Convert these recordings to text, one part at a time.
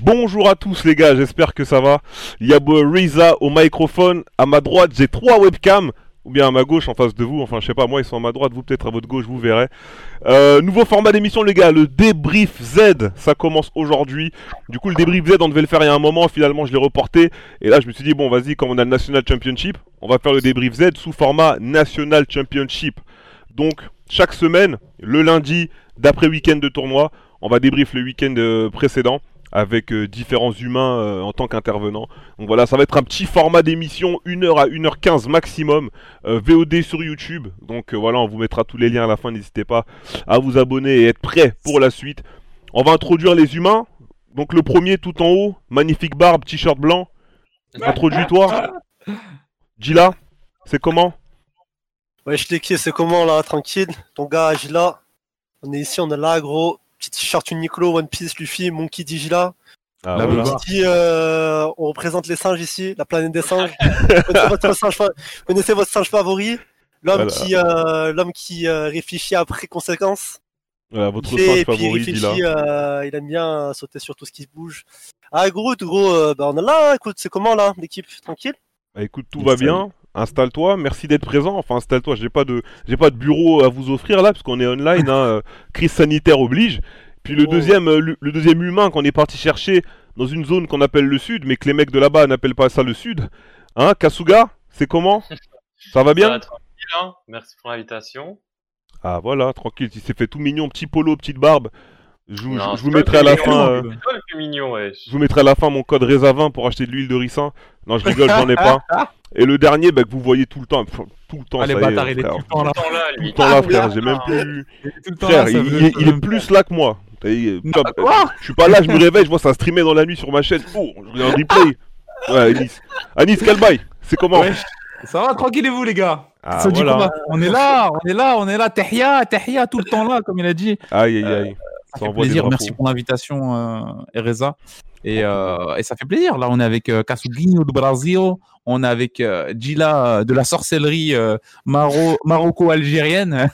Bonjour à tous les gars, j'espère que ça va. Il y a Reza au microphone. À ma droite, j'ai trois webcams. Ou bien à ma gauche, en face de vous. Enfin, je sais pas, moi, ils sont à ma droite, vous peut-être à votre gauche, vous verrez. Euh, nouveau format d'émission, les gars, le débrief Z. Ça commence aujourd'hui. Du coup, le débrief Z, on devait le faire il y a un moment. Finalement, je l'ai reporté. Et là, je me suis dit, bon, vas-y, comme on a le National Championship, on va faire le débrief Z sous format National Championship. Donc, chaque semaine, le lundi, d'après week-end de tournoi, on va débrief le week-end euh, précédent avec euh, différents humains euh, en tant qu'intervenants. Donc voilà, ça va être un petit format d'émission, 1h à 1h15 maximum, VOD sur YouTube. Donc voilà, on vous mettra tous les liens à la fin, n'hésitez pas à vous abonner et être prêt pour la suite. On va introduire les humains. Donc le premier tout en haut, magnifique barbe, t-shirt blanc. Introduis-toi. Gila, c'est comment? Ouais, je qui c'est comment là, tranquille? Ton gars, Gila. On est ici, on est là, gros. Petit t-shirt Uniqlo, One Piece, Luffy, Monkey Digila. Ah, Là, voilà. on dit, euh, on représente les singes ici, la planète des singes. connaissez, votre singe, connaissez votre singe favori? L'homme Voilà. qui, euh, l'homme qui euh, réfléchit après conséquence. Voilà, votre Il singe et puis il favori, réfléchit, euh, il aime bien sauter sur tout ce qui bouge. Ah gros, tout gros, euh, bah, on est là, écoute, c'est comment là, l'équipe? Tranquille? Bah, écoute, tout va bien. Installe-toi, merci d'être présent. Enfin, installe-toi. J'ai pas de, j'ai pas de bureau à vous offrir là, parce qu'on est online. hein, euh, Crise sanitaire oblige. Puis le Oh. deuxième, euh, le, le deuxième humain qu'on est parti chercher dans une zone qu'on appelle le sud, mais que les mecs de là-bas n'appellent pas ça le sud. Hein, Kasuga, c'est comment? Ça va Ça bien va tranquille, hein Merci pour l'invitation. Ah voilà, tranquille. Il s'est fait tout mignon, petit polo, petite barbe. Je, vous- Non, je c'est vous toi mettrai à la fin. euh, mignon. Je vous mettrai à la fin mon code RESA20 pour acheter de l'huile de ricin. Non, je rigole, j'en ai pas. Et le dernier, bah, que vous voyez tout le temps, pff, tout le temps, Ah, les ça bâtards, il est tout le temps là. Tout le temps là, Tout lui. le temps là, Ah, frère. J'ai même plus. Tout le temps Frère, là, ça il, est, il est plus là que moi. Non, putain, quoi je suis pas là, je me réveille, je vois ça streamer dans la nuit sur ma chaîne. Oh, je regarde replay. Ouais, Anis. Anis, quel bail C'est comment Ouais. Ça va, tranquillez-vous les gars. Ah, Ça voilà. On est là, on est là, on est là. Tehia, Tehia, tout le temps là, comme il a dit. Aïe, aïe, aïe. Ça fait plaisir, merci pour l'invitation, euh, Ereza. Et, euh, et ça fait plaisir. Là, on est avec euh, Casuguinho de Brasil, on est avec euh, Gila de la sorcellerie euh, maro- maroco-algérienne,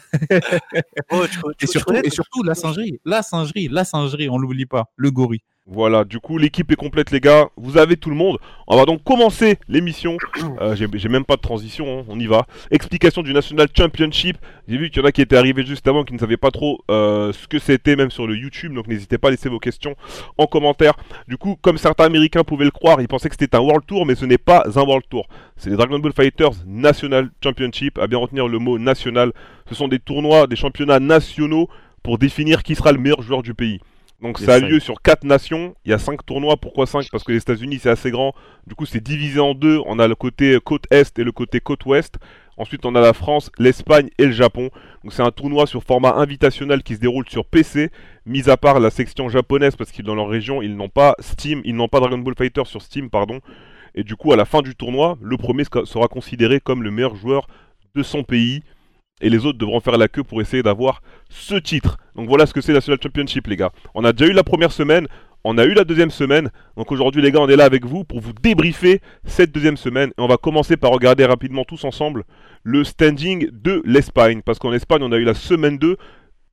Oh, et surtout, connais, et surtout la singerie, la singerie, la singerie, on l'oublie pas, le gorille. Voilà, du coup, l'équipe est complète, les gars. Vous avez tout le monde. On va donc commencer l'émission. Euh, J'ai même pas de transition, hein, on y va. Explication du National Championship. J'ai vu qu'il y en a qui étaient arrivés juste avant, qui ne savaient pas trop euh, ce que c'était, même sur le YouTube. Donc n'hésitez pas à laisser vos questions en commentaire. Du coup, comme certains Américains pouvaient le croire, ils pensaient que c'était un World Tour, mais ce n'est pas un World Tour. C'est les Dragon Ball Fighters National Championship. À bien retenir le mot national. Ce sont des tournois, des championnats nationaux pour définir qui sera le meilleur joueur du pays. Donc ça a lieu sur 4 nations, il y a 5 tournois, pourquoi 5 Parce que les États-Unis c'est assez grand, du coup c'est divisé en deux, on a le côté côte Est et le côté côte Ouest, ensuite on a la France, l'Espagne et le Japon. Donc c'est un tournoi sur format invitationnel qui se déroule sur PC, mis à part la section japonaise parce qu'ils dans leur région ils n'ont pas Steam, ils n'ont pas Dragon Ball Fighter sur Steam, pardon. Et du coup à la fin du tournoi, le premier sera considéré comme le meilleur joueur de son pays. Et les autres devront faire la queue pour essayer d'avoir ce titre. Donc voilà ce que c'est National Championship, les gars. On a déjà eu la première semaine, on a eu la deuxième semaine. Donc aujourd'hui, les gars, on est là avec vous pour vous débriefer cette deuxième semaine. Et on va commencer par regarder rapidement tous ensemble le standing de l'Espagne. Parce qu'en Espagne, on a eu la semaine 2.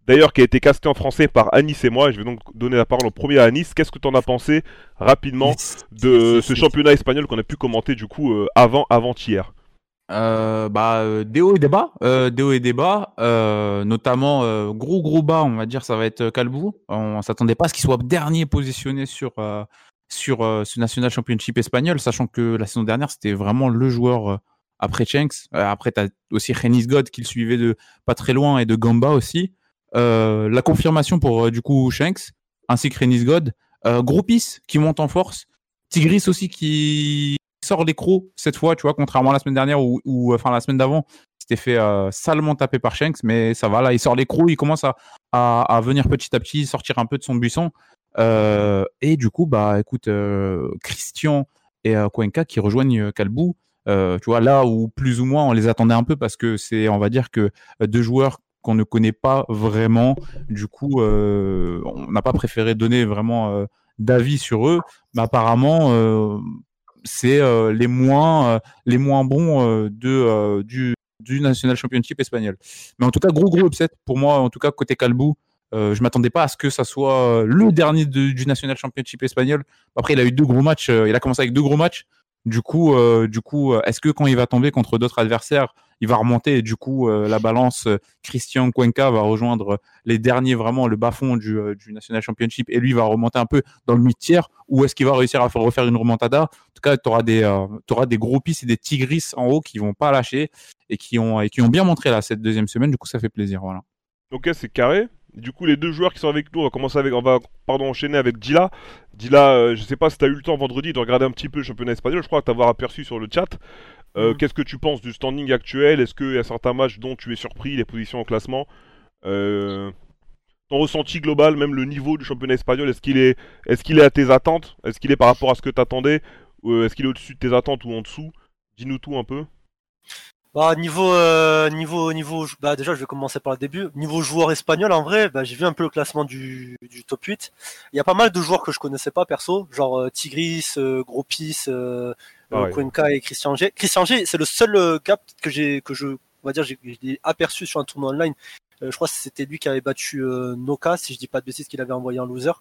D'ailleurs, qui a été casté en français par Anis et moi. Je vais donc donner la parole au premier à Anis. Qu'est-ce que tu en as pensé rapidement de ce championnat espagnol qu'on a pu commenter du coup euh, avant avant-hier? Euh, bah, euh, des hauts et des bas, euh, des hauts et des bas, euh, notamment gros gros bas, on va dire, ça va être Calbou. On s'attendait pas à ce qu'il soit dernier positionné sur sur ce National Championship espagnol, sachant que la saison dernière c'était vraiment le joueur après Chenks. Après, tu as aussi Renis God qui le suivait de pas très loin et de Gamba aussi. La confirmation pour du coup Shanks ainsi que Renis God. Groupis qui monte en force. Tigris aussi qui sort les crocs cette fois, tu vois, contrairement à la semaine dernière ou, ou, enfin la semaine d'avant, s'était fait euh, salement taper par Shanks, mais ça va là, il sort les crocs, il commence à, à, venir petit à petit sortir un peu de son buisson. Euh, et du coup, bah écoute, euh, Christian et euh, Cuenca qui rejoignent euh, Calbou, euh, tu vois, là où plus ou moins on les attendait un peu parce que c'est, on va dire que euh, deux joueurs qu'on ne connaît pas vraiment, du coup, euh, on n'a pas préféré donner vraiment euh, d'avis sur eux, mais apparemment, euh, c'est euh, les moins euh, les moins bons euh, de du National Championship espagnol. Mais en tout cas, gros gros upset pour moi, en tout cas côté Calbou, Euh, je m'attendais pas à ce que ça soit le dernier de- du National Championship espagnol. Après, il a eu deux gros matchs. il a commencé avec deux gros matchs. Du coup, euh, euh, est-ce que quand il va tomber contre d'autres adversaires, il va remonter et du coup, euh, la balance Christian Cuenca va rejoindre les derniers vraiment le bas fond du, National Championship et lui va remonter un peu dans le mid-tiers ou est-ce qu'il va réussir à faire- refaire une remontada? En tout cas, tu auras des, t'auras des et des tigris en haut qui vont pas lâcher et qui ont, et qui ont bien montré là cette deuxième semaine. Du coup, ça fait plaisir. Voilà. Ok, c'est carré. Du coup, les deux joueurs qui sont avec nous, on va commencer avec, on va pardon enchaîner avec Dila. Dila, euh, je sais pas si t'as eu le temps vendredi de regarder un petit peu le championnat espagnol. Je crois t'avoir aperçu sur le chat. Euh, Mhm. Qu'est-ce que tu penses du standing actuel? Est-ce qu'il y a certains matchs dont tu es surpris, les positions au classement? Euh, Ton ressenti global, même le niveau du championnat espagnol, est-ce qu'il est, est-ce qu'il est à tes attentes? Est-ce qu'il est par rapport à ce que t'attendais? Euh, est-ce qu'il est au-dessus de tes attentes ou en dessous? Dis-nous tout un peu. Bah, niveau, euh, niveau, niveau, bah, déjà, je vais commencer par le début. Niveau joueur espagnol, en vrai, bah, j'ai vu un peu le classement du, du top 8. Il y a pas mal de joueurs que je connaissais pas, perso. Genre, euh, Tigris, euh, Gropis, euh, Ah euh, Cuenca et Christian G. Christian G, c'est le seul euh, gars que j'ai, que je, on va dire, j'ai j'ai aperçu sur un tournoi online. Euh, je crois que c'était lui qui avait battu euh, Noka, si je dis pas de bêtises, qu'il avait envoyé en loser.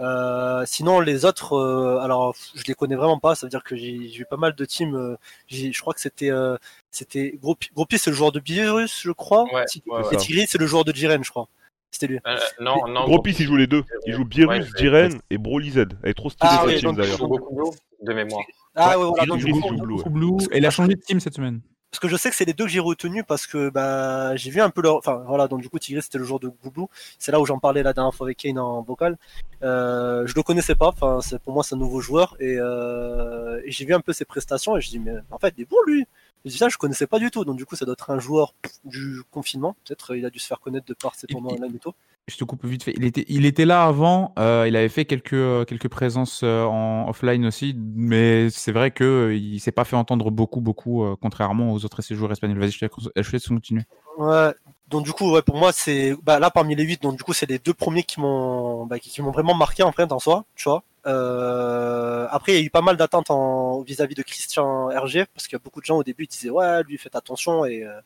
Euh, sinon, les autres, euh, alors, je les connais vraiment pas. Ça veut dire que j'ai eu pas mal de teams. euh, je crois que c'était, euh, c'était Gropi, Gropi, c'est le joueur de Beerus, je crois. Ouais, ouais. Et Tigris, c'est le joueur de Jiren, je crois. C'était lui. Euh, non, non. Gros Pis, il joue les deux. Il joue Beerus, Ouais, Jiren et Broly Z. Elle est trop stylée Ah cette ouais, team d'ailleurs. joue beaucoup d'eau, de mémoire. Ah Ouais, voilà. il Donc, Gris, joue Blue, et il a changé de team cette semaine. Parce que je sais que c'est les deux que j'ai retenus parce que bah j'ai vu un peu leur. Enfin voilà, donc du coup Tigris c'était le jour de Goublou. C'est là où j'en parlais la dernière fois avec Kane en vocal. Euh, je le connaissais pas. Enfin pour moi c'est un nouveau joueur et, euh, et j'ai vu un peu ses prestations et je dis mais en fait il est bon lui. Je dis ça je connaissais pas du tout. Donc du coup ça doit être un joueur du confinement. Peut-être il a dû se faire connaître de par ses Et- tournois et- online et tout. Je te coupe vite fait. Il était, il était là avant. euh, il avait fait quelques, euh, quelques présences euh, en offline aussi, mais c'est vrai que euh, il s'est pas fait entendre beaucoup, beaucoup, euh, contrairement aux autres séjours espagnols. Vas-y, je te laisse- je te laisse continuer. Ouais. Donc du coup ouais pour moi c'est bah là parmi les huit donc du coup c'est les deux premiers qui m'ont bah, qui, qui m'ont vraiment marqué en fait en soi tu vois. Euh, après il y a eu pas mal d'attentes en vis-à-vis de Christian Hergé parce qu'il y a beaucoup de gens au début qui disaient ouais lui faites attention et, euh,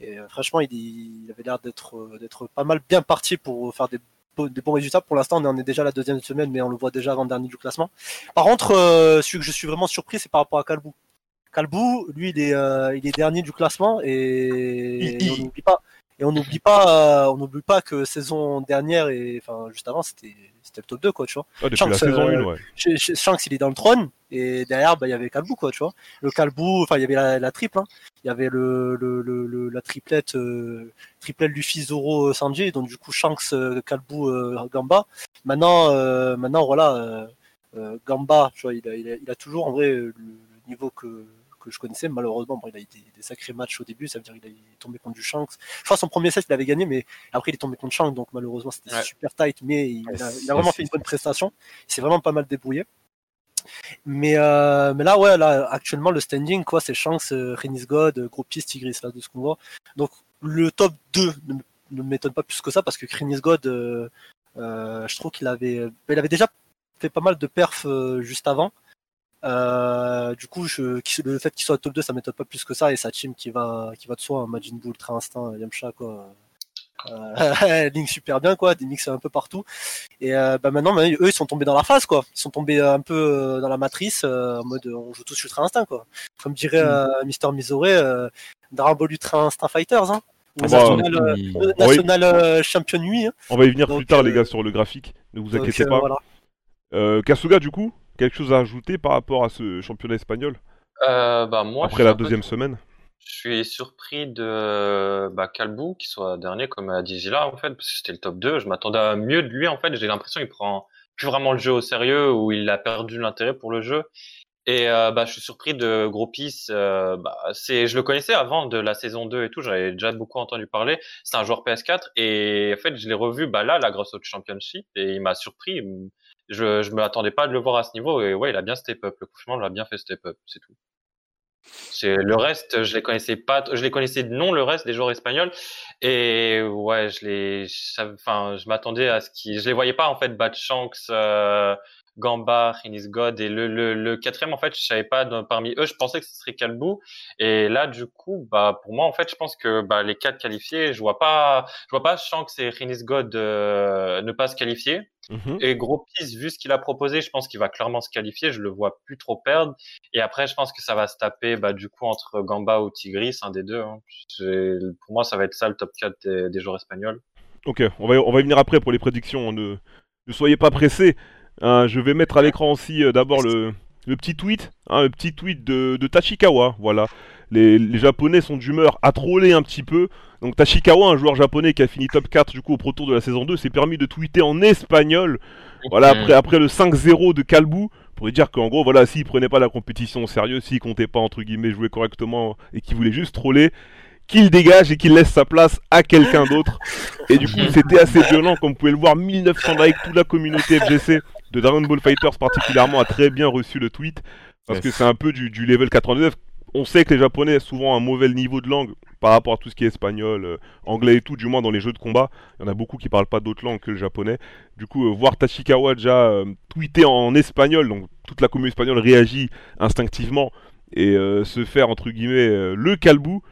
et euh, franchement il, il avait l'air d'être d'être pas mal bien parti pour faire des bons résultats. Pour l'instant, on en est déjà à la deuxième semaine, mais on le voit déjà avant dernier du classement. Par contre, euh, celui que je suis vraiment surpris, c'est par rapport à Calbou. Calbou, lui, il est, euh, il est dernier du classement et, Il- et on n'oublie pas. Et on n'oublie pas, euh, on n'oublie pas que saison dernière et enfin juste avant, c'était c'était le top 2 quoi, tu vois. Depuis Shanks, la saison euh, 1, ouais. Chez- chez Shanks, il est dans le trône et derrière, bah, il y avait Calbou quoi, tu vois. Le Calbou, enfin il y avait la, la triple, hein. il y avait le, le, le, le- la triplette, euh, triplette Luffy, Zoro, euh, Sanji, donc du coup Shanks, Calbou, euh, Gamba. Maintenant, euh, maintenant voilà, Gamba, tu vois, il a, il a, il a toujours en vrai le niveau que que je connaissais malheureusement bon, il a eu des, des sacrés matchs au début ça veut dire qu'il est tombé contre du Shanks je crois que son premier set il avait gagné mais après il est tombé contre Shanks donc malheureusement c'était Ouais. super tight mais il, Ouais, a, c'est- il a vraiment fait une bonne prestation il s'est vraiment pas mal débrouillé mais, euh, mais là, ouais, là, actuellement, le standing, quoi, c'est Shanks, euh, Renis God, euh, Gropis, Tigris, là, de ce qu'on voit. Donc, le top 2 ne, m'étonne pas plus que ça, parce que Renis God, euh, je trouve qu'il avait, il avait déjà fait pas mal de perfs juste avant. Euh, du coup, je, le fait qu'il soit top 2, ça m'étonne pas plus que ça, et sa team qui va, qui va de soi, hein, Majin Buu, Ultra Instinct, Yamcha, quoi. Euh, Link super bien, quoi, des mix un peu partout. Et euh, bah maintenant, bah, eux, ils sont tombés dans la phase, quoi. Ils sont tombés euh, un peu dans la matrice, en mode on joue tous Ultra Instinct, quoi. Comme dirait Mister Misoré, euh, Dragon Ball Ultra Instinct Fighters, hein. Ou Ah bah, National, Champion 8. Hein. On va y venir donc, plus tard, les gars, sur le graphique. Ne vous inquiétez pas. voilà. Kasuga, du coup, quelque chose à ajouter par rapport à ce championnat espagnol? Euh, bah, moi, après la peu deuxième semaine Je suis surpris de bah, Calbou qui soit dernier comme a dit Gila en fait parce que c'était le top 2. Je m'attendais à mieux de lui en fait. J'ai l'impression qu'il prend plus vraiment le jeu au sérieux ou il a perdu l'intérêt pour le jeu. Et euh, bah, je suis surpris de Gropis. Euh, bah, je le connaissais avant de la saison 2 et tout. J'avais déjà beaucoup entendu parler. C'est un joueur PS4 et en fait je l'ai revu bah, là, la grâce au Championship et il m'a surpris. Je je me attendais pas de le voir à ce niveau et ouais il a bien step up. Le confinement l'a bien fait step up, c'est tout. Le reste, je les connaissais pas, je les connaissais nom le reste des joueurs espagnols et ouais, je les, enfin, je m'attendais à ce qu'ils, je les voyais pas en fait battre Shanks, euh, Gamba, Renis God et le, le, le quatrième en fait je savais pas parmi eux je pensais que ce serait Kalbou et là du coup bah pour moi en fait je pense que bah, les quatre qualifiés je vois pas je vois pas je sens que c'est Renis God euh, ne pas se qualifier Mhm. et Gros Pisse vu ce qu'il a proposé je pense qu'il va clairement se qualifier je le vois plus trop perdre et après je pense que ça va se taper bah du coup entre Gamba ou Tigris un des deux hein. Pour moi ça va être ça le top 4 des, des joueurs espagnols Ok, on va, on va y venir après pour les prédictions. Ne, ne soyez pas pressés. Hein, je vais mettre à l'écran aussi euh, d'abord le, le petit tweet, hein, le petit tweet de, de Tachikawa. Voilà, les, les Japonais sont d'humeur à troller un petit peu. Donc Tachikawa, un joueur japonais qui a fini top 4 du coup au Pro Tour de la saison 2, s'est permis de tweeter en espagnol. Voilà, après, après le 5-0 de Kalbou, pour dire qu'en gros, voilà, s'il prenait pas la compétition au sérieux, s'il comptait pas entre guillemets jouer correctement et qu'il voulait juste troller, qu'il dégage et qu'il laisse sa place à quelqu'un d'autre. Et du coup, c'était assez violent, comme vous pouvez le voir, 1900 likes, toute la communauté FGC de Dragon Ball Fighters particulièrement a très bien reçu le tweet, parce Yes. que c'est un peu du, du level 99. On sait que les Japonais ont souvent un mauvais niveau de langue par rapport à tout ce qui est espagnol, euh, anglais et tout, du moins dans les jeux de combat. Il y en a beaucoup qui parlent pas d'autres langues que le japonais. Du coup, euh, voir Tachikawa déjà euh, tweeter en espagnol, donc toute la communauté espagnole réagit instinctivement, et se faire, entre guillemets, le calbou,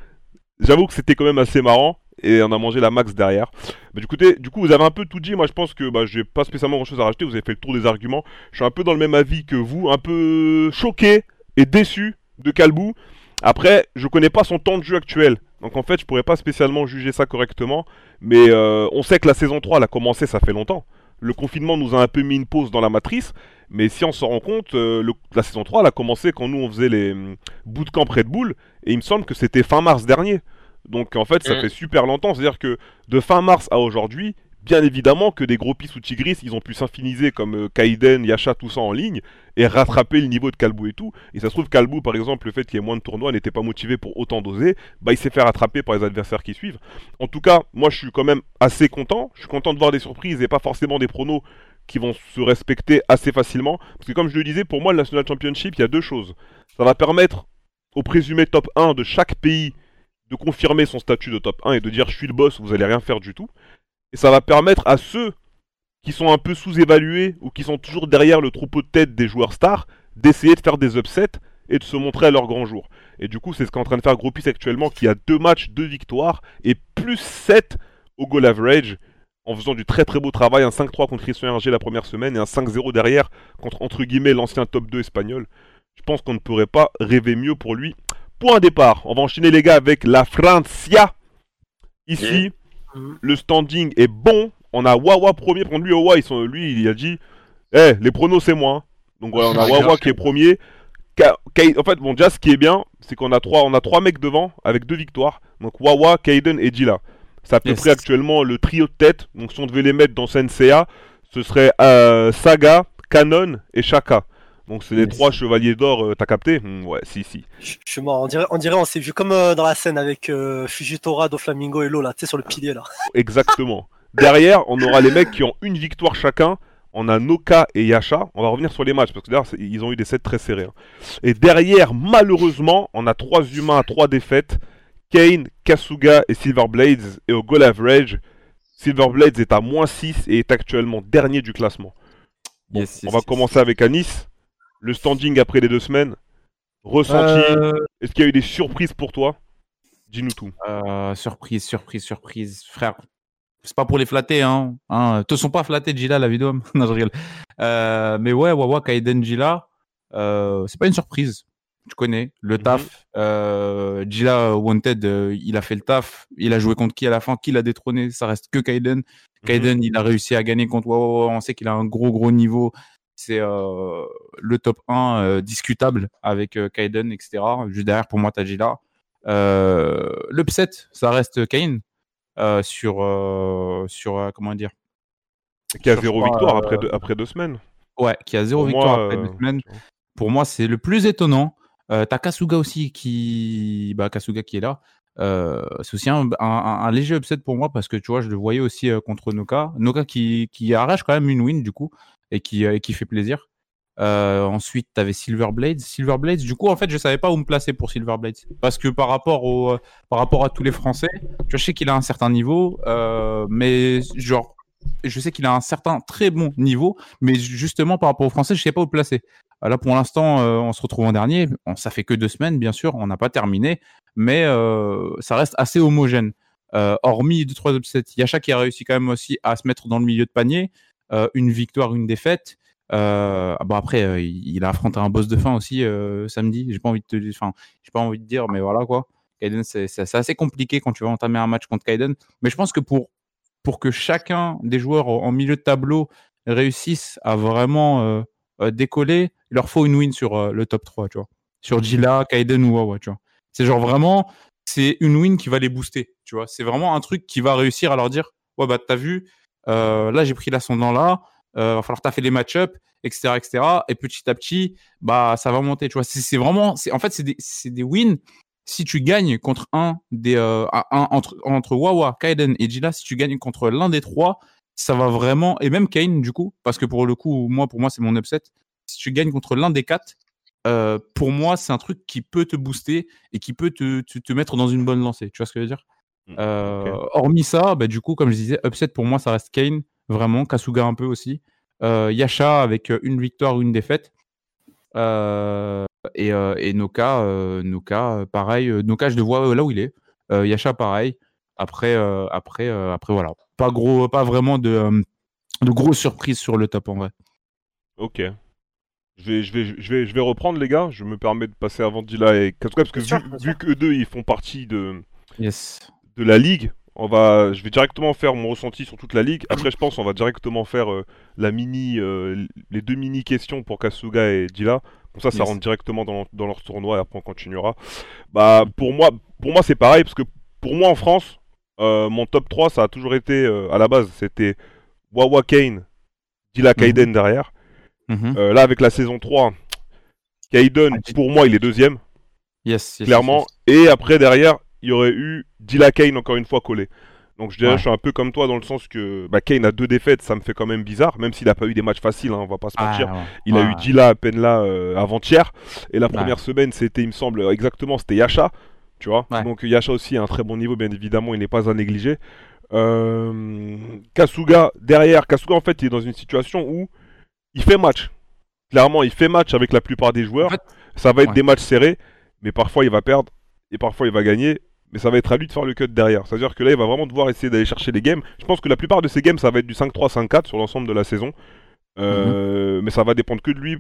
j'avoue que c'était quand même assez marrant. Et on a mangé la max derrière. Du, côté, du coup, vous avez un peu tout dit. Moi, je pense que bah, j'ai pas spécialement grand chose à rajouter. Vous avez fait le tour des arguments. Je suis un peu dans le même avis que vous. Un peu choqué et déçu de Calbou. Après, je connais pas son temps de jeu actuel. Donc en fait, je pourrais pas spécialement juger ça correctement. Mais euh, on sait que la saison 3, elle a commencé, ça fait longtemps. Le confinement nous a un peu mis une pause dans la matrice. Mais si on s'en rend compte, euh, la saison 3, elle a commencé quand nous, on faisait les hum, bootcamp Red Bull. Et il me semble que c'était fin mars dernier. Donc en fait, ça Mm. fait super longtemps. C'est-à-dire que de fin mars à aujourd'hui, bien évidemment que des gros pis ou Tigris, ils ont pu s'infiniser comme euh, Kaiden, Yasha, tout ça en ligne et rattraper le niveau de Kalbou et tout. Et ça se trouve, Kalbou, par exemple, le fait qu'il y ait moins de tournois n'était pas motivé pour autant doser, bah il s'est fait rattraper par les adversaires qui suivent. En tout cas, moi je suis quand même assez content. Je suis content de voir des surprises et pas forcément des pronos qui vont se respecter assez facilement. Parce que comme je le disais, pour moi, le National Championship, il y a deux choses. Ça va permettre au présumé top 1 de chaque pays de confirmer son statut de top 1 et de dire je suis le boss, vous allez rien faire du tout. Et ça va permettre à ceux qui sont un peu sous-évalués ou qui sont toujours derrière le troupeau de tête des joueurs stars d'essayer de faire des upsets et de se montrer à leur grand jour. Et du coup, c'est ce qu'est en train de faire Gropis actuellement, qui a deux matchs, deux victoires et plus 7 au goal average en faisant du très très beau travail, un 5-3 contre Christian Hergé la première semaine et un 5-0 derrière contre entre guillemets l'ancien top 2 espagnol. Je pense qu'on ne pourrait pas rêver mieux pour lui. Point départ, on va enchaîner les gars avec la Francia. Ici, le standing est bon. On a Wawa premier. Pour lui, Wawa, ils sont, lui, il a dit Eh, les pronos, c'est moi. Donc voilà, on a Ah, Wawa qui est premier. Ka- en fait, bon, déjà, ce qui est bien, c'est qu'on a trois, on a trois mecs devant avec deux victoires. Donc Wawa, Kaiden et Jila. C'est à peu Yes. près actuellement le trio de tête. Donc si on devait les mettre dans Senseiya, ce serait euh, Saga, Kanon et Shaka. Donc c'est les trois chevaliers d'or, euh, t'as capté? Hmm, Ouais, si, si. Je suis mort. On dirait, on dirait, on s'est vu comme euh, dans la scène avec euh, Fujitora, Doflamingo et Lola, tu sais, sur le pilier là. Exactement. Derrière, on aura les mecs qui ont une victoire chacun. On a Noka et Yasha. On va revenir sur les matchs parce que d'ailleurs, ils ont eu des sets très serrés. hein. Et derrière, malheureusement, on a trois humains à trois défaites Kane, Kasuga et Silverblades. Et au goal average, Silverblades est à moins 6 et est actuellement dernier du classement. Bon, Yes, yes, on va yes. commencer avec Anis. Le standing après les deux semaines. Ressenti. Euh, Est-ce qu'il y a eu des surprises pour toi? Dis-nous tout. euh, surprise, surprise, surprise. Frère, c'est pas pour les flatter, hein. hein. Te sont pas flattés, Gila, la vidéo. non, je rigole. Euh, mais ouais, Wawa, Kaiden, Gila, euh, c'est pas une surprise. Tu connais le Mhm. taf. Euh, Gila Wanted, euh, il a fait le taf. Il a joué contre qui à la fin? Qui l'a détrôné? Ça reste que Kaiden. Kaiden, il a réussi à gagner contre Wawa. On sait qu'il a un gros, gros niveau. C'est euh, le top 1 euh, discutable avec euh, Kaiden, etc. Juste derrière, pour moi, Tajila. L'upset, ça reste Kane sur, sur comment dire Qui a Sur zéro victoire après deux, après deux semaines. Ouais, qui a zéro Pour victoire moi, après deux semaines. Pour moi, c'est le plus étonnant. T'as Kasuga aussi qui, bah, Kasuga qui est là. Euh, c'est aussi un, un- un- un léger upset pour moi parce que tu vois, je le voyais aussi euh, contre Noka. Noka qui, qui arrache quand même une win du coup et qui, euh, et qui fait plaisir. Euh, ensuite, tu avais Silverblades. Silverblades, du coup, en fait, je savais pas où me placer pour Silverblades. Parce que par rapport, au, euh, par rapport à tous les Français, je sais qu'il a un certain niveau, euh, mais genre, je sais qu'il a un certain très bon niveau, mais justement par rapport aux Français, je sais pas où le placer. Là, pour l'instant, on se retrouve en dernier. Bon, ça fait que deux semaines, bien sûr, on n'a pas terminé, mais ça reste assez homogène. Hormis deux trois upsets, Yacha qui a réussi quand même aussi à se mettre dans le milieu de panier, une victoire, une défaite. Euh, bon après, euh, il a affronté un boss de fin aussi euh, samedi. J'ai pas envie de te, enfin, j'ai pas envie de dire, mais voilà quoi. Kaiden, c'est assez compliqué quand tu vas entamer un match contre Kaiden. Mais je pense que pour pour que chacun des joueurs en milieu de tableau réussisse à vraiment euh, euh, décoller, il leur faut une win sur euh, le top 3, tu vois. Sur Gila, Kaiden ou Wawa, tu vois. C'est genre vraiment, c'est une win qui va les booster, tu vois. C'est vraiment un truc qui va réussir à leur dire, ouais, bah, t'as vu, euh, là, j'ai pris l'ascendant là, euh, va falloir taffer les match-up, etc., etc. Et petit à petit, bah, ça va monter, tu vois. C'est vraiment, en fait, c'est des, wins. Si tu gagnes contre un des, euh, entre, entre Wawa, Kaiden et Gila, si tu gagnes contre l'un des trois, ça va vraiment, et même Kane, du coup, parce que pour le coup, moi, pour moi, c'est mon upset. Si tu gagnes contre l'un des quatre, euh, pour moi, c'est un truc qui peut te booster et qui peut te, te, te mettre dans une bonne lancée. Tu vois ce que je veux dire? Euh, ok. Hormis ça, bah, du coup, comme je disais, upset pour moi, ça reste Kane, vraiment. Kasuga un peu aussi. Euh, Yasha avec euh, une victoire, une défaite. Euh, et, euh, et Noka, euh, Noka, euh, pareil. euh, Noka, je le vois euh, là où il est. Euh, Yasha, pareil. Après, euh, après, euh, après, voilà. Pas gros, pas vraiment de, euh, de grosses surprises sur le top en vrai. Ok. Je vais, je, vais, je, vais, je vais reprendre les gars, je me permets de passer avant Dila et Kasuga parce que vu, vu que deux ils font partie de, Yes. De la ligue, on va, je vais directement faire mon ressenti sur toute la ligue. Après, je pense on va directement faire euh, la mini, euh, les deux mini questions pour Kasuga et Dila. Comme ça, ça rentre directement dans, dans leur tournoi et après on continuera. Bah, pour moi, pour moi c'est pareil parce que pour moi en France, euh, mon top 3 ça a toujours été à la base c'était Wawa Kane, Dila Kaiden derrière. Mhm. Là avec la saison 3, Kaiden Ah, pour moi il est deuxième Yes, yes, clairement. yes, Et après, derrière, il y aurait eu Dila Kane encore une fois collé. Donc je dirais, Ouais. je suis un peu comme toi dans le sens que bah, Kane a deux défaites, ça me fait quand même bizarre, même s'il a pas eu des matchs faciles, hein, on va pas se Ah, mentir. ouais. Il a eu Dila à peine là euh, avant-hier. Et la première semaine, c'était, il me semble, exactement, c'était Yasha. Tu vois. Donc Yasha aussi a un très bon niveau, bien évidemment, il n'est pas à négliger. Euh, Kasuga, derrière, Kasuga en fait, il est dans une situation où il fait match. Clairement, il fait match avec la plupart des joueurs. En fait, ça va être des matchs serrés, mais parfois il va perdre et parfois il va gagner. Mais ça va être à lui de faire le cut derrière. C'est-à-dire que là, il va vraiment devoir essayer d'aller chercher les games. Je pense que la plupart de ces games, ça va être du 5-3, 5-4 sur l'ensemble de la saison. Euh, Mais ça va dépendre que de lui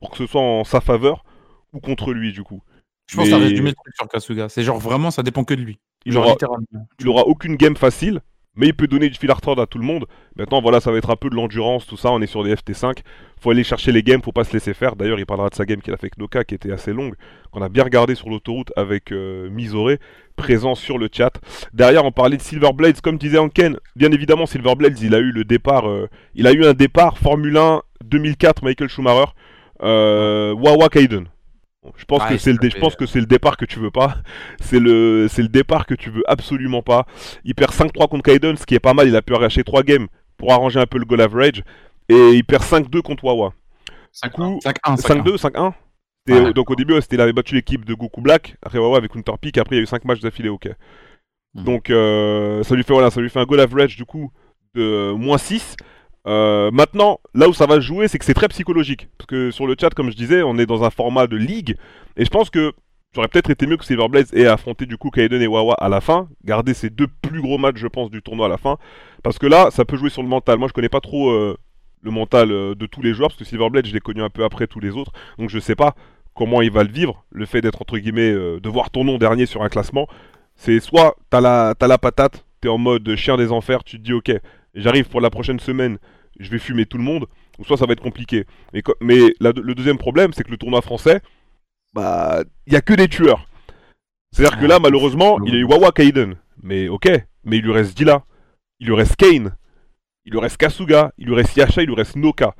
pour que ce soit en sa faveur ou contre lui, du coup. Je pense que ça résume le truc sur Kasuga. C'est genre vraiment, ça dépend que de lui. Il Genre aura, littéralement. il aura aucune game facile, mais il peut donner du fil à à tout le monde. Maintenant, voilà, ça va être un peu de l'endurance, tout ça. On est sur des FT5. Faut aller chercher les games, faut pas se laisser faire. D'ailleurs, il parlera de sa game qu'il a fait avec Noka, qui était assez longue, qu'on a bien regardé sur l'autoroute avec euh, Misoré, présent sur le chat. Derrière, on parlait de Silverblades, comme disait Anken. Bien évidemment, Silverblades, il a eu le départ, euh, il a eu un départ Formule 1 2004, Michael Schumacher, euh, Wawa Kaiden. Je pense Ouais, que c'est le, ça dé- je fait- pense que c'est le départ que tu veux pas. C'est le, c'est le départ que tu veux absolument pas. Il perd 5-3 contre Kaiden, ce qui est pas mal. Il a pu arracher 3 games pour arranger un peu le goal average. Et il perd 5-2 contre Wawa. Du coup, 5-1. 5-2, 5-1 C'était- Ouais. Donc au début, c'était, il avait battu l'équipe de Goku Black, après Wawa avec Counter Pick, après il y a eu 5 matchs d'affilée, ok. Mhm. Donc euh, ça, lui fait, voilà, ça lui fait un goal average du coup de euh, moins 6. Euh, maintenant, là où ça va jouer, c'est que c'est très psychologique. Parce que sur le chat, comme je disais, on est dans un format de ligue. Et je pense que j'aurais peut-être été mieux que Silverblades ait affronté du coup Kaiden et Wawa à la fin. Garder ces deux plus gros matchs, je pense, du tournoi à la fin. Parce que là, ça peut jouer sur le mental. Moi, je connais pas trop euh, le mental euh, de tous les joueurs. Parce que Silverblade, je l'ai connu un peu après tous les autres. Donc je sais pas comment il va le vivre. Le fait d'être, entre guillemets, de voir ton nom dernier sur un classement. C'est soit t'as la, t'as la patate, t'es en mode chien des enfers, tu te dis ok, j'arrive pour la prochaine semaine, je vais fumer tout le monde, ou soit ça va être compliqué. Mais, co- mais la- le deuxième problème, c'est que le tournoi français, bah, il y a que des tueurs. C'est-à-dire que là, malheureusement, il y a eu Wawa Kaiden, mais ok, mais il lui reste Dila, il lui reste Kane, il lui reste Kasuga, il lui reste Yasha, il lui reste Noka.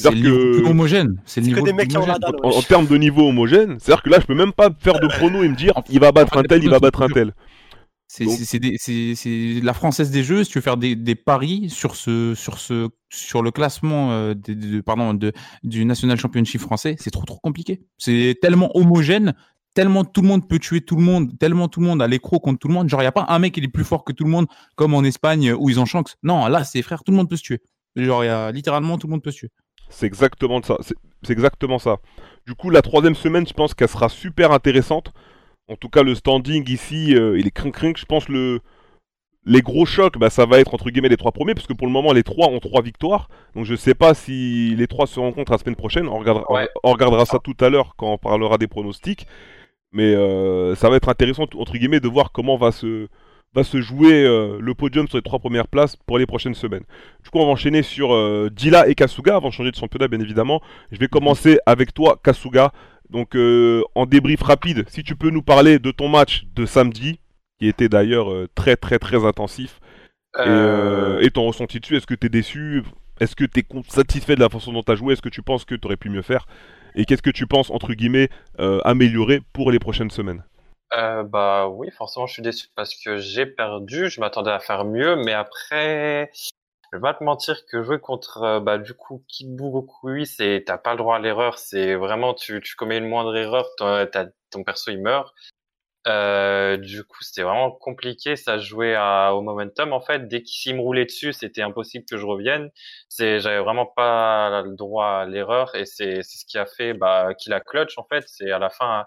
C'est le que- plus homogène. C'est le niveau des mecs homogène. En, termes de niveau homogène, c'est-à-dire que là, je peux même pas faire de prono et me dire, il va battre un tel, il va battre un tel. C'est la française des jeux. Si tu veux faire des, des paris sur ce sur ce sur le classement euh, de, pardon de du National Championship français, c'est trop trop compliqué. C'est tellement homogène, tellement tout le monde peut tuer tout le monde, tellement tout le monde a l'écro contre tout le monde. Genre, il n'y a pas un mec qui est plus fort que tout le monde, comme en Espagne où ils ont chance. Non, là, c'est frère, tout le monde peut se tuer. Genre, il y a littéralement tout le monde peut se tuer. C'est exactement ça. C'est c'est exactement ça. Du coup, la troisième semaine, je pense qu'elle sera super intéressante. En tout cas, le standing ici, euh, il est crin crin. Je pense le les gros chocs, bah, ça va être entre guillemets les trois premiers, parce que pour le moment, les trois ont trois victoires. Donc je sais pas si les trois se rencontrent la semaine prochaine. On regardera, Ouais. on regardera ça tout à l'heure quand on parlera des pronostics. Mais euh, ça va être intéressant entre guillemets de voir comment va se va se jouer euh, le podium sur les trois premières places pour les prochaines semaines. Du coup, on va enchaîner sur euh, Dila et Kasuga avant de changer de championnat, bien évidemment. Je vais commencer avec toi, Kasuga. Donc, euh, en débrief rapide, si tu peux nous parler de ton match de samedi, qui était d'ailleurs euh, très très très intensif, et, Euh, et ton ressenti dessus. Est-ce que tu es déçu? Est-ce que tu es satisfait de la façon dont tu as joué? Est-ce que tu penses que tu aurais pu mieux faire? Et qu'est-ce que tu penses, entre guillemets, améliorer pour les prochaines semaines? Euh, bah oui, forcément, je suis déçu parce que j'ai perdu. Je m'attendais à faire mieux, mais après, je vais pas te mentir que jouer contre, euh, bah, du coup, c'est, t'as pas le droit à l'erreur. C'est vraiment, tu, tu commets une moindre erreur, ton, ton perso, il meurt. Euh, du coup, c'était vraiment compliqué. Ça jouait à, au momentum, en fait. Dès qu'il me roulait dessus, c'était impossible que je revienne. C'est, j'avais vraiment pas le droit à l'erreur et c'est, c'est ce qui a fait, bah, qu'il a clutch, en fait. C'est à la fin,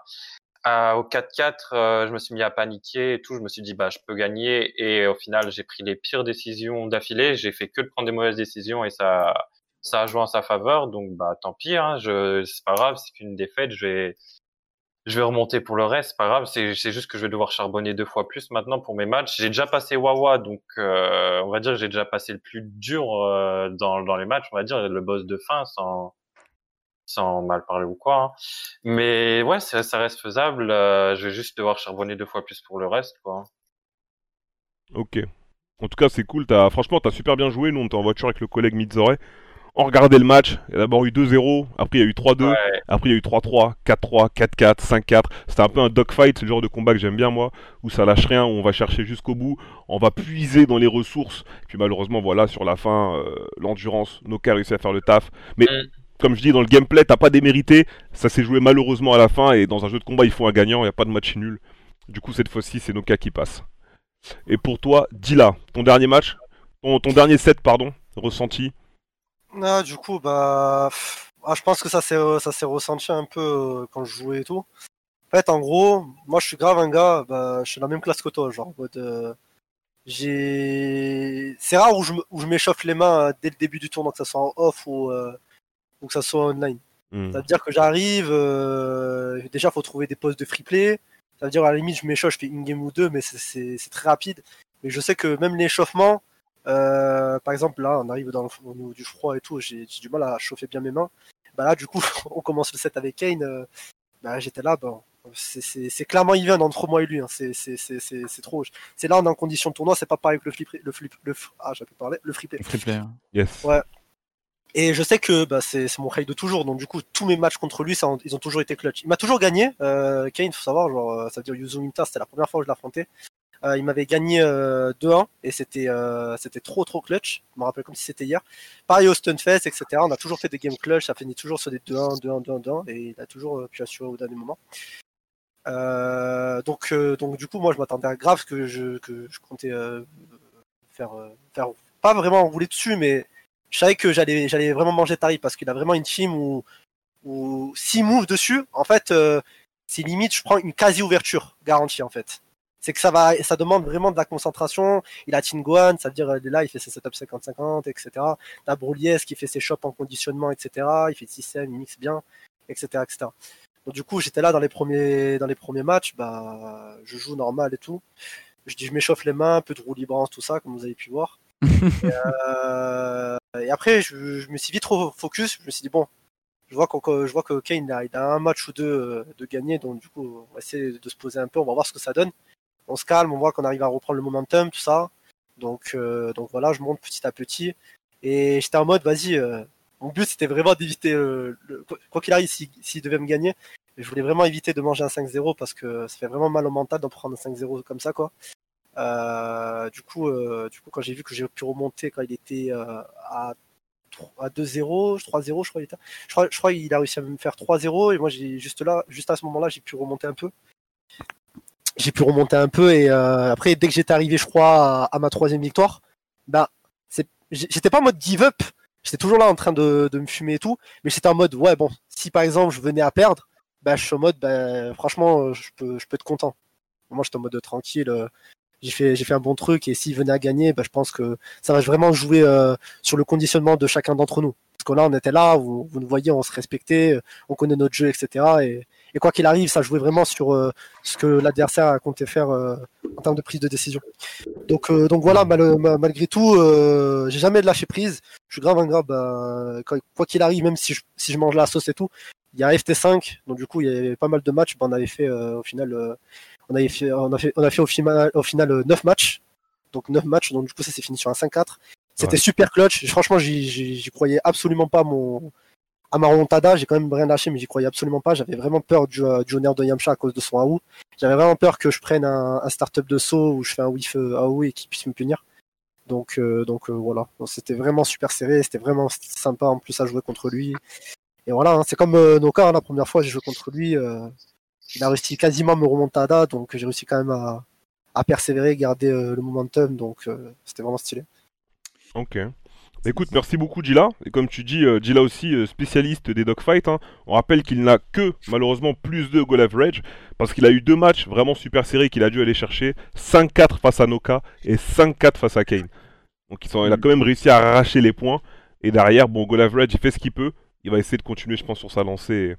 à- au 4-4, euh, je me suis mis à paniquer et tout. Je me suis dit, bah, je peux gagner. Et au final, j'ai pris les pires décisions d'affilée. J'ai fait que de prendre des mauvaises décisions et ça, ça a joué en sa faveur. Donc, bah, tant pis, hein. Je, c'est pas grave. C'est qu'une défaite. Je vais, je vais remonter pour le reste. C'est pas grave. C'est, c'est juste que je vais devoir charbonner deux fois plus maintenant pour mes matchs. J'ai déjà passé Wawa. Donc, euh, on va dire que j'ai déjà passé le plus dur, euh, dans, dans les matchs. On va dire le boss de fin sans, sans mal parler ou quoi. hein. Mais ouais, ça, ça reste faisable. euh, je vais juste devoir charbonner deux fois plus pour le reste, quoi. Ok. En tout cas, c'est cool. As... Franchement, t'as super bien joué. Nous, on était en voiture avec le collègue Mizore. On regardait le match. Il y a d'abord eu 2-0. Après, il y a eu 3-2. Ouais. Après, il y a eu 3-3, 4-3, 4-4, 5-4. C'était un peu un dogfight. C'est le genre de combat que j'aime bien, moi. Où ça lâche rien. Où on va chercher jusqu'au bout. On va puiser dans les ressources. Puis malheureusement, voilà, sur la fin, euh, l'endurance. Noka a réussi à faire le taf. Mais. Mm. Comme je dis, dans le gameplay, t'as pas démérité. Ça s'est joué malheureusement à la fin. Et dans un jeu de combat, il faut un gagnant. Il n'y a pas de match nul. Du coup, cette fois-ci, c'est Noka qui passe. Et pour toi, Dila, ton dernier match, ton, dernier set, pardon, ressenti? Ah, du coup, bah, ah, je pense que ça s'est s'est ressenti un peu euh, quand je jouais et tout. En fait, en gros, moi, je suis grave un gars, bah, je suis dans la même classe que toi, genre, euh, j'ai, c'est rare où je où je m'échauffe les mains euh, dès le début du tournoi, que ça soit en off ou euh, ou que ça soit online. Hmm. Ça veut dire que j'arrive, euh, déjà, faut trouver des postes de free play. Ça veut dire, à la limite, je m'échauffe, je fais une game ou deux, mais c'est- très rapide. Mais je sais que même l'échauffement, euh, par exemple, là, on arrive dans le, au niveau du froid et tout, j'ai du mal à chauffer bien mes mains. Bah là, du coup, on commence le set avec Kane. euh, bah, j'étais là, bon, c'est- clairement even entre moi et lui. hein, c'est trop. C'est là, on est en condition de tournoi, c'est pas pareil que le flip, le flip, le, ah, pu parler, le free play. Free play, hein. Yes. Ouais. Et je sais que bah, c'est mon rail de toujours, donc du coup tous mes matchs contre lui, ils ont toujours été clutch. Il m'a toujours gagné, euh, Kane, faut savoir, genre euh, ça veut dire Yuzu Minta, c'était la première fois que je l'affrontais. Euh, il m'avait gagné euh, 2-1 et c'était euh, trop trop clutch. Je me rappelle comme si c'était hier. Pareil au Stunfest, etc. On a toujours fait des games clutch, ça finit toujours sur des 2-1, 2-1, 2-1, 2-1 et il a toujours euh, pu assurer au dernier moment. Euh, donc euh, donc du coup moi je m'attendais à grave que je que je comptais euh, faire euh, faire pas vraiment rouler dessus mais je savais que j'allais j'allais vraiment manger Tari parce qu'il a vraiment une team où où s'il move dessus en fait euh, c'est limite je prends une quasi ouverture garantie en fait. C'est que ça va ça demande vraiment de la concentration. Il a Tinguan ça veut dire est là il fait ses setups 50-50 etc t'as Broulies qui fait ses chops en conditionnement etc il fait le système il mixe bien etc etc donc du coup j'étais là dans les premiers dans les premiers matchs. Bah je joue normal et tout. Je dis je m'échauffe les mains un peu de roue libre tout ça comme vous avez pu voir et, euh, et après, je, me suis vite trop focus. Je me suis dit, bon, je vois, qu'on- je vois que Kane, il a, un match ou deux euh, de gagner. Donc, du coup, on va essayer de se poser un peu. On va voir ce que ça donne. On se calme, on voit qu'on arrive à reprendre le momentum, tout ça. Donc, euh, donc voilà, je monte petit à petit. Et j'étais en mode, vas-y, mon but, c'était vraiment d'éviter, le, quoi- qu'il arrive, s'il s'il devait me gagner, je voulais vraiment éviter de manger un 5-0 parce que ça fait vraiment mal au mental d'en prendre un 5-0 comme ça, quoi. Euh, du coup, euh, du coup, quand j'ai vu que j'ai pu remonter quand il était euh, à à 2-0, 3-0, je crois, il. Je crois, je crois qu'il a réussi à me faire 3-0 et moi j'ai juste là, juste à ce moment-là, j'ai pu remonter un peu. J'ai pu remonter un peu et après dès que j'étais arrivé, je crois, à, ma troisième victoire, bah j'étais pas en mode give up, j'étais toujours là en train de, de me fumer et tout, mais j'étais en mode ouais bon, si par exemple je venais à perdre, bah je suis en mode bah franchement je peux, je peux être content. Moi j'étais en mode tranquille. J'ai fait, un bon truc et s'il venait à gagner, bah, je pense que ça va vraiment jouer euh, sur le conditionnement de chacun d'entre nous. Parce que là, on était là, vous, nous voyez, on se respectait, on connaît notre jeu, etc. Et, quoi qu'il arrive, ça jouait vraiment sur euh, ce que l'adversaire a compté faire euh, en termes de prise de décision. Donc, voilà, mal- ma- malgré tout, j'ai jamais lâché prise. Je suis grave un grave, bah, quoi qu'il arrive, même si je, mange la sauce et tout. Il y a FT5, donc du coup, il y avait pas mal de matchs. Bah, on avait fait au final, on avait fait, on a fait, on a fait au final, au final euh, 9 matchs. Donc 9 matchs, donc du coup ça s'est fini sur un 5-4. C'était Ouais. super clutch. Franchement, j'y- croyais absolument pas mon à ma remontada. J'ai quand même rien lâché, mais j'y croyais absolument pas. J'avais vraiment peur du, euh, du honneur de Yamcha à cause de son AOU. J'avais vraiment peur que je prenne un, un start-up de saut où je fais un whiff euh, AOU et qu'il puisse me punir. Donc, euh, donc euh, voilà. C'était vraiment super serré. C'était vraiment sympa en plus à jouer contre lui. Et voilà, hein, c'est comme euh, Noka, hein, la première fois j'ai joué contre lui. Il a réussi quasiment à me remontada, donc j'ai réussi quand même à, à persévérer, garder euh, le momentum, donc euh, c'était vraiment stylé. Ok. Bah, Écoute, merci beaucoup Gila. Et comme tu dis, euh, Gila aussi spécialiste des dogfights. hein. On rappelle qu'il n'a que malheureusement plus de goal average parce qu'il a eu deux matchs vraiment super serrés qu'il a dû aller chercher 5-4 face à Noka et 5-4 face à Kane. Donc il a quand même réussi à arracher les points. Et derrière, bon, goal average, il fait ce qu'il peut. Il va essayer de continuer, je pense, sur sa lancée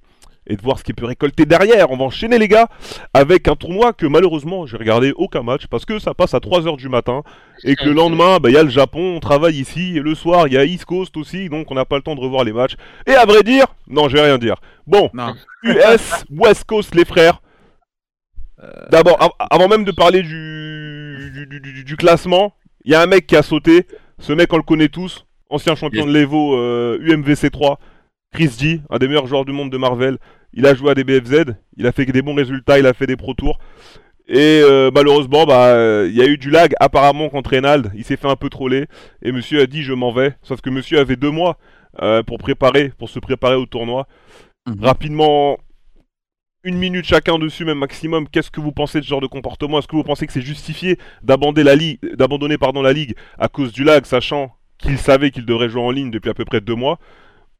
et, de voir ce qu'il peut récolter derrière. On va enchaîner les gars avec un tournoi que malheureusement j'ai regardé aucun match parce que ça passe à 3h du matin et que le lendemain, bah, il y a le Japon, on travaille ici, et le soir, il y a East Coast aussi, donc on n'a pas le temps de revoir les matchs. Et à vrai dire, non, je vais rien dire. Bon, Non. US, West Coast, les frères. D'abord, av- avant même de parler du, du, du- du- du classement, il y a un mec qui a sauté. Ce mec, on le connaît tous. Ancien champion Yes. de l'Evo euh, UMVC 3. Chris G, un des meilleurs joueurs du monde de Marvel. Il a joué à des BFZ. Il a fait des bons résultats. Il a fait des Pro Tours. Et euh, malheureusement, bah, euh, il y a eu du lag apparemment contre Reynald. Il s'est fait un peu troller. Et monsieur a dit je m'en vais. Sauf que monsieur avait deux mois euh, pour préparer, pour se préparer au tournoi. Mhm. Rapidement, une minute chacun dessus, même maximum. Qu'est-ce que vous pensez de ce genre de comportement? Est-ce que vous pensez que c'est justifié d'abandonner la ligue, d'abandonner pardon la ligue à cause du lag, sachant qu'il savait qu'il devrait jouer en ligne depuis à peu près deux mois?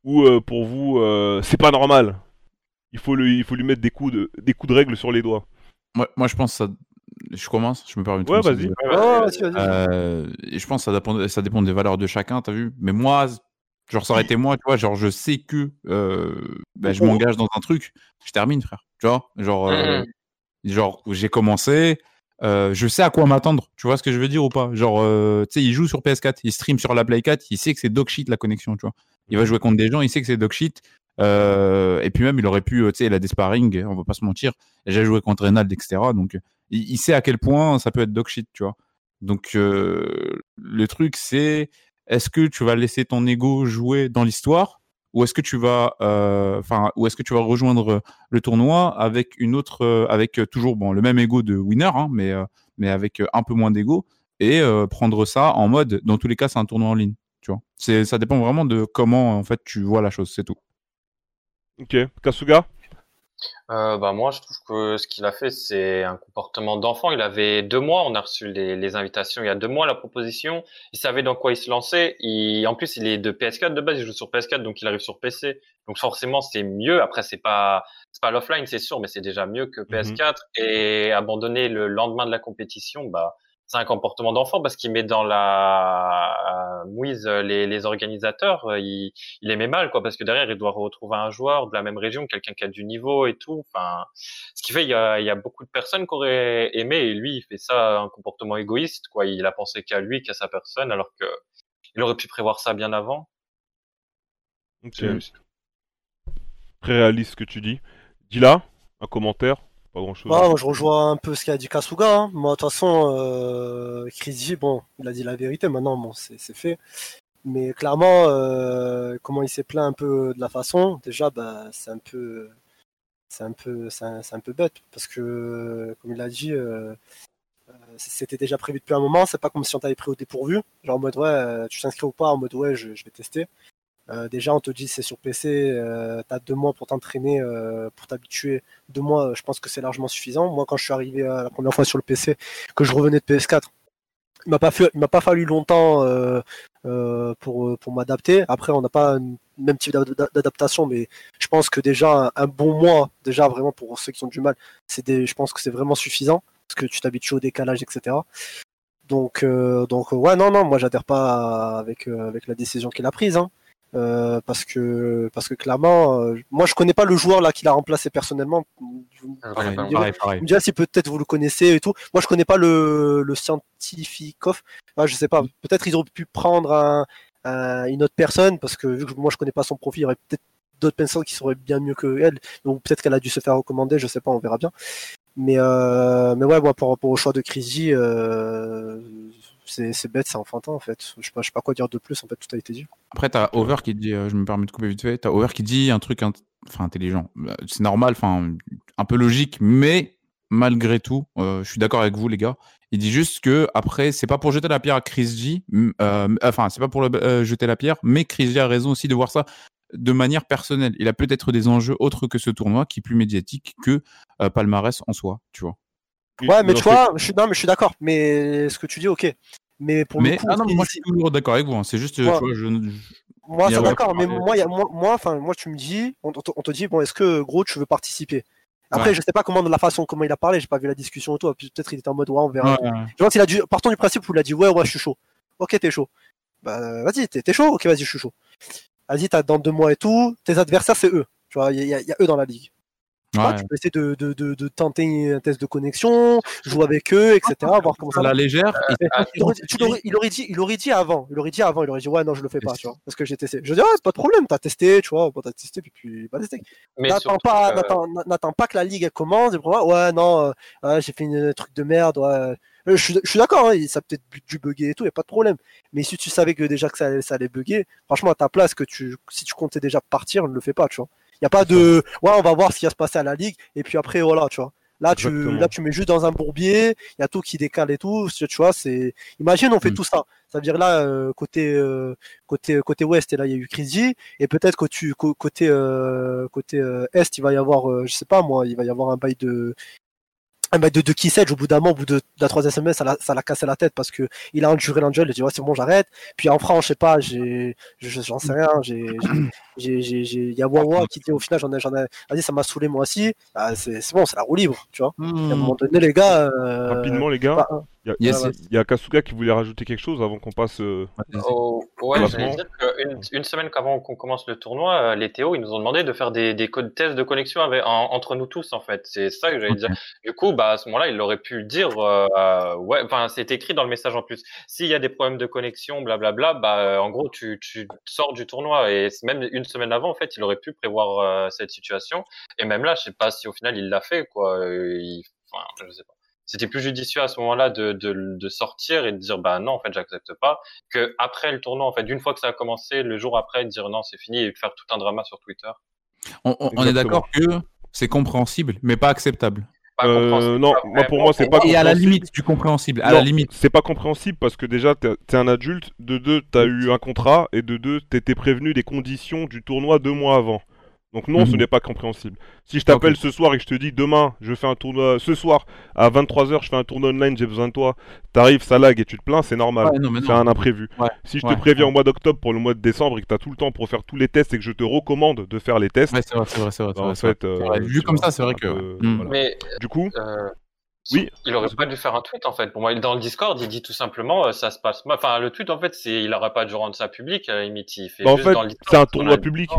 Ou euh, pour vous, euh, c'est pas normal il faut, lui, il faut lui mettre des coups, de, des coups de règle sur les doigts. Moi, moi, je pense que ça. Je commence, je me permets Ouais, vas-y. Oh. Euh, et je pense que ça dépend, ça dépend des valeurs de chacun, t'as vu. Mais moi, genre, ça aurait été moi, tu vois, genre, je sais que euh, ben, je m'engage dans un truc, je termine, frère. Tu vois, genre, euh, Mhm. genre j'ai commencé, euh, je sais à quoi m'attendre. Tu vois ce que je veux dire ou pas Genre, euh, tu sais, il joue sur PS4, il stream sur la Play 4, il sait que c'est dog shit la connexion, tu vois. Il va jouer contre des gens, il sait que c'est dog shit. Euh, et puis même, il aurait pu, euh, tu sais, il a des sparring, on va pas se mentir. J'ai joué contre Reynald, etc. Donc, il, il sait à quel point ça peut être dog shit, tu vois. Donc, euh, le truc, c'est est-ce que tu vas laisser ton ego jouer dans l'histoire? Ou est-ce que tu vas, euh, est-ce que tu vas rejoindre le tournoi avec une autre, euh, avec euh, toujours bon le même ego de winner, hein, mais euh, mais avec euh, un peu moins d'ego et euh, prendre ça en mode, dans tous les cas, c'est un tournoi en ligne, tu vois. C'est, ça dépend vraiment de comment en fait tu vois la chose, c'est tout. Ok, Kasuga? Euh, bah moi, je trouve que ce qu'il a fait, c'est un comportement d'enfant. Il avait deux mois, on a reçu les, les invitations il y a deux mois, la proposition. Il savait dans quoi il se lançait. Il, en plus, il est de PS4 de base, il joue sur PS4, donc il arrive sur PC. Donc forcément, c'est mieux. Après, c'est pas, c'est pas l'offline, c'est sûr, mais c'est déjà mieux que PS4. Et abandonner le lendemain de la compétition, bah, c'est un comportement d'enfant parce qu'il met dans la euh, mouise les, les organisateurs. Euh, Il, il aimait mal, quoi, parce que derrière, il doit retrouver un joueur de la même région, quelqu'un qui a du niveau et tout. Enfin, ce qui fait, il y a, il y a beaucoup de personnes qui auraient aimé, et lui, il fait ça un comportement égoïste, quoi. Il a pensé qu'à lui, qu'à sa personne, alors que il aurait pu prévoir ça bien avant. Ok. C'est- Très réaliste ce que tu dis. Dis-là, un commentaire Pas grand-chose. Ouais, moi, je rejoins un peu ce qu'a dit Kasuga. hein. Moi, de toute façon, euh, Chris bon, il a dit la vérité. Maintenant, bon, c'est fait. Mais clairement, euh, comment il s'est plaint un peu de la façon, déjà, bah, c'est un peu, c'est un peu, un, peu bête parce que, comme il a dit, euh, euh, c'était déjà prévu depuis un moment. C'est pas comme si on t'avait pris au dépourvu. Genre en mode ouais, tu t'inscris ou pas, en mode ouais, je, je vais tester. Euh, déjà, on te dit c'est sur PC, euh, tu as deux mois pour t'entraîner, euh, pour t'habituer. Deux mois, euh, je pense que c'est largement suffisant. Moi, quand je suis arrivé la première fois sur le PC, que je revenais de PS4, il m'a pas, m'a pas fallu longtemps pour, pour m'adapter. Après, on n'a pas un même type d'ad- d'ad- d'adaptation, mais je pense que déjà un, bon mois, déjà vraiment pour ceux qui ont du mal, c'est je pense que c'est vraiment suffisant parce que tu t'habitues au décalage, etc. Donc, donc ouais, non, non, moi j'adhère pas avec avec la décision qu'il a prise, hein. Euh, parce que parce que clairement, euh, moi je connais pas le joueur là qu'il a remplacé personnellement. Vous- Pareil, me direz- pareil, pareil. vous me direz si peut-être vous le connaissez et tout. Moi je connais pas le le scientifique off. Ah, je sais pas. Peut-être ils auraient pu prendre un, un- une autre personne parce que vu que moi je connais pas son profil, il y aurait peut-être d'autres personnes qui sauraient bien mieux que elle. Donc peut-être qu'elle a dû se faire recommander, je sais pas, on verra bien. Mais euh, mais ouais, moi par rapport au choix de euh, c'est bête, c'est enfantin en fait. Je sais pas, sais pas quoi dire de plus. En fait, tout a été dit. Après, t'as Over qui dit, euh, je me permets de couper vite fait, t'as Over qui dit un truc intelligent. Euh, C'est normal, enfin, un peu logique, mais malgré tout, euh, je suis d'accord avec vous, les gars. Il dit juste que, après, c'est pas pour jeter la pierre à Chris G, euh, enfin, c'est pas pour jeter la pierre, mais Chris G a raison aussi de voir ça de manière personnelle. Il a peut-être des enjeux autres que ce tournoi qui est plus médiatique que Palmarès en soi, tu vois. Ouais, mais tu vois, je suis non, mais je suis d'accord. Mais ce que tu dis, ok. Mais pour mais, le coup, ah non, mais moi, je suis toujours d'accord avec vous. hein. C'est juste, tu vois, je, je- Moi, c'est d'accord, mais moi, y a- moi, moi, enfin, moi, tu me dis, on, te- on te dit, bon, est-ce que gros, tu veux participer? Après, Ouais. je sais pas comment de la façon comment il a parlé, j'ai pas vu la discussion et tout. Peut-être il était en mode, ouais, on verra. Ouais, ouais. Je vois qu'il a dû, partons du principe où il a dit, ouais, ouais, je suis chaud. Ok, t'es chaud. Bah, vas-y, t'es chaud? Ok, vas-y, je suis chaud. Vas-y, t'as dans deux mois et tout. Tes adversaires, c'est eux. Tu vois, il y, a- il y a eux dans la ligue. Ouais. tu peux essayer de, de, de, de tenter un test de connexion, jouer avec eux, etc. Voir comment ça à va. la légère, Mais Ah, il, aurait, tu l'aurais- il aurait dit, il aurait dit avant, il aurait dit avant, il aurait dit ouais non je le fais pas, tu vois, parce que j'ai testé. Je dis ouais pas de problème, t'as testé, tu vois, bon t'as testé puis puis pas testé. N'attends pas, euh, n'attends, n'attends pas que la ligue elle commence. Et pour ouais non, euh, j'ai fait une, un truc de merde, ouais. Euh, Je suis, je suis d'accord, hein, ça a peut-être dû bugger et tout, y a pas de problème. Mais si tu savais que déjà que ça, allait- ça allait bugger, franchement à ta place que tu, si tu comptais déjà partir, ne le fais pas, tu vois. Y a pas de, ouais on va voir ce qui va se passer à la ligue et puis après voilà, tu vois. Là tu, Exactement. là tu mets juste dans un bourbier, il y a tout qui décale et tout, tu vois, c'est, imagine on fait Mm. tout ça. Ça veut dire là euh, côté euh, côté côté ouest et là il y a eu Crazy et peut-être que tu côté euh, côté est il va y avoir je sais pas moi il va y avoir un bail de un bail de, de Kiss Edge au bout d'un moment au bout de, de la troisième semaine ça l'a ça l'a cassé la tête parce que il a enduré l'angel il a dit ouais c'est bon j'arrête puis en France je sais pas j'ai je- j'en sais rien j'ai il y a Wawa qui dit au final j'en ai j'en ai vas-y ça m'a saoulé moi aussi Ah, c'est c'est bon c'est la roue libre tu vois Hmm. à un moment donné les gars euh, Rapidement, les gars, bah, il y a, Yes, ouais, yes. il y a Kasuga qui voulait rajouter quelque chose avant qu'on passe. euh, Oh, ouais, j'allais dire qu'une une semaine qu'avant qu'on commence le tournoi, euh, les Théo, ils nous ont demandé de faire des, des codes tests de connexion avec, en- entre nous tous, en fait. C'est ça que j'allais dire. Du coup, bah, à ce moment-là, il aurait pu dire, euh, ouais, enfin, c'est écrit dans le message en plus. S'il y a des problèmes de connexion, blablabla, bah, en gros, tu, tu sors du tournoi et même une semaine avant, en fait, il aurait pu prévoir euh, cette situation. Et même là, je sais pas si au final il l'a fait, quoi. Euh, il- Enfin, je sais pas. C'était plus judicieux à ce moment-là de, de, de sortir et de dire bah non en fait j'accepte pas que après le tournoi en fait d'une fois que ça a commencé le jour après de dire non c'est fini et de faire tout un drama sur Twitter. On, on- on est d'accord que c'est compréhensible, mais pas acceptable. Pas Euh, compréhensible. non, moi, pour moi, c'est pas Et à la compréhensible. limite du compréhensible, à Non, la limite. C'est pas compréhensible parce que déjà, t'es t'es un adulte, de deux, t'as eu un contrat, et de deux, t'étais prévenu des conditions du tournoi deux mois avant. Donc non, ce Mhm. n'est pas compréhensible. Si je t'appelle ce soir et que je te dis demain, je fais un tournoi, ce soir, à 23h, je fais un tournoi online, j'ai besoin de toi, t'arrives, ça lag et tu te plains, c'est normal. Ouais, C'est un imprévu. Ouais, Si je ouais, te préviens ouais. au mois d'octobre pour le mois de décembre et que t'as tout le temps pour faire tous les tests et que je te recommande de faire les tests, Ouais, c'est vrai, c'est vrai, c'est vrai. en fait, euh. Vu comme vois, ça, c'est vrai que. peu- voilà. Mais Du coup, euh, Oui. il aurait pas dû faire un tweet en fait. Pour moi, dans le Discord, il dit tout simplement euh, ça se passe. mal. Enfin, le tweet en fait, c'est il aurait pas dû rendre ça public. Limite, il fait Bah, en juste fait, dans le Discord, c'est un tournoi public.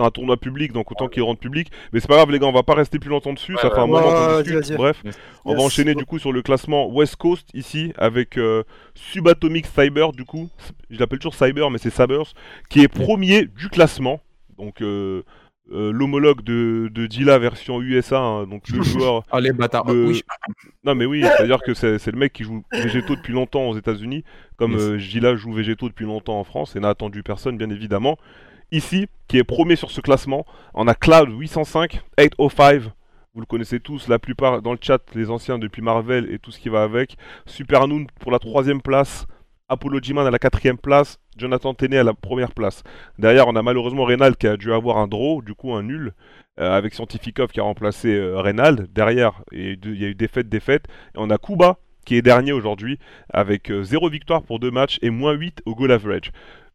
C'est un tournoi public, donc autant qu'il rentre public. Mais c'est pas grave, les gars, on va pas rester plus longtemps dessus. Ouais, ça fait un moment qu'on. Bref, Yes. on va enchaîner du coup sur le classement West Coast ici avec euh, Subatomic Cyber, du coup. Je l'appelle toujours Cyber, mais c'est Sabers, qui est premier du classement. Donc. euh, euh, l'homologue de, de Dilla version USA, hein, donc le joueur. Ah, les bâtards. Oui, Non, mais oui, c'est-à-dire que c'est c'est le mec qui joue Végétaux depuis longtemps aux États-Unis, comme Yes. euh, Gila joue Végétaux depuis longtemps en France et n'a attendu personne, bien évidemment. Ici, qui est premier sur ce classement, on a Cloud 805, 805. Vous le connaissez tous, la plupart dans le chat, les anciens depuis Marvel et tout ce qui va avec. Supernoon pour la troisième place Apollo Jiman à la quatrième place, Jonathan Tene à la première place. Derrière, on a malheureusement Reynald qui a dû avoir un draw, du coup un nul, euh, avec Scientificov qui a remplacé euh, Reynald. Derrière, il y, a eu, défaite, défaite. Et on a Kuba qui est dernier aujourd'hui, avec 0 victoire pour 2 matchs et moins 8 au goal average.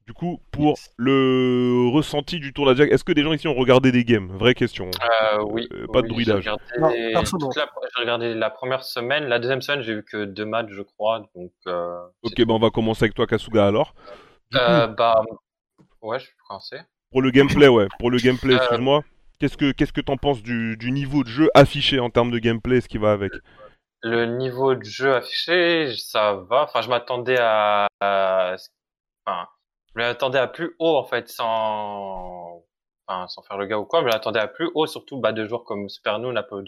Du coup, pour le ressenti du tour d'Adiac, est-ce que des gens ici ont regardé des games? Vraie question. Euh, oui. Euh, pas de oui. J'ai regardé, toute la, j'ai regardé la première semaine. La deuxième semaine, j'ai vu que deux matchs, je crois. Donc, euh, Ok, ben on va commencer avec toi, Kasuga, alors. Coup, bah, ouais, je peux commencer. pour le gameplay, ouais, pour le gameplay, excuse-moi. Qu'est-ce que qu'est-ce que t'en penses du, du niveau de jeu affiché en termes de gameplay, ce qui va avec? Le niveau de jeu affiché, ça va. Enfin, je m'attendais à, à- enfin, je m'attendais à plus haut en fait, sans, faire le gars ou quoi. Je m'attendais à plus haut, surtout bah, de joueurs comme Supernoon, Apollo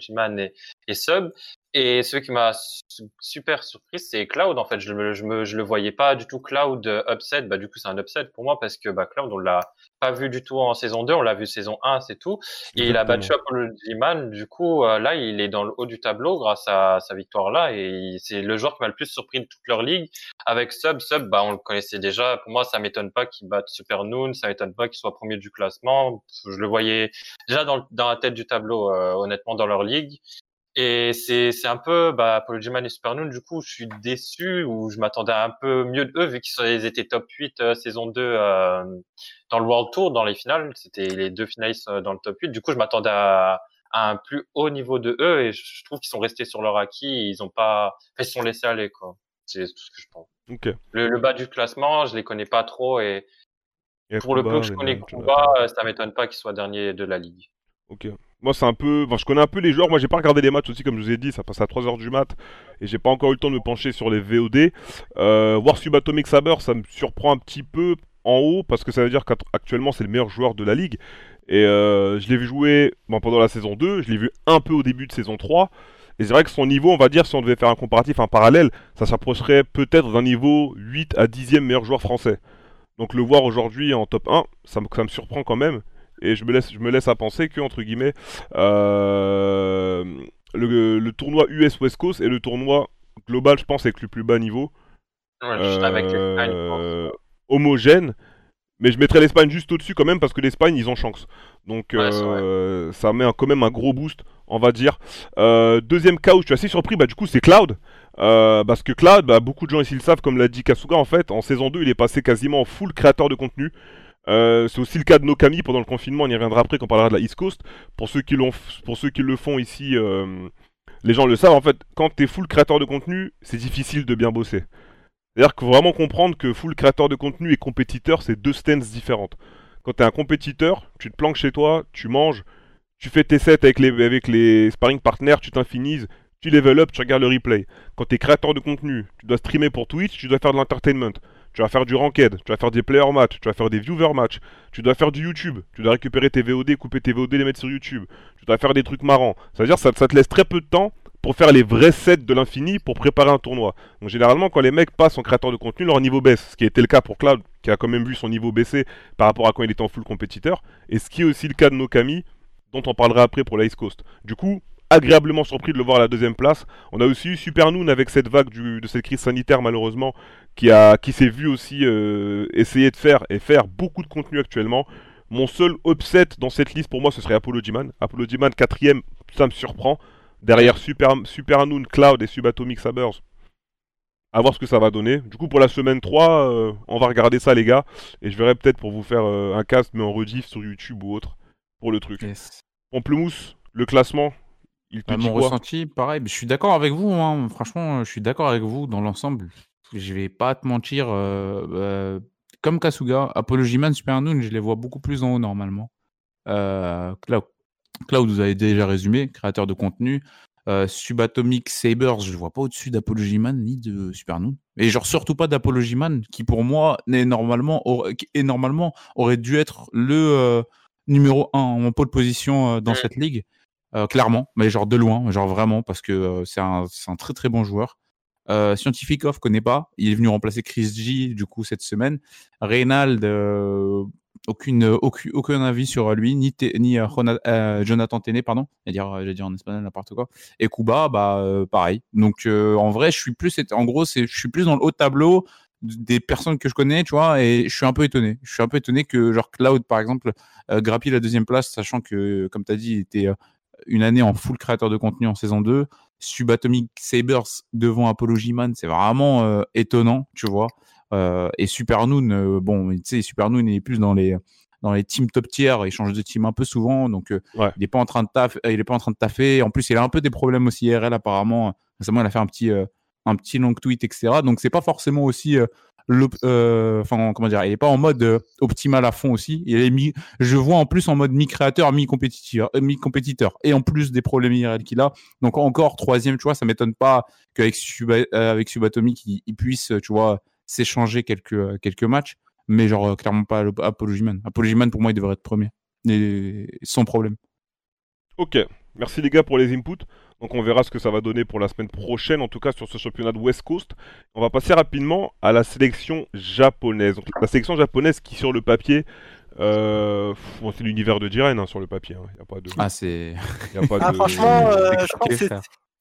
et Sub. Et ce qui m'a su- super surpris, c'est Cloud. En fait, je me, je me, je le voyais pas du tout Cloud euh, upset. Bah, du coup, c'est un upset pour moi parce que bah, Cloud, on l'a pas vu du tout en saison 2. On l'a vu saison 1, c'est tout. Et il a battu Apollo G-Man. Du coup, euh, là, il est dans le haut du tableau grâce à sa victoire là. Et c'est le joueur qui m'a le plus surpris de toute leur ligue. Avec Sub, Sub, bah, on le connaissait déjà. Pour moi, ça m'étonne pas qu'il batte Super Noon. Ça m'étonne pas qu'il soit premier du classement. Je le voyais déjà dans la tête du tableau, euh, honnêtement, dans leur ligue. Et c'est c'est un peu bah Apollo G-Man et Super Noon, du coup je suis déçu ou je m'attendais à un peu mieux de eux vu qu'ils étaient top 8 euh, saison 2 euh, dans le World Tour dans les finales, c'était les deux finalistes euh, dans le top 8. Du coup, je m'attendais à, à un plus haut niveau de eux et je trouve qu'ils sont restés sur leur acquis, ils ont pas enfin, ils sont laissés aller quoi. C'est tout ce que je pense. Le, le bas du classement, je les connais pas trop et Et pour le peu que je connais Kuba, ça m'étonne pas qu'il soit dernier de la ligue. Ok. Moi, c'est un peu. Enfin, je connais un peu les joueurs. Moi, j'ai pas regardé les matchs aussi, comme je vous ai dit. Ça passe à 3h du mat. Et j'ai pas encore eu le temps de me pencher sur les VOD. Euh, voir Subatomic Saber, ça me surprend un petit peu en haut. Parce que ça veut dire qu'actuellement, c'est le meilleur joueur de la ligue. Et euh, je l'ai vu jouer bon, pendant la saison 2. Je l'ai vu un peu au début de saison 3. Et c'est vrai que son niveau, on va dire, si on devait faire un comparatif, un parallèle, ça s'approcherait peut-être d'un niveau 8 à 10e meilleur joueur français. Donc le voir aujourd'hui en top 1, ça me, ça me surprend quand même. Et je me laisse, je me laisse à penser que, entre guillemets, euh, le, le tournoi US West Coast est le tournoi global, je pense, avec le plus bas niveau. Ouais, juste avec euh, homogène. Mais je mettrais l'Espagne juste au-dessus quand même parce que l'Espagne, ils ont chance. Donc Ouais, euh, ça met un- quand même un gros boost, on va dire. Euh, deuxième cas où je suis assez surpris, bah, du coup, c'est Cloud. Euh, parce que Cloud, bah, beaucoup de gens ici le savent, comme l'a dit Kasuga, en fait, en saison 2, il est passé quasiment en full créateur de contenu. Euh, c'est aussi le cas de Nokami pendant le confinement, on y reviendra après quand on parlera de la East Coast. Pour ceux qui, le font ici, euh, les gens le savent, en fait, quand tu es full créateur de contenu, c'est difficile de bien bosser. C'est-à-dire qu'il faut vraiment comprendre que full créateur de contenu et compétiteur, c'est deux stances différentes. Quand tu es un compétiteur, tu te planques chez toi, tu manges, tu fais tes sets avec les, sparring partners, tu t'infinises, tu level up, tu regardes le replay. Quand tu es créateur de contenu, tu dois streamer pour Twitch, tu dois faire de l'entertainment. Tu vas faire du ranked, tu vas faire des player match, tu vas faire des viewer match, tu dois faire du YouTube, tu dois récupérer tes VOD, couper tes VOD, les mettre sur YouTube, tu dois faire des trucs marrants. Ça veut dire que ça, ça te laisse très peu de temps pour faire les vrais sets de l'infini pour préparer un tournoi. Donc généralement quand les mecs passent en créateur de contenu, leur niveau baisse, ce qui était le cas pour Cloud, qui a quand même vu son niveau baisser par rapport à quand il était en full compétiteur, et ce qui est aussi le cas de Nokami, dont on parlera après pour l'Ice Coast. Du coup, agréablement surpris de le voir à la deuxième place. On a aussi eu Super Noon avec cette vague de cette crise sanitaire malheureusement, qui, a, qui s'est vu aussi euh, essayer de faire et faire beaucoup de contenu actuellement. Mon seul upset dans cette liste pour moi ce serait Apollo G-Man. Apollo G-Man quatrième, ça me surprend. Derrière Super, Super Noon, Cloud et Subatomic Sabers. À voir ce que ça va donner. Du coup, pour la semaine 3, euh, on va regarder ça, les gars. Et je verrai peut-être pour vous faire euh, un cast, mais en rediff sur YouTube ou autre, pour le truc. Yes. Pamplemousse, le classement, il te Bah, dit mon quoi? ressenti, pareil, je suis d'accord avec vous. hein. Franchement, je suis d'accord avec vous dans l'ensemble. Je vais pas te mentir. euh, euh, comme Kasuga, Apollo G-Man, Super Noon, je les vois beaucoup plus en haut normalement. Euh, Cloud, Cloud, vous avez déjà résumé, créateur de contenu. Euh, Subatomic Sabers, je le vois pas au-dessus d'Apollo G-Man ni de Super Noon. Et genre surtout pas d'Apollo G-Man, qui pour moi n'est normalement, aurait- est normalement aurait dû être le euh, numéro 1 en pole position euh, dans cette ligue. Clairement, mais genre de loin, genre vraiment, parce que c'est un, c'est un très très bon joueur. Euh, Scientificov connaît pas, il est venu remplacer Chris G du coup cette semaine. Reynald, euh, aucune, aucun, avis sur lui, ni, ni euh, euh, Jonathan Tene, pardon, j'allais dire en espagnol n'importe quoi. Et Kuba, bah euh, pareil. Donc en vrai, je suis plus, en gros, je suis plus dans le haut tableau des personnes que je connais, tu vois, et je suis un peu étonné. Je suis un peu étonné que, genre, Cloud, par exemple, grappille la deuxième place, sachant que, comme tu as dit, il était une année en full créateur de contenu en saison 2. Subatomic Sabers devant Apology Man, c'est vraiment euh, étonnant, tu vois. Euh, et Supernoon, euh, bon, tu sais, Supernoon est plus dans les dans les teams top tier, il change de team un peu souvent, donc Ouais. il est pas en train de taf, il est pas en train de taffer. En plus, il a un peu des problèmes aussi IRL apparemment. Récemment, il a fait un petit un petit long tweet, etc. Donc c'est pas forcément aussi enfin comment dire, il est pas en mode euh, optimal à fond aussi. Il est mis, je vois en plus en mode mi-créateur, mi-compétiteur, euh, mi-compétiteur, et en plus des problèmes IRL qu'il a. Donc encore troisième, tu vois, ça m'étonne pas qu'avec Suba, euh, avec Subatomic, il, puisse, tu vois, s'échanger quelques euh, quelques matchs, mais genre euh, clairement pas l'Ap- Apology Man. Apology Man pour moi, il devrait être premier, sans problème. Ok, merci les gars pour les inputs. Donc on verra ce que ça va donner pour la semaine prochaine, en tout cas sur ce championnat de West Coast. On va passer rapidement à la sélection japonaise. Donc, la sélection japonaise qui sur le papier, euh, bon, c'est l'univers de Jiren hein, sur le papier. Il n'y a pas de, Ah c'est y a pas Ah, de- franchement, euh, je pense que.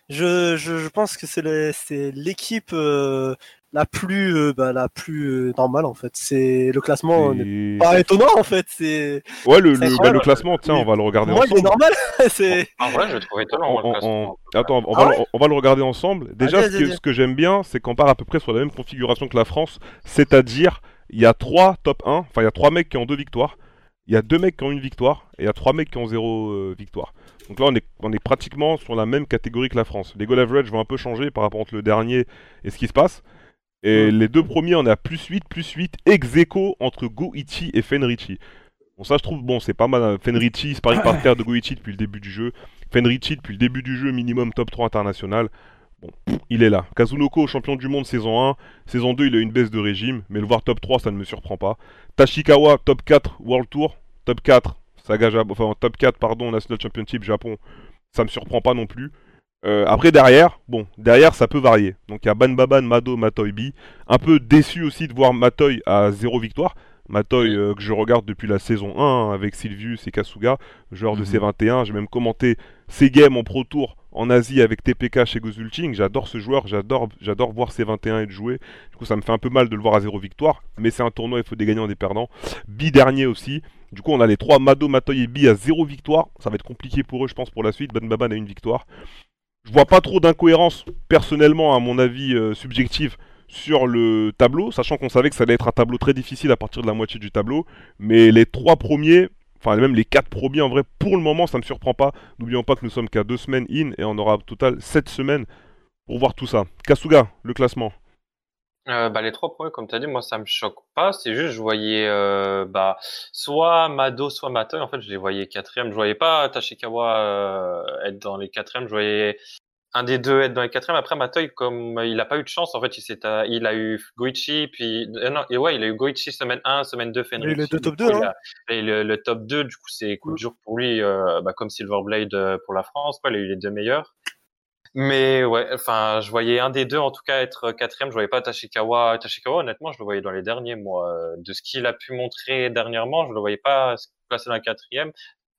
Je, je, je pense que c'est l'équipe euh, la plus euh, bah, la plus euh, normale en fait. C'est le classement n'est pas étonnant en fait. C'est Ouais, le, bah, le classement, tiens, Mais on va le regarder moi il est ensemble. normal. c'est En vrai, je trouve étonnant. le classement. en- Attends, on Ah va, ouais le- on va le regarder ensemble. Déjà, ce, que, ce que j'aime bien, c'est qu'on part à peu près sur la même configuration que la France, c'est-à-dire il y a trois top 1, enfin il y a trois mecs qui ont deux victoires, il y a deux mecs qui ont une victoire, et il y a trois mecs qui ont zéro euh, victoire. Donc là, on est, on est pratiquement sur la même catégorie que la France. Les goal average vont un peu changer par rapport entre le dernier et ce qui se passe. Et les deux premiers, on est à plus 8, plus 8, ex aequo entre Goichi et Fenrichi. Bon, ça, je trouve, bon, c'est pas mal. hein. Fenrichi, sparring partner de Goichi depuis le début du jeu. Fenrichi, depuis le début du jeu, minimum top 3 international. Bon, il est là. Kazunoko, champion du monde saison 1. Saison 2, il a eu une baisse de régime, mais le voir top 3, ça ne me surprend pas. Tashikawa, top 4 World Tour. Top 4, Saga enfin top 4, pardon, National Championship Japon. Ça me surprend pas non plus. Euh, après, derrière, bon, derrière, ça peut varier. Donc, il y a Banbaban, Mado, Matoy B. Un peu déçu aussi de voir Matoy à zéro victoire. Matoy, euh, que je regarde depuis la saison 1 hein, avec Sylvius et Kasuga, joueur de Mhm. C21. J'ai même commenté ses games en Pro Tour en Asie avec TPK chez Gozulting. J'adore ce joueur, j'adore, j'adore voir C21 et de jouer. Du coup, ça me fait un peu mal de le voir à zéro victoire, mais c'est un tournoi, il faut des gagnants et des perdants. B dernier aussi. Du coup, on a les trois Mado, Matoy et B à zéro victoire. Ça va être compliqué pour eux, je pense, pour la suite. Ben Baban a une victoire. Je vois pas trop d'incohérence, personnellement, à mon avis euh, subjectif, sur le tableau, sachant qu'on savait que ça allait être un tableau très difficile à partir de la moitié du tableau. Mais les trois premiers, enfin même les quatre premiers, en vrai, pour le moment, ça me surprend pas. N'oublions pas que nous sommes qu'à deux semaines in et on aura au total sept semaines pour voir tout ça. Kasuga, le classement. Euh, bah, les trois premiers, comme tu as dit, moi, ça me choque pas. C'est juste, je voyais euh, bah, soit Mado, soit Matoy. En fait, je les voyais quatrième. Je voyais pas Tashikawa euh, être dans les quatrièmes. Je voyais un des deux être dans les quatrièmes. Après, Matoy, comme il a pas eu de chance, en fait, il, il a eu Goichi, puis non, et ouais, il a eu Goichi semaine 1, semaine 2, Fenrichi. Il a eu les deux top Du coup, 2, il hein. a- et le, le top 2, du coup, c'est coup dur pour lui, bah, comme Silverblade pour la France. Quoi, il a eu les deux meilleurs. Mais ouais, enfin, je voyais un des deux en tout cas être quatrième. Je voyais pas Tashikawa. Tashikawa, honnêtement, je le voyais dans les derniers. Moi, Euh, de ce qu'il a pu montrer dernièrement, je le voyais pas se placer dans la quatrième.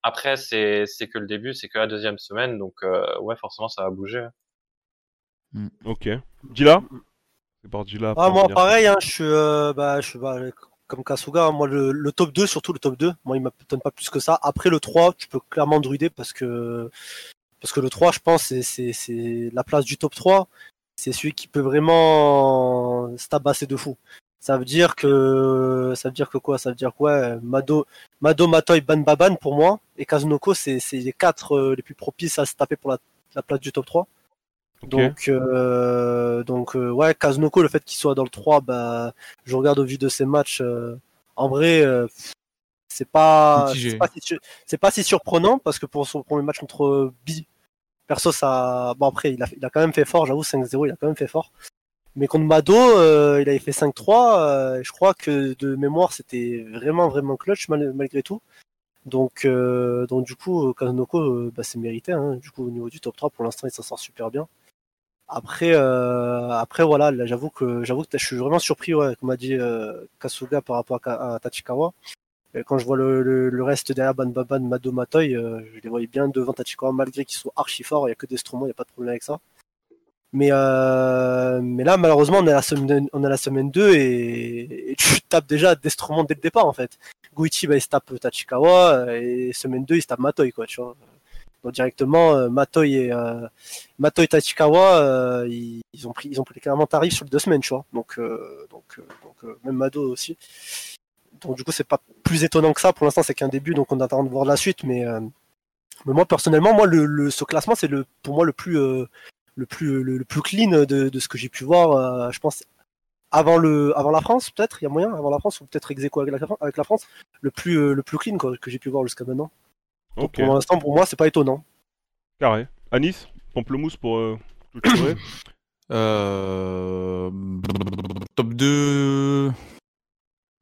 Après, c'est c'est que le début, c'est que la deuxième semaine, donc euh, ouais, forcément, ça va bouger. Ok. Gila C'est. Ah, moi pareil, hein, je suis bah, bah, je suis bah, comme Kasuga. hein, moi le, le top 2, surtout le top 2, moi il m'étonne pas plus que ça. Après le 3, tu peux clairement druider parce que parce que le 3, je pense, c'est la place du top 3. C'est celui qui peut vraiment se tabasser de fou. Ça veut dire que ça veut dire que quoi? Ça veut dire que ouais, Mado, Mado, Matoy, Ban Baban pour moi et Kazunoko, c'est les quatre euh, les plus propices à se taper pour la, la place du top 3. Ok. Donc, euh, donc euh, ouais, Kazunoko, le fait qu'il soit dans le 3, bah, je regarde au vu de ses matchs. euh, en vrai, euh, c'est pas, c'est pas, si, pas surprenant parce que pour son premier match contre B, perso, ça. Bon, après, il a, il a quand même fait fort, j'avoue, 5-0, il a quand même fait fort. Mais contre Mado, euh, il avait fait 5-3. euh, je crois que de mémoire, c'était vraiment, vraiment clutch mal- malgré tout. Donc, euh, donc du coup, Kazunoko, euh, bah, c'est mérité. Hein. Du coup, au niveau du top 3, pour l'instant, il s'en sort super bien. Après, euh, après voilà, là, j'avoue que j'avoue que je suis vraiment surpris, ouais, comme a dit euh, Kasuga par rapport à, à Tachikawa. Et quand je vois le, reste derrière Banbaban, Mado Matoy, euh, je les voyais bien devant Tachikawa malgré qu'ils soient archi forts. Il y a que des il y a pas de problème avec ça. Mais, euh, mais là, malheureusement, on est à la semaine, on est à la semaine 2 et, tu tapes déjà Destromont dès le départ, en fait. Goichi, bah, il se tape Tachikawa et semaine 2, il se tape Matoy, quoi, tu vois. Donc directement, euh, Matoy et euh, Matoy Tachikawa, euh, ils, ont pris, ils ont clairement tarif sur deux semaines, tu vois. Donc, euh, donc, euh, euh, même Mado aussi. Donc du coup, c'est pas plus étonnant que ça. Pour l'instant, c'est qu'un début, donc on attend de voir la suite. Mais, euh, mais moi personnellement, moi, le, le, ce classement, c'est le, pour moi le plus, euh, le plus, le, le plus clean de, de ce que j'ai pu voir. euh, je pense avant le, avant la France, peut-être. Il y a moyen avant la France ou peut-être ex aequo avec la, avec la France, le plus, euh, le plus clean quoi, que j'ai pu voir jusqu'à maintenant. Donc, Pour l'instant, pour moi, c'est pas étonnant. carré. Anis, pamplemousse pour euh, clôturer. Euh... Top 2.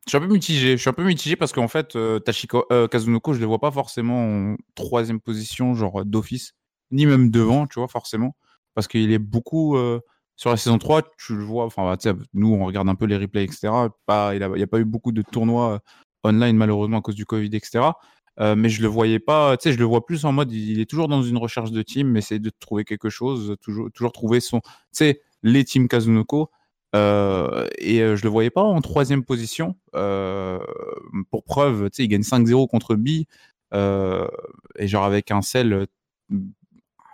Je suis un peu mitigé. Je suis un peu mitigé parce qu'en fait, euh, Tachiko, euh, Kazunoko, je le vois pas forcément en troisième position, genre d'office, ni même devant, tu vois, forcément. Parce qu'il est beaucoup. euh, sur la saison 3, tu le vois, enfin, bah, nous, on regarde un peu les replays, etc. Pas, il n'y a, pas eu beaucoup de tournois online, malheureusement, à cause du Covid, etc. Mais je le voyais pas, tu sais, je le vois plus en mode, il est toujours dans une recherche de team, essayer de trouver quelque chose, toujours, toujours trouver son, tu les teams Kazunoko. Euh, et euh, je le voyais pas en troisième position. Euh, pour preuve, il gagne 5-0 contre B. et genre avec un sel.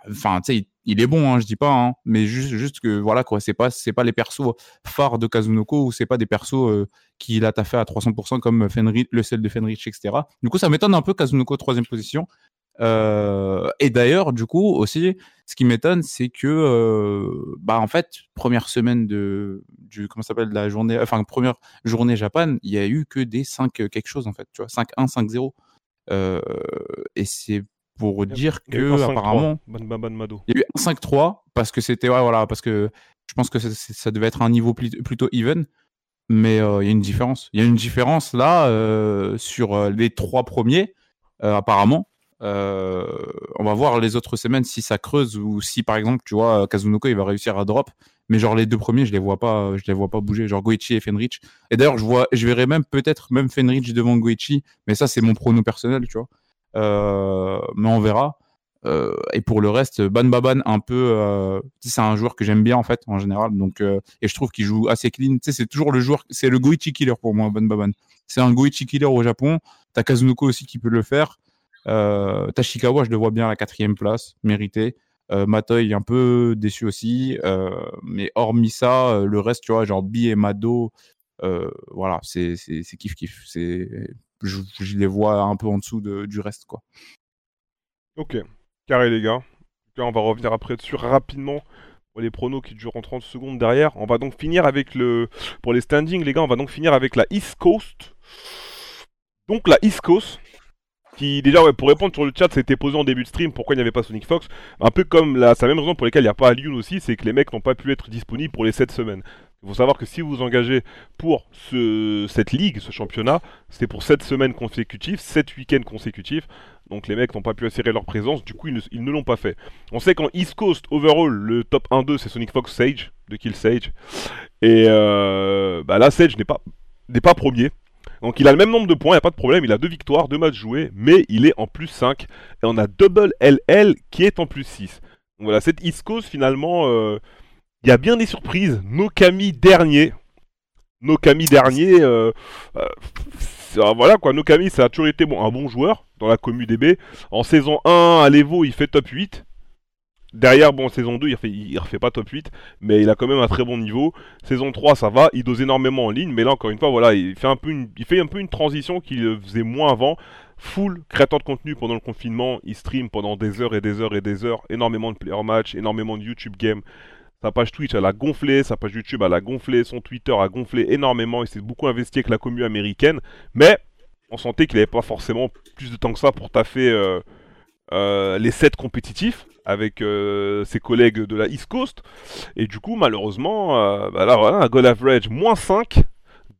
Enfin, tu sais, il, est bon, hein, je dis pas, hein, mais juste, juste que voilà, quoi, c'est pas, c'est pas les persos phares de Kazunoko ou c'est pas des persos euh, qu'il a taffé à 300% comme le sel de Fenrich, etc. Du coup, ça m'étonne un peu Kazunoko troisième position. Euh, et d'ailleurs, du coup, aussi, ce qui m'étonne, c'est que, euh, bah, en fait, première semaine de, du, comment s'appelle, de la journée, enfin, première journée Japan, il y a eu que des 5 quelque chose, en fait, tu vois, 5-1, 5-0. Euh, et c'est pour dire Il y eu que, un 5-3, apparemment, il y a eu un 5-3 parce que c'était ouais, voilà parce que je pense que ça, ça devait être un niveau plutôt even mais euh, il y a une différence. Il y a une différence là euh, sur euh, les trois premiers euh, apparemment Euh, on va voir les autres semaines si ça creuse ou si par exemple tu vois Kazunoko il va réussir à drop mais genre les deux premiers je les vois pas je les vois pas bouger genre Goichi et Fenrich et d'ailleurs je vois je verrais même peut-être même Fenrich devant Goichi mais ça c'est mon prono personnel tu vois Euh, mais on verra euh, et pour le reste, Ban Baban, un peu, euh, c'est un joueur que j'aime bien en fait en général. Donc, euh, et je trouve qu'il joue assez clean. C'est toujours le joueur, c'est le Goichi killer pour moi, Ban Baban. C'est un Goichi killer au Japon. T'as Kazunoko aussi qui peut le faire. Euh, Tashikawa, je le vois bien à la quatrième place, mérité. Euh, Matoy un peu déçu aussi, euh, mais hormis ça, euh, le reste, tu vois, genre Bi et Mado, voilà, c'est kiff kiff. C'est je, les vois un peu en dessous de, du reste quoi. Ok, carré les gars. Là, on va revenir après dessus rapidement pour les pronos qui dureront 30 secondes derrière. On va donc finir avec le. Pour les standings, les gars, on va donc finir avec la East Coast. Donc la East Coast. Qui déjà pour répondre sur le chat c'était posé en début de stream pourquoi il n'y avait pas Sonic Fox un peu comme la même raison pour laquelle il n'y a pas Alioun aussi c'est que les mecs n'ont pas pu être disponibles pour les 7 semaines il faut savoir que si vous vous engagez pour ce, cette ligue ce championnat c'est pour 7 semaines consécutives 7 week-ends consécutifs donc les mecs n'ont pas pu assurer leur présence, du coup ils ne, ils ne l'ont pas fait. On sait qu'en East Coast, overall, le top 1-2 c'est Sonic Fox Sage, de Kill Sage. Et euh, bah là Sage n'est pas, n'est pas premier. Donc il a le même nombre de points, il n'y a pas de problème, il a deux victoires, deux matchs joués, mais il est en plus 5. Et on a Double LL qui est en plus 6. Donc voilà, cette East finalement, euh, il y a bien des surprises. Nokami dernier. Nokami dernier, euh, euh, voilà quoi, Nokami ça a toujours été un bon joueur dans la commu DB. En saison 1 à l'Evo il fait top 8. Derrière, bon, saison 2 il refait, refait pas top 8, mais il a quand même un très bon niveau. Saison 3 ça va, il dose énormément en ligne, mais là encore une fois voilà, il fait un peu une, il fait un, peu une transition qu'il faisait moins avant. Full créateur de contenu pendant le confinement, il stream pendant des heures et des heures et des heures, énormément de player match, énormément de YouTube game. Sa page Twitch, elle a gonflé, sa page YouTube, elle a gonflé, son Twitter a gonflé énormément, il s'est beaucoup investi avec la commu américaine, mais on sentait qu'il n'avait pas forcément plus de temps que ça pour taffer euh, euh, les sets compétitifs avec euh, ses collègues de la East Coast. Et du coup, malheureusement, euh, bah là, voilà, un goal average moins 5,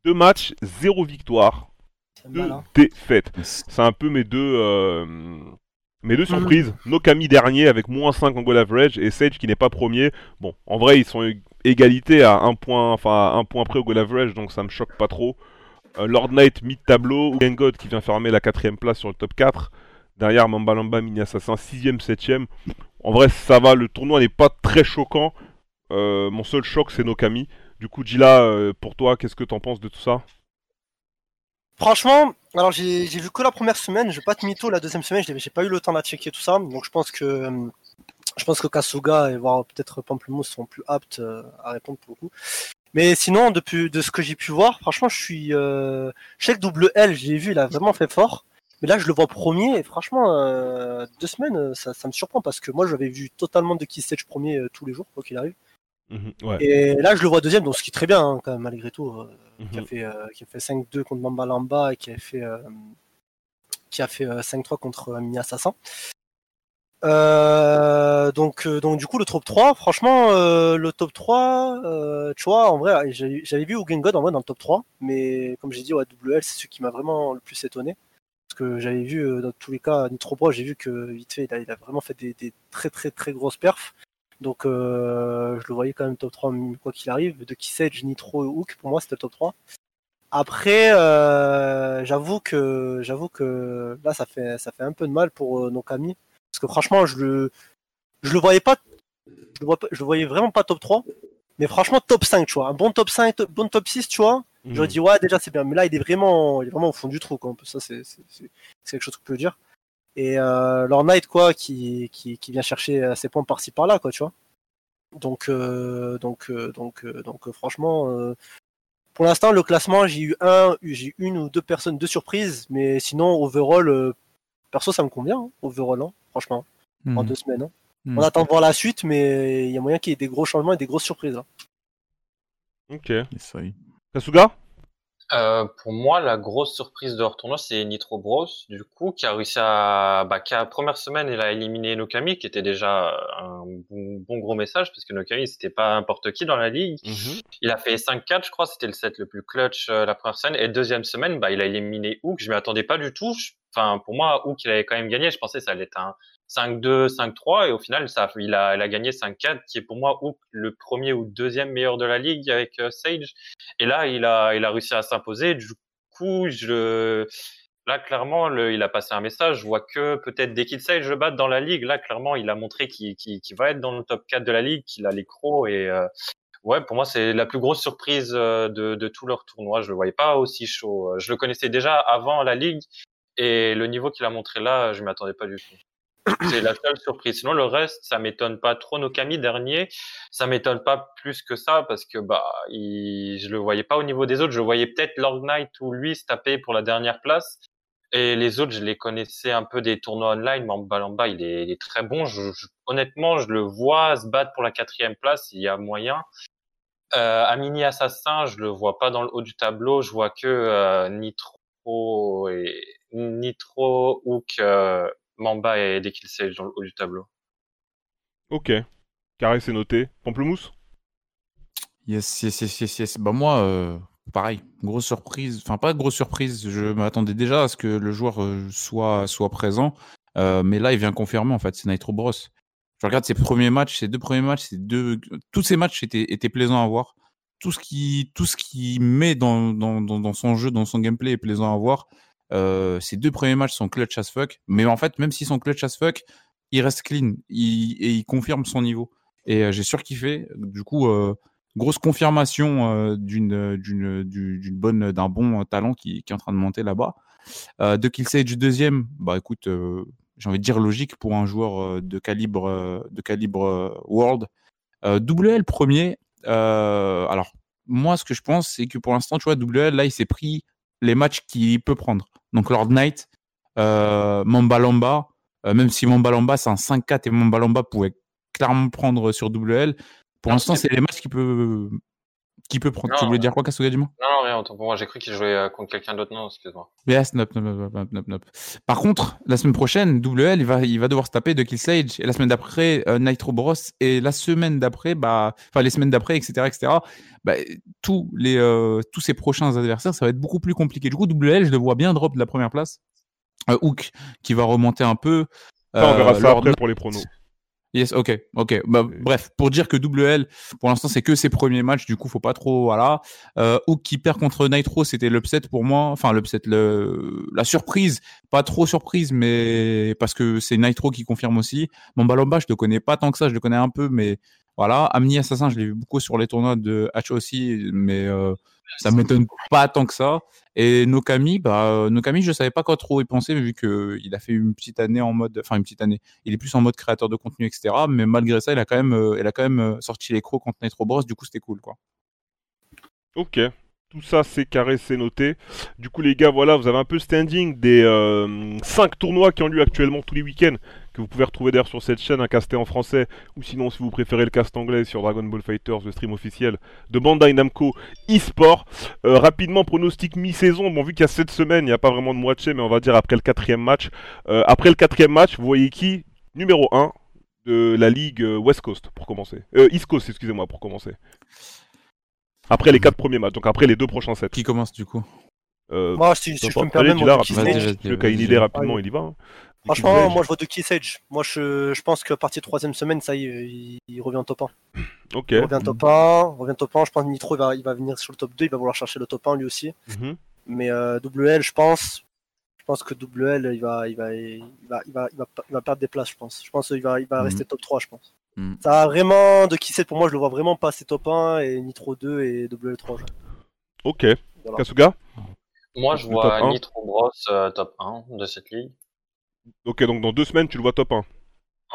2 matchs, 0 victoire, C'est 2 malin. défaites. C'est un peu mes deux, euh, mes deux surprises. Nokami dernier avec moins 5 en goal average et Sage qui n'est pas premier. Bon, en vrai, ils sont ég- égalité à un point, enfin un point près au goal average, donc ça me choque pas trop. Euh, Lord Knight mid-tableau, God qui vient fermer la quatrième place sur le top 4. Derrière Mamba Lamba, Mini Assassin, 6ème, 7ème. En vrai, ça va, le tournoi n'est pas très choquant. Euh, mon seul choc, c'est Nokami. Du coup, Gila, euh, pour toi, qu'est-ce que t'en penses de tout ça? Franchement, alors j'ai vu que la première semaine, je vais pas te mytho, la deuxième semaine, j'ai pas eu le temps de checker tout ça, donc je pense que euh, je pense que Kasuga et voire peut-être Pamplemousse sont plus aptes à répondre pour le coup. Mais sinon, depuis de ce que j'ai pu voir, franchement, je suis, euh, je double L, j'ai vu, il a vraiment fait fort, mais là je le vois premier et franchement, euh, deux semaines, euh, ça, ça me surprend parce que moi j'avais vu totalement de Stage premier euh, tous les jours quoi qu'il arrive. Mhm, Ouais. Et là, je le vois deuxième, donc ce qui est très bien, hein, quand même, malgré tout. euh, qui a Mhm. fait, qui a fait 5-2 contre Mamba Lamba et qui a fait, euh, qui a fait euh, 5-3 contre Mini Assassin. Donc, donc, du coup, le top 3, franchement, le top 3, euh, tu vois, en vrai, j'avais vu Ugen God en vrai dans le top 3, mais comme j'ai dit, ouais, WL, c'est celui qui m'a vraiment le plus étonné. Parce que j'avais vu, euh, dans tous les cas, Nitro Pro, j'ai vu que vite fait, il a, vraiment fait des, très, très, très grosses perfs. Donc, euh, je le voyais quand même top 3, quoi qu'il arrive. De Kisage, Nitro, Hook, pour moi, c'était top 3. Après, euh, j'avoue que j'avoue que là, ça fait ça fait un peu de mal pour euh, Nokami parce que franchement, je le je le voyais pas, je le, pas- je voyais vraiment pas top 3, mais franchement top 5, tu vois, un bon top 5, top- bon top 6, tu vois. Mhm. J'aurais dit ouais, déjà c'est bien, mais là il est vraiment il est vraiment au fond du trou quoi. Ça c'est quelque chose qu'on peut dire. Et euh, Lord Knight quoi, qui qui qui vient chercher ses points par-ci par-là quoi, tu vois. Donc euh, donc euh, donc euh, donc euh, franchement. euh, pour l'instant, le classement, j'ai eu un, j'ai une ou deux personnes de surprise, mais sinon, overall, euh, perso, ça me convient, hein, overall, hein, franchement, en Mhm. deux semaines. hein. Mhm. On attend de voir la suite, mais il y a moyen qu'il y ait des gros changements et des grosses surprises. hein. Ok. Yes. Kasuga? Euh, pour moi, la grosse surprise de leur tournoi, c'est Nitro Bros, du coup, qui a réussi à, bah, qui a première semaine, il a éliminé Nokami, qui était déjà un bon, bon gros message, parce que Nokami, c'était pas n'importe qui dans la ligue. Mhm. Il a fait 5-4, je crois, c'était le set le plus clutch euh, la première semaine. Et deuxième semaine, bah, il a éliminé Hook. Je m'y attendais pas du tout. Je- Enfin, pour moi, Hook, il avait quand même gagné. Je pensais que ça allait être un 5-2, 5-3. Et au final, ça, il a, gagné 5-4, qui est pour moi Hook le premier ou deuxième meilleur de la ligue avec euh, Sage. Et là, il a, il a réussi à s'imposer. Du coup, je, là, clairement, il a passé un message. Je vois que peut-être dès qu'il Sage le bat dans la ligue, là, clairement, il a montré qu'il va être dans le top 4 de la ligue, qu'il a les crocs et, euh, Ouais, pour moi, c'est la plus grosse surprise euh, de, de tout leur tournoi. Je le voyais pas aussi chaud. Je le connaissais déjà avant la ligue et le niveau qu'il a montré là, je m'y attendais pas du tout. C'est la seule surprise. Sinon, le reste, ça m'étonne pas trop. Nokami dernier, ça m'étonne pas plus que ça parce que bah, il, je le voyais pas au niveau des autres. Je voyais peut-être Lord Knight ou lui se taper pour la dernière place. Et les autres, je les connaissais un peu des tournois online. Mamba Lamba, il est, il est très bon. Je- honnêtement, je le vois se battre pour la quatrième place. Il y a moyen. Euh, Amini Assassin, je le vois pas dans le haut du tableau. Je vois que euh, Nitro et Nitro Hook, euh, Mamba et dès qu'il Sage dans le haut du tableau. Ok. Carré, c'est noté. Pamplemousse? Yes, yes, yes, yes, yes. Bah moi, euh, pareil, grosse surprise. Enfin, pas grosse surprise. Je m'attendais déjà à ce que le joueur euh, soit, soit présent. Euh, mais là, il vient confirmer, en fait, c'est Nitro Bros. Je regarde ses premiers matchs, ses deux premiers matchs, ses deux... tous ces matchs étaient, étaient plaisants à voir. Tout ce qui, tout ce qui met dans, dans, dans, dans son jeu, dans son gameplay est plaisant à voir. Euh, ses deux premiers matchs sont clutch as fuck. Mais en fait, même s'ils sont clutch as fuck, il reste clean et il confirme son niveau. Et euh, j'ai surkiffé. Du coup, euh, grosse confirmation euh, d'une du- bonne d'un bon euh, talent qui, est en train de monter là-bas. Euh, de Kill Sage deuxième, bah écoute, euh, j'ai envie de dire logique pour un joueur euh, de calibre euh, de calibre euh, world. Euh, WL premier. euh, alors moi, ce que je pense, c'est que pour l'instant, tu vois, WL là, il s'est pris les matchs qu'il peut prendre. Donc Lord Knight, euh, Mamba Lamba, euh, même si Mamba Lamba c'est un 5-4 et Mamba Lamba pouvait clairement prendre sur WL. Pour Non, l'instant, c'est- les matchs qu'il peut, qu'il peut prendre. Non, tu voulais dire quoi, Kasuga, dis-moi? Non, non, rien, autant pour moi. J'ai cru qu'il jouait euh, contre quelqu'un d'autre. Non, excuse-moi. Yes, nop, nop, nop, nop, nop, nop. Par contre, la semaine prochaine, WL, il va, il va devoir se taper de Kill Sage. Et la semaine d'après, euh, Nitro Bros. Et la semaine d'après, bah, enfin, les semaines d'après, etc., etc., bah, tous les, euh, tous ses prochains adversaires, ça va être beaucoup plus compliqué. Du coup, WL, je le vois bien drop de la première place. Euh, Hook, qui va remonter un peu. Ça, on verra ça après pour les pronos. Yes, ok, ok. Bah, bref, pour dire que WL, pour l'instant, c'est que ses premiers matchs, du coup, faut pas trop, voilà. Euh, Hook qui perd contre Nitro, c'était l'upset pour moi. Enfin, l'upset, le, la surprise, pas trop surprise, mais parce que c'est Nitro qui confirme aussi. Mon Balomba, je le connais pas tant que ça, je le connais un peu, mais Voilà, Amni Assassin, je l'ai vu beaucoup sur les tournois de H aussi, mais euh, ça m'étonne pas tant que ça. Et Nokami, bah, euh, Nokami, je savais pas quoi trop y penser, vu que il a fait une petite année en mode, enfin une petite année, il est plus en mode créateur de contenu, etc. Mais malgré ça, il a quand même, euh, il a quand même euh, sorti les crocs contre Nitro Bros. Du coup, c'était cool, quoi. Ok. Tout ça, c'est carré, c'est noté. Du coup, les gars, voilà, vous avez un peu le standing des 5 tournois qui ont lieu actuellement tous les week-ends, que vous pouvez retrouver d'ailleurs sur cette chaîne, un casté en français, ou sinon, si vous préférez le cast anglais, sur Dragon Ball Fighters, le stream officiel de Bandai Namco eSport. Euh, rapidement, pronostic mi-saison. Bon, vu qu'il y a 7 semaines, il n'y a pas vraiment de moitié, mais on va dire après le quatrième match. Euh, après le quatrième match, vous voyez qui Numéro 1 de la ligue euh, West Coast, pour commencer. Euh, East Coast, excusez-moi, pour commencer. Après les 4 premiers matchs, donc après les deux prochains sets. Qui commence du coup? Euh, Moi, si, si je peux me permettre, de vas-y. idée rapidement, il y va. hein. Franchement, moi je vois de Kisage. Moi je, je pense qu'à partir de troisième semaine, ça y est, il, il revient au top 1. Ok. Il revient top 1, revient top 1. Je pense que Nitro il va, il va venir sur le top 2, il va vouloir chercher le top 1 lui aussi. Mhm. Mais euh, WL, je pense, je pense que WL, il va, il va, il va, il va, il va, il va perdre des places, je pense. Je pense qu'il va, il va Mhm. rester top 3, je pense. Mhm. Ça a vraiment de Kisage pour moi, je le vois vraiment passer top 1 et Nitro 2 et WL3. genre. Ok. Voilà. Kasuga? Moi, je Le vois. Nitro Bros euh, top 1 de cette ligue. Ok, donc dans deux semaines, tu le vois top 1.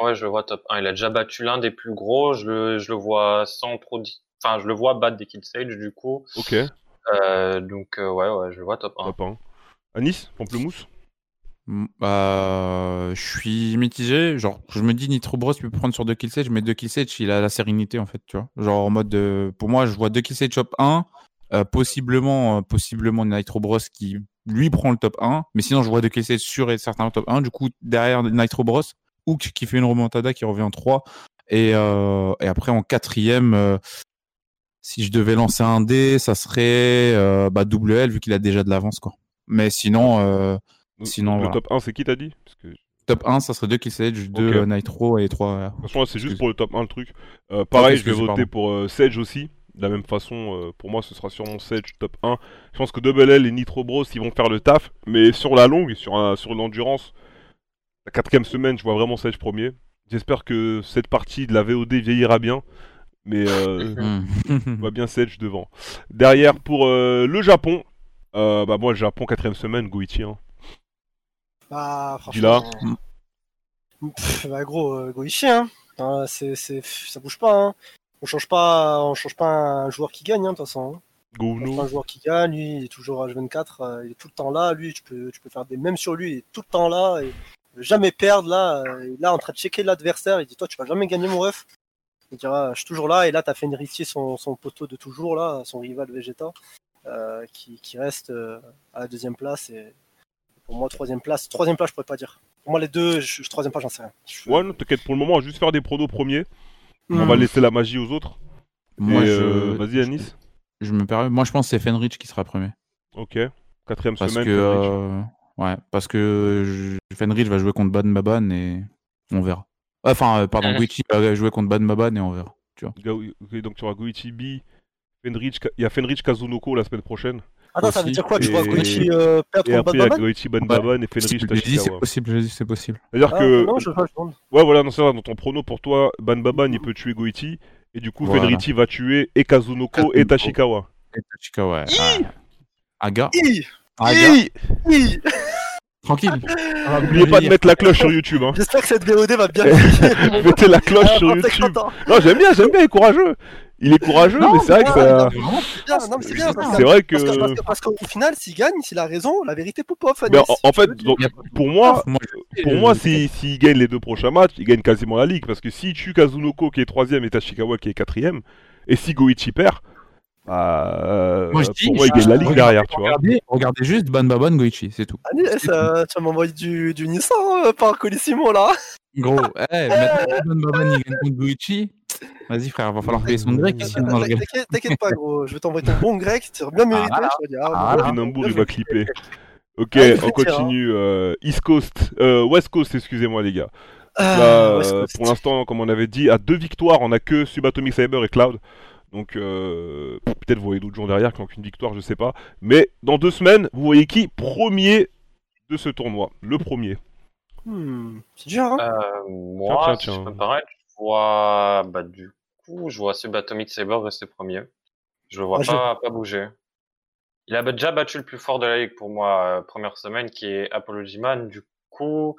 Ouais, je le vois top 1. Il a déjà battu l'un des plus gros. Je le, je le vois sans trop. Enfin, je le vois battre des Kid Sage du coup. Ok, Euh, donc, euh, ouais, ouais, je le vois top 1. top 1. Anis, Pamplemousse Bah, je suis mitigé. Genre, je me dis Nitro Bros, tu peux prendre sur deux kill sage, mais deux kill sage, il a la sérénité en fait, tu vois. Genre en mode, euh, pour moi, je vois deux kill sage top 1, euh, possiblement, euh, possiblement Nitro Bros qui lui prend le top 1, mais sinon je vois deux kill sage sûr et certain top 1. Du coup, derrière Nitro Bros, Hook qui fait une remontada qui revient en 3 et, euh, et après en quatrième. euh, si je devais lancer un dé, ça serait euh, bah, WL vu qu'il a déjà de l'avance quoi. Mais sinon, Donc, Sinon, Le voilà. top 1, c'est qui t'as dit? Parce que, De Top 1, ça serait 2 Kill Sage, 2 Ok. euh, Nitro et 3. toute façon, là, c'est juste pour le top 1 le truc. Pareil, je vais voter pardon. pour Sage aussi. De la même façon, euh, pour moi, ce sera sûrement Sage top 1. Je pense que Double L et Nitro Bros, ils vont faire le taf. Mais sur la longue, sur, un- sur l'endurance, la quatrième semaine, je vois vraiment Sage premier. J'espère que cette partie de la VOD vieillira bien. Mais euh, Mhm. On voit bien Sage devant. Derrière, pour euh, le Japon, euh, bah moi, le Japon, quatrième semaine, Goichi. Hein. Bah, franchement. Pff, bah, gros, euh, Goichi, hein. Hein, c'est, c'est, ça bouge pas, hein. On change pas, on change pas un joueur qui gagne, hein, de toute façon. hein. Un joueur qui gagne, lui, il est toujours H24, euh, il est tout le temps là, lui, tu peux, tu peux faire des mêmes sur lui, il est tout le temps là, et jamais perdre, là, euh, il est là, en train de checker l'adversaire, il dit, toi, tu vas jamais gagner, mon ref. Il dira, je suis toujours là, et là, t'as fait héritier son, son poteau de toujours, là, son rival Vegeta, euh, qui, qui reste euh, à la deuxième place, et pour moi, troisième place, troisième place, je pourrais pas dire. Pour moi, les deux, je, je- troisième place, j'en sais rien. Je- Ouais, non, t'inquiète, pour le moment, on va juste faire des pronos premiers. On va laisser la magie aux autres. Moi, Et, je, euh, Vas-y, Anis. je me permets. Moi, je pense que c'est Fenrich qui sera premier. Ok. Quatrième Parce semaine. que, Fenrich. euh, ouais, parce que je- Fenrich va jouer contre Ban Maban et on verra. Enfin, euh, pardon. Guichi va jouer contre Ban Maban et on verra. Ga- ok, donc tu auras Goichi B. Fenrich, il y a Fenrich Kazunoko la semaine prochaine. Attends, ça veut dire quoi Tu et- vois Goichi euh, perdre Et contre après, il y a Batman Goichi Ouais. Banbaban et Fenrich J'ai dit c'est possible, j'ai dit c'est possible. C'est-à-dire Ah, que. Non, je je. Ouais, voilà, non, c'est ça. Dans ton prono pour toi, Banbaban, il peut tuer Goichi. Et du coup, Voilà. Fenrichi va tuer et Kazunoko et. Tashikawa. Et Tachika, ouais. Ah. Aga. Aga. Tranquille. N'oubliez pas de mettre la cloche sur YouTube. Hein. J'espère que cette VOD va bien. Mettez la cloche Ah, sur YouTube. Non, j'aime bien, j'aime bien, il est courageux. Il est courageux, mais c'est vrai que ça. C'est c'est parce que- C'est vrai que. Parce que- parce que- parce qu'au final, s'il gagne, s'il a raison, la vérité pour pas Mais en, en fait, donc, pour moi, pour moi, si- s'il gagne les deux prochains matchs, il gagne quasiment la ligue. Parce que s'il tue Kazunoko qui est troisième et Tashikawa qui est quatrième, et si Goichi perd, bah, euh, Moi, je dis, pour moi, il gagne la ligue regardez- derrière, tu vois. regardez, regardez juste Ban Maban Goichi, c'est tout. Allez, ça- tu vas m'envoyer du, du Nissan euh, par Colissimo là. Gros, eh, maintenant que Ban Maban il gagne contre Goichi, vas-y frère, va falloir payer son grec ici. T'inquiète pas, gros. Je vais t'envoyer ton bon grec, tu seras bien mérité. voilà. je vais dire, ah, Ah, il va clipper. Ok, Ah, on continue. euh, East Coast, euh, West Coast, excusez-moi les gars. ah, Là, euh, pour l'instant, comme on avait dit, à deux victoires, on a que Subatomic Cyber et Cloud. Donc, euh, peut-être vous voyez d'autres gens derrière qui n'ont qu'une victoire, je sais pas. Mais dans deux semaines, vous voyez qui Premier de ce tournoi? Le premier. Hmm, c'est dur, hein. Euh, moi, Tiens, tiens, si tiens. je peux me permettre, je vois bah, du coup, je vois Subatomic Saber rester premier. Je le vois je- pas bouger. Il a déjà battu le plus fort de la ligue pour moi euh, première semaine, qui est Apology Man. Du coup,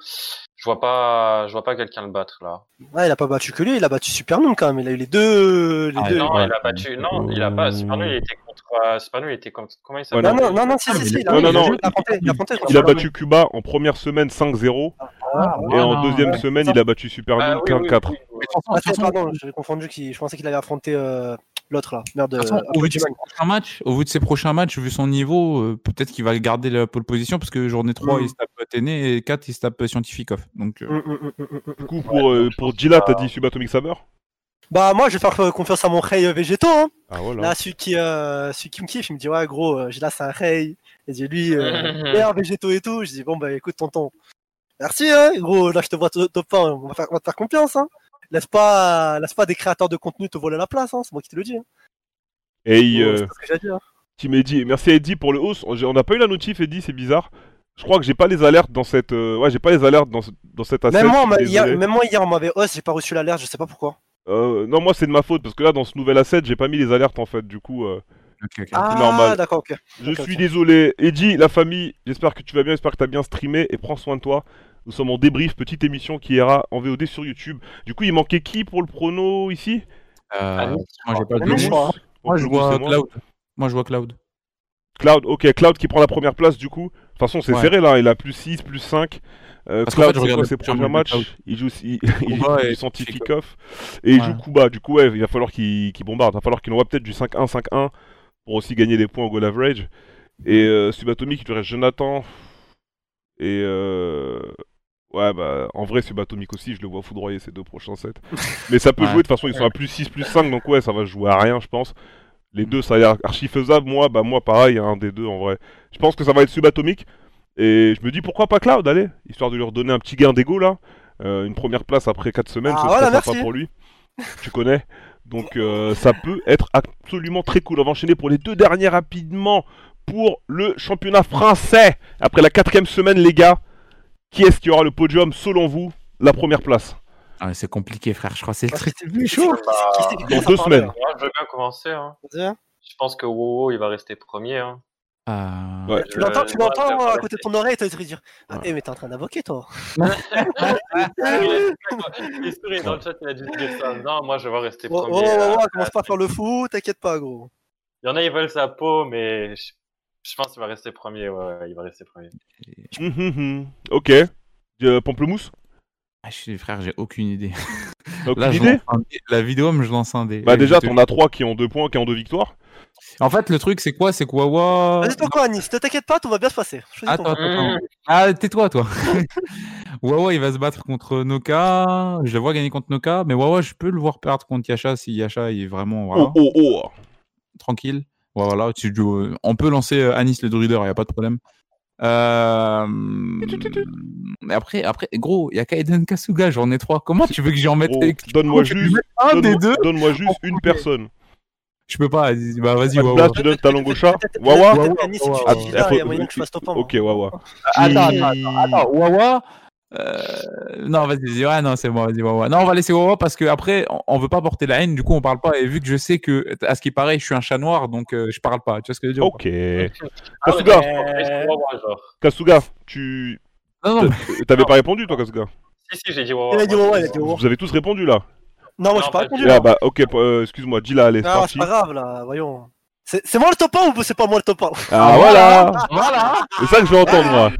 je vois pas, je vois pas quelqu'un le battre là. Ouais, il a pas battu que lui, il a battu Supernoom quand même. Il a eu les deux. Les Ah, deux. non, ouais. il a battu. Non, il a pas. Super il était contre. euh, Super il était contre. Comment il Ouais, s'appelle? Non, non, non, non, si, si, si, non, il a non, joué, il a battu Cuba en première semaine 5-0 Ah, et en deuxième semaine il a battu Super Ah, Noom oui, oui, 15-4. oui, oui. Mais de toute façon- Ah, de toute c'est- façon- pardon, j'avais confondu. Je pensais qu'il avait affronté euh, l'autre là. Merde. façon, euh, au, vu de ses prochains matchs, au vu de ses prochains matchs, vu son niveau, euh, peut-être qu'il va garder la pole position parce que journée 3, Mm. il se tape Athénée et 4, il se tape Scientificoff. Donc, euh, Mm, mm, mm. Du coup pour, euh, pour Gila t'as dit Subatomic Saber Bah, moi, je vais faire euh, confiance à mon Rey Végéto. Hein. Ah voilà. Là, celui qui, euh, celui qui me kiffe, il me dit Ouais, gros, euh, j'ai là, c'est un Rey. Et j'ai lui, euh, meilleur Végéto et tout. Je dis Bon, bah écoute, tonton. Merci, hein, gros. Là, je te vois to- top 1. On va, faire, on va te faire confiance. Hein. Laisse, pas, laisse pas des créateurs de contenu te voler la place. Hein. C'est moi qui te le dis. Hein. Et Oh, euh, ce que j'ai dit. Hein. Team Eddie. Merci à Eddie pour le. J'ai- On n'a pas eu la notif Eddie, c'est bizarre. Je crois que j'ai pas les alertes dans cette. euh, Ouais, j'ai pas les alertes dans, ce- dans cette asset. Même moi, hier, même moi, hier, on m'avait host. J'ai pas reçu l'alerte. Je sais pas pourquoi. Euh, non, moi c'est de ma faute parce que là dans ce nouvel asset, j'ai pas mis les alertes en fait. Du coup, euh, ok, ok. Ah, normal. d'accord, ok. je suis désolé. Eddie, la famille, j'espère que tu vas bien, j'espère que tu as bien streamé et prends soin de toi. Nous sommes en débrief, petite émission qui ira en VOD sur YouTube. Du coup, il manquait qui pour le prono ici? Euh, Ah, moi, j'ai pas Le de je crois, hein. Moi, je vois. Cloud. Moi, je vois Cloud. Cloud, ok, Cloud qui prend la première place du coup. De toute façon, c'est Ouais. serré là, il a plus 6, plus 5. Euh, Parce Cloud, fait, je quoi ses de matchs. Il joue, il, il joue et Scientificoff et il joue Kuba. Du coup, ouais, il va falloir qu'il bombarde. Il va falloir qu'il envoie peut-être du 5-1, 5-1 pour aussi gagner des points au goal average. Et euh, Subatomic, il lui reste Jonathan. Et euh... ouais, bah en vrai, Subatomic aussi, je le vois foudroyer ces deux prochains sets. Mais ça peut Ouais. jouer, de toute façon, ils sont à plus 6, plus 5, donc ouais, ça va jouer à rien, je pense. Les deux, ça a l'air archi faisable. Moi, bah moi, pareil, un des deux en vrai. Je pense que ça va être Subatomic. Et je me dis pourquoi pas Cloud, allez, histoire de lui redonner un petit gain d'ego là. Euh, une première place après 4 semaines, Ah, ce voilà, serait sympa pour lui. tu connais. Donc euh, ça peut être absolument très cool. On va enchaîner pour les deux derniers rapidement pour le championnat français. Après la quatrième semaine, les gars, qui est-ce qui aura le podium selon vous La première place? Ah, c'est compliqué, frère. Je crois que c'est le Parce truc le plus chaud. Dans deux semaines. Moi, je veux bien commencer. Hein. Je pense que Wowo, il va rester premier. Hein. Ah, Ouais. Tu l'entends, tu Euh, l'entends ouais, à côté de ton oreille, tu vas te dire Ah, Ouais. eh, mais t'es en train d'invoquer, toi. Il sourit dans le chat, il a dû dire ça. Non, moi, je vais rester Oh, premier. oh, euh, oh, oh, commence pas à faire le fou, t'inquiète pas, gros. Il y en a, ils veulent sa peau, mais je, je pense qu'il va rester premier. Ouais, ouais, il va rester premier. Hum, hum, hum. Ok. Euh, Pamplemousse? Ah, je suis frère, j'ai aucune idée. Aucune Là, idée. La vidéo, mais je lance un dé. Bah déjà, t'en as trois qui ont deux points, qui ont deux victoires. En fait, le truc, c'est quoi? C'est que Wawa. Vas-y, toi, quoi, Anis, ne t'inquiète pas, tout va bien se passer. Attends, attends, attends. Ah, tais-toi, toi. Wawa, il va se battre contre Noka. Je le vois gagner contre Noka, mais Wawa, je peux le voir perdre contre Yasha si Yasha il est vraiment voilà, Oh oh oh tranquille. Voilà, tu, tu- on peut lancer euh, Anis le Druider, il n'y a pas de problème. Euh... Mais après, après, gros, il y a Kaiden Kasuga, j'en ai trois. Comment tu veux que j'en mette Oh, Donne-moi juste, un des deux donne-moi juste une personne. Je peux pas. Bah, vas-y, de Wawa. place, tu donnes ta langue au chat. Wawa Wawa, dis Wawa. là, il y a Faut- moyen que je fasse top 1. Ok, Wawa. Attends, attends, attends, Wawa. Euh, Non, vas-y, vas-y, ouais, non, c'est moi, vas-y. Non, on va laisser Wawa parce que après, on, on veut pas porter la haine, du coup, on parle pas. Et vu que je sais que, à ce qui paraît, je suis un chat noir, donc euh, je parle pas. Tu vois ce que je veux dire Ok. Ah, Kasuga, genre. Kasuga, tu. Non, non, T'avais pas répondu toi, Kasuga Si, si, j'ai dit Wawa. Il a dit Wawa, il a dit Wawa. Vous avez tous répondu là Non, moi, je pas répondu. du Ah bah ok, euh, excuse-moi, dis là, allez, c'est Non, parti. c'est pas grave, là, voyons. C'est moi le top 1 ou c'est pas moi le top 1 Ah voilà voilà. C'est ça que je veux entendre moi.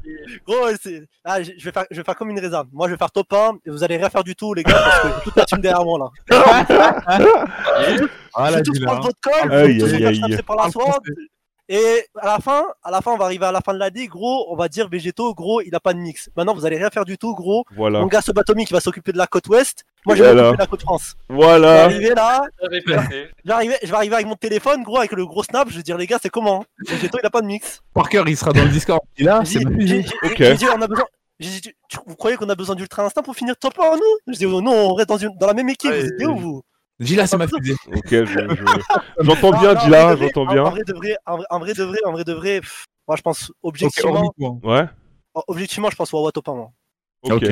Gros, c'est- ah, je je vais faire, je vais faire comme une réserve. Moi, je vais faire top 1 et vous allez rien faire du tout, les gars, parce que j'ai toute la team derrière moi là. je Voilà, vais tous dis-le, prendre votre Aïe, aïe, aïe. par la sword. français. Et à la fin, à la fin, on va arriver à la fin de la D, gros, on va dire Végéto, gros, il a pas de mix. Maintenant, vous allez rien faire du tout, gros. Voilà. Mon gars Sobatomi qui va s'occuper de la côte ouest. Moi, je vais Voilà. m'occuper de la côte France. Je vais Voilà. arriver là, je vais arriver, je vais arriver avec mon téléphone, gros, avec le gros snap. Je vais dire, les gars, c'est comment Végéto, il a pas de mix. Parker, il sera dans le Discord. Là, J'ai c'est Ok. j'ai dit, on a besoin. j'ai dit, vous croyez qu'on a besoin d'ultra instinct pour finir top 1 nous? Je dis, oh, non, on reste dans, une, dans la même équipe. Ouais, vous êtes où vous Gila, c'est ma fusée. Ok, je, je- j'entends Non, bien, vrai, j'entends en- bien. En vrai de vrai, en vrai, en vrai de vrai, en vrai de vrai, pff, moi je pense objectivement. Ouais. objectivement, je pense Wawa top 1 moi. Ok.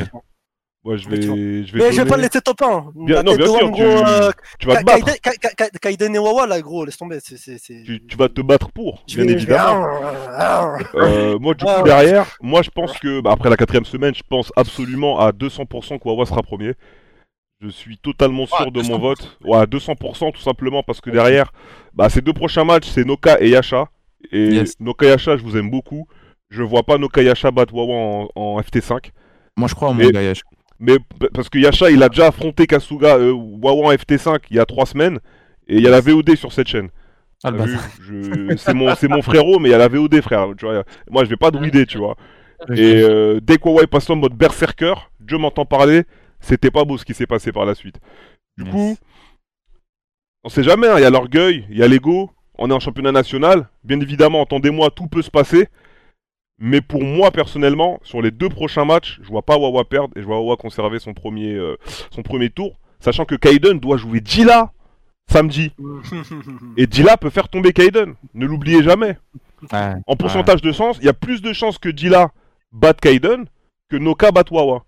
Moi, je Mais vais, je vais Mais je vais pas le laisser top 1. Bien- non, bien sûr, tu, gros, euh, tu vas te battre. Kaiden- Ka- Ka- Ka- Kaiden et Wawa, là, gros, laisse tomber. Tu, tu vas te battre pour, Je bien vais- je évidemment. Euh, moi, du coup, Ah. derrière, moi, je pense que, bah, après la quatrième semaine, je pense absolument à 200% que Wawa sera premier. Je suis totalement sûr de mon 200%. vote. Ouais, à 200% tout simplement parce que derrière, bah, ces deux prochains matchs, c'est Noka et Yasha. Et Yes. Noka Yasha, je vous aime beaucoup. Je vois pas Noka Yasha battre Wawa en, en FT5. Moi, je crois en mon Gayash. Mais parce que Yasha, il a déjà affronté Kasuga, euh, Wawa en FT5 il y a trois semaines. Et il y a la VOD sur cette chaîne. Ah. Je- c'est mon, frérot, mais il y a la VOD, frère. Tu vois, moi, je vais pas druider, tu vois. Et euh, dès que Wawa est passé en mode berserker, Dieu m'entend parler, c'était pas beau ce qui s'est passé par la suite. Du Yes. coup, on sait jamais, hein, il y a l'orgueil, il y a l'ego, on est en championnat national, bien évidemment, entendez-moi, tout peut se passer. Mais pour moi, personnellement, sur les deux prochains matchs, je vois pas Wawa perdre et je vois Wawa conserver son premier, euh, son premier tour, sachant que Kaiden doit jouer Dila samedi. Et Dila peut faire tomber Kaiden, ne l'oubliez jamais. Ouais. En pourcentage de chance, il y a plus de chances que Dila batte Kaiden que Noka batte Wawa.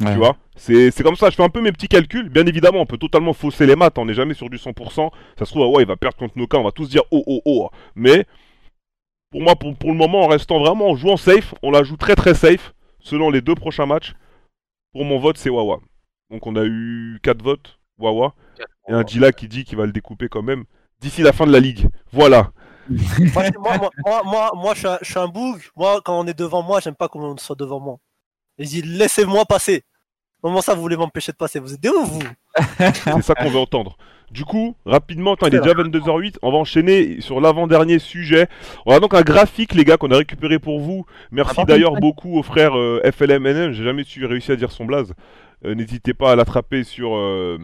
Ouais. Tu vois? C'est comme ça, je fais un peu mes petits calculs. Bien évidemment, on peut totalement fausser les maths, on n'est jamais sur du 100%. Ça se trouve, Wawa il va perdre contre Noka, on va tous dire oh oh oh. Mais pour moi, pour, pour le moment, en restant vraiment, en jouant safe, on la joue très très safe selon les deux prochains matchs. Pour mon vote, c'est Wawa. Donc on a eu 4 votes, Wawa. Et un Dila qui dit qu'il va le découper quand même d'ici la fin de la ligue. Voilà. moi, moi, moi, moi, je suis un- boug. Moi, quand on est devant moi, j'aime pas qu'on soit devant moi. Et je dis, laissez-moi passer. Comment ça, vous voulez m'empêcher de passer Vous êtes des ouf, vous C'est ça qu'on veut entendre. Du coup, rapidement, attends, il est déjà 22h08, on va enchaîner sur l'avant-dernier sujet. On a donc un graphique, les gars, qu'on a récupéré pour vous. Merci Ah, par d'ailleurs beaucoup au frère euh, FLMNM, j'ai jamais su réussi à dire son blaze. Euh, N'hésitez pas à l'attraper sur, euh,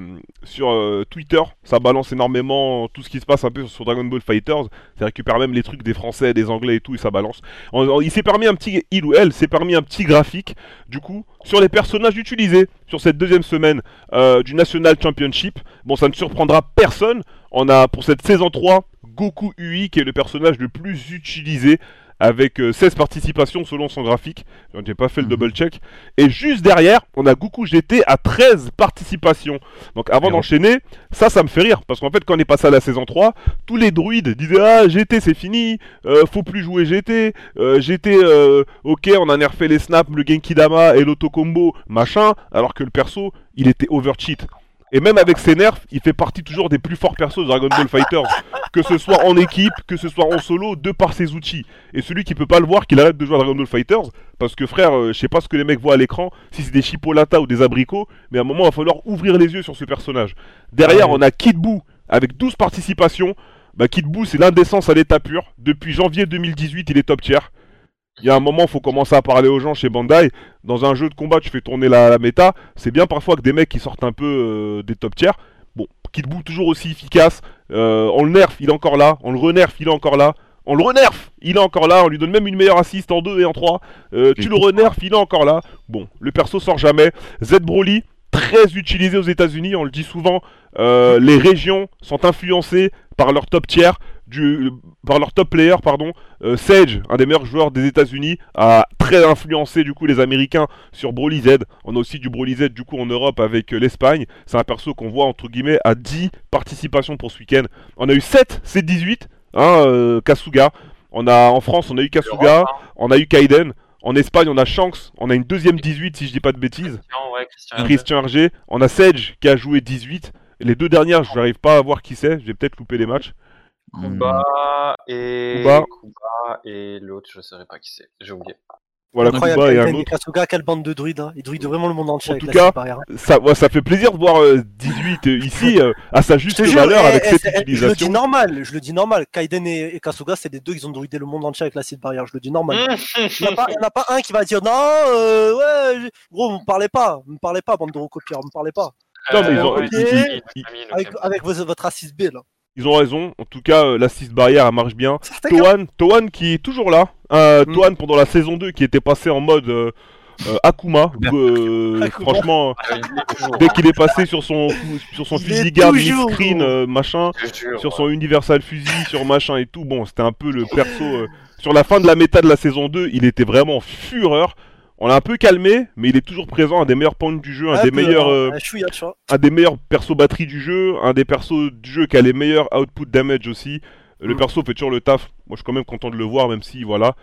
euh, Twitter, ça balance énormément tout ce qui se passe un peu sur Dragon Ball Fighters. Ça récupère même les trucs des Français, des Anglais et tout, et ça balance. Il s'est permis un petit, il ou elle s'est permis un petit graphique, du coup, sur les personnages utilisés sur cette deuxième semaine du National Championship. Bon, ça ne surprendra personne. On a pour cette saison 3 Goku UI qui est le personnage le plus utilisé avec euh, 16 participations selon son graphique. J'ai pas fait le Mhm. double check. Et juste derrière, on a Goku GT à 13 participations. Donc avant d'enchaîner, ça, ça me fait rire. Parce qu'en fait, quand on est passé à la saison 3, tous les druides disaient Ah, GT c'est fini, euh, faut plus jouer GT. euh, GT, euh, ok, on a nerfé les snaps, le Genki Dama et l'auto-combo, machin. Alors que le perso, il était overcheat. Et même avec ses nerfs, il fait partie toujours des plus forts persos de Dragon Ball Fighters. Que ce soit en équipe, que ce soit en solo, de par ses outils. Et celui qui peut pas le voir, qu'il arrête de jouer à Dragon Ball Fighters. Parce que frère, euh, je sais pas ce que les mecs voient à l'écran, si c'est des chipolatas ou des abricots, mais à un moment, il va falloir ouvrir les yeux sur ce personnage. Derrière, on a Kid Buu avec 12 participations. Bah, Kid Buu, c'est l'indécence à l'état pur. Depuis janvier 2018, il est top tier. Il y a un moment, faut commencer à parler aux gens chez Bandai. Dans un jeu de combat, tu fais tourner la, la méta. C'est bien parfois que des mecs qui sortent un peu euh, des top tiers. Bon, Kid Buu toujours aussi efficace. Euh, on le nerf, il est encore là. On le renerf, il est encore là. On le renerf, il est encore là. On lui donne même une meilleure assist en 2 et en 3. Euh, tu le renerf, il est encore là. Bon, le perso sort jamais. Z Broly, très utilisé aux États-Unis. On le dit souvent. euh, les régions sont influencées par leur top tiers. Du, par leur top player, pardon. Euh, Sage, un des meilleurs joueurs des États-Unis, a très influencé du coup les Américains sur Broly Z. On a aussi du Broly Z du coup en Europe avec euh, l'Espagne. C'est un perso qu'on voit entre guillemets à 10 participations pour ce week-end. On a eu 7 C18, hein, euh, Kasuga. On a en France, on a eu Kasuga, hein. on a eu Kaiden. En Espagne, on a Shanks, on a une deuxième 18 si je dis pas de bêtises. Christian, ouais, Christian. Christian Hergé. On a Sage qui a joué 18. Les deux dernières, je n'arrive pas à voir qui c'est. J'ai peut-être loupé les matchs. Hmm. Kuba et Kuba. Kuba et l'autre, je saurais pas qui c'est. J'ai oublié. Voilà, Kuba et un Kaiden autre. Kasuga, quelle bande de druides. Hein. Ils druident vraiment le monde entier En avec tout cas. Ça, ouais, ça fait plaisir de voir euh, 18 euh, ici euh, à sa juste valeur eh, avec eh, cette c'est- je le dis utilisation. normal, je le dis normal. Kaiden et, et Kasuga, c'est les deux qui ont druidé le monde entier avec la Six barrière. Je le dis normal. Il n'y en, a pas- a un qui va dire non, euh, ouais, gros, vous me parlez pas, vous me parlez pas, bande de recopieurs, vous me parlez pas. Non, mais ils ont- le Avec, avec votre assist B là. Ils ont raison. En tout cas, euh, l'assist barrière, elle marche bien. Toan, Toan qui est toujours là. Euh, Mm. Toan pendant la saison 2 qui était passé en mode euh, euh, Akuma. euh, Akuma. franchement, dès hein. qu'il est passé sur son, sur son fusil garde screen euh, machin, sur ouais. son Universal Fusil, sur machin et tout. Bon, c'était un peu le perso. euh, sur la fin de la méta de la saison 2, il était vraiment fureur. On l'a un peu calmé, mais il est toujours présent, un des meilleurs points du jeu, un Un des peu, meilleurs, hein, euh, un chouïa, tu vois. un des meilleurs persos batterie du jeu, un des persos du jeu qui a les meilleurs output damage aussi. Le Mm. perso fait toujours le taf. Moi, je suis quand même content de le voir, même si voilà.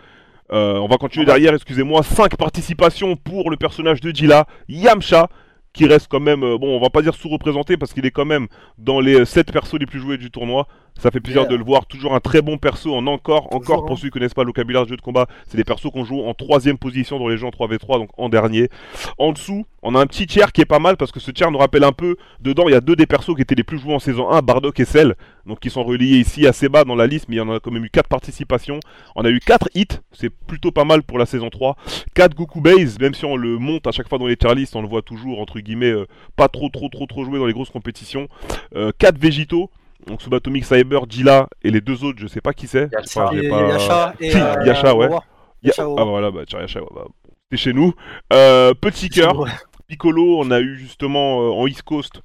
Euh, on va continuer Ah ouais. derrière, excusez-moi. 5 participations pour le personnage de Dila, Yamcha, qui reste quand même, euh, bon, on va pas dire sous-représenté parce qu'il est quand même dans les 7 persos les plus joués du tournoi. Ça fait plaisir Yeah. de le voir. Toujours un très bon perso en encore. Encore, pour hein. ceux qui connaissent pas le vocabulaire de jeu de combat, c'est des persos qu'on joue en troisième position dans les jeux en 3v3, donc en dernier. En dessous, on a un petit tiers qui est pas mal parce que ce tiers nous rappelle un peu. Dedans, il y a deux des persos qui étaient les plus joués en saison 1, Bardock et Cell, donc qui sont reliés ici assez bas dans la liste, mais il y en a quand même eu 4 participations. On a eu 4 hits, c'est plutôt pas mal pour la saison 3. 4 Goku Base, même si on le monte à chaque fois dans les tier lists, on le voit toujours entre guillemets euh, pas trop trop trop trop joué dans les grosses compétitions. 4 Végito. Donc Subatomic Cyber, Jila et les deux autres, je sais pas qui c'est. Yasha. Et pas- Yasha et Si, euh, Yasha, ouais. Yasha, Ah voilà, bah tiens, Yasha, bah, c'est chez nous. Euh, petit cœur, Ouais. Piccolo, on a eu justement euh, en East Coast.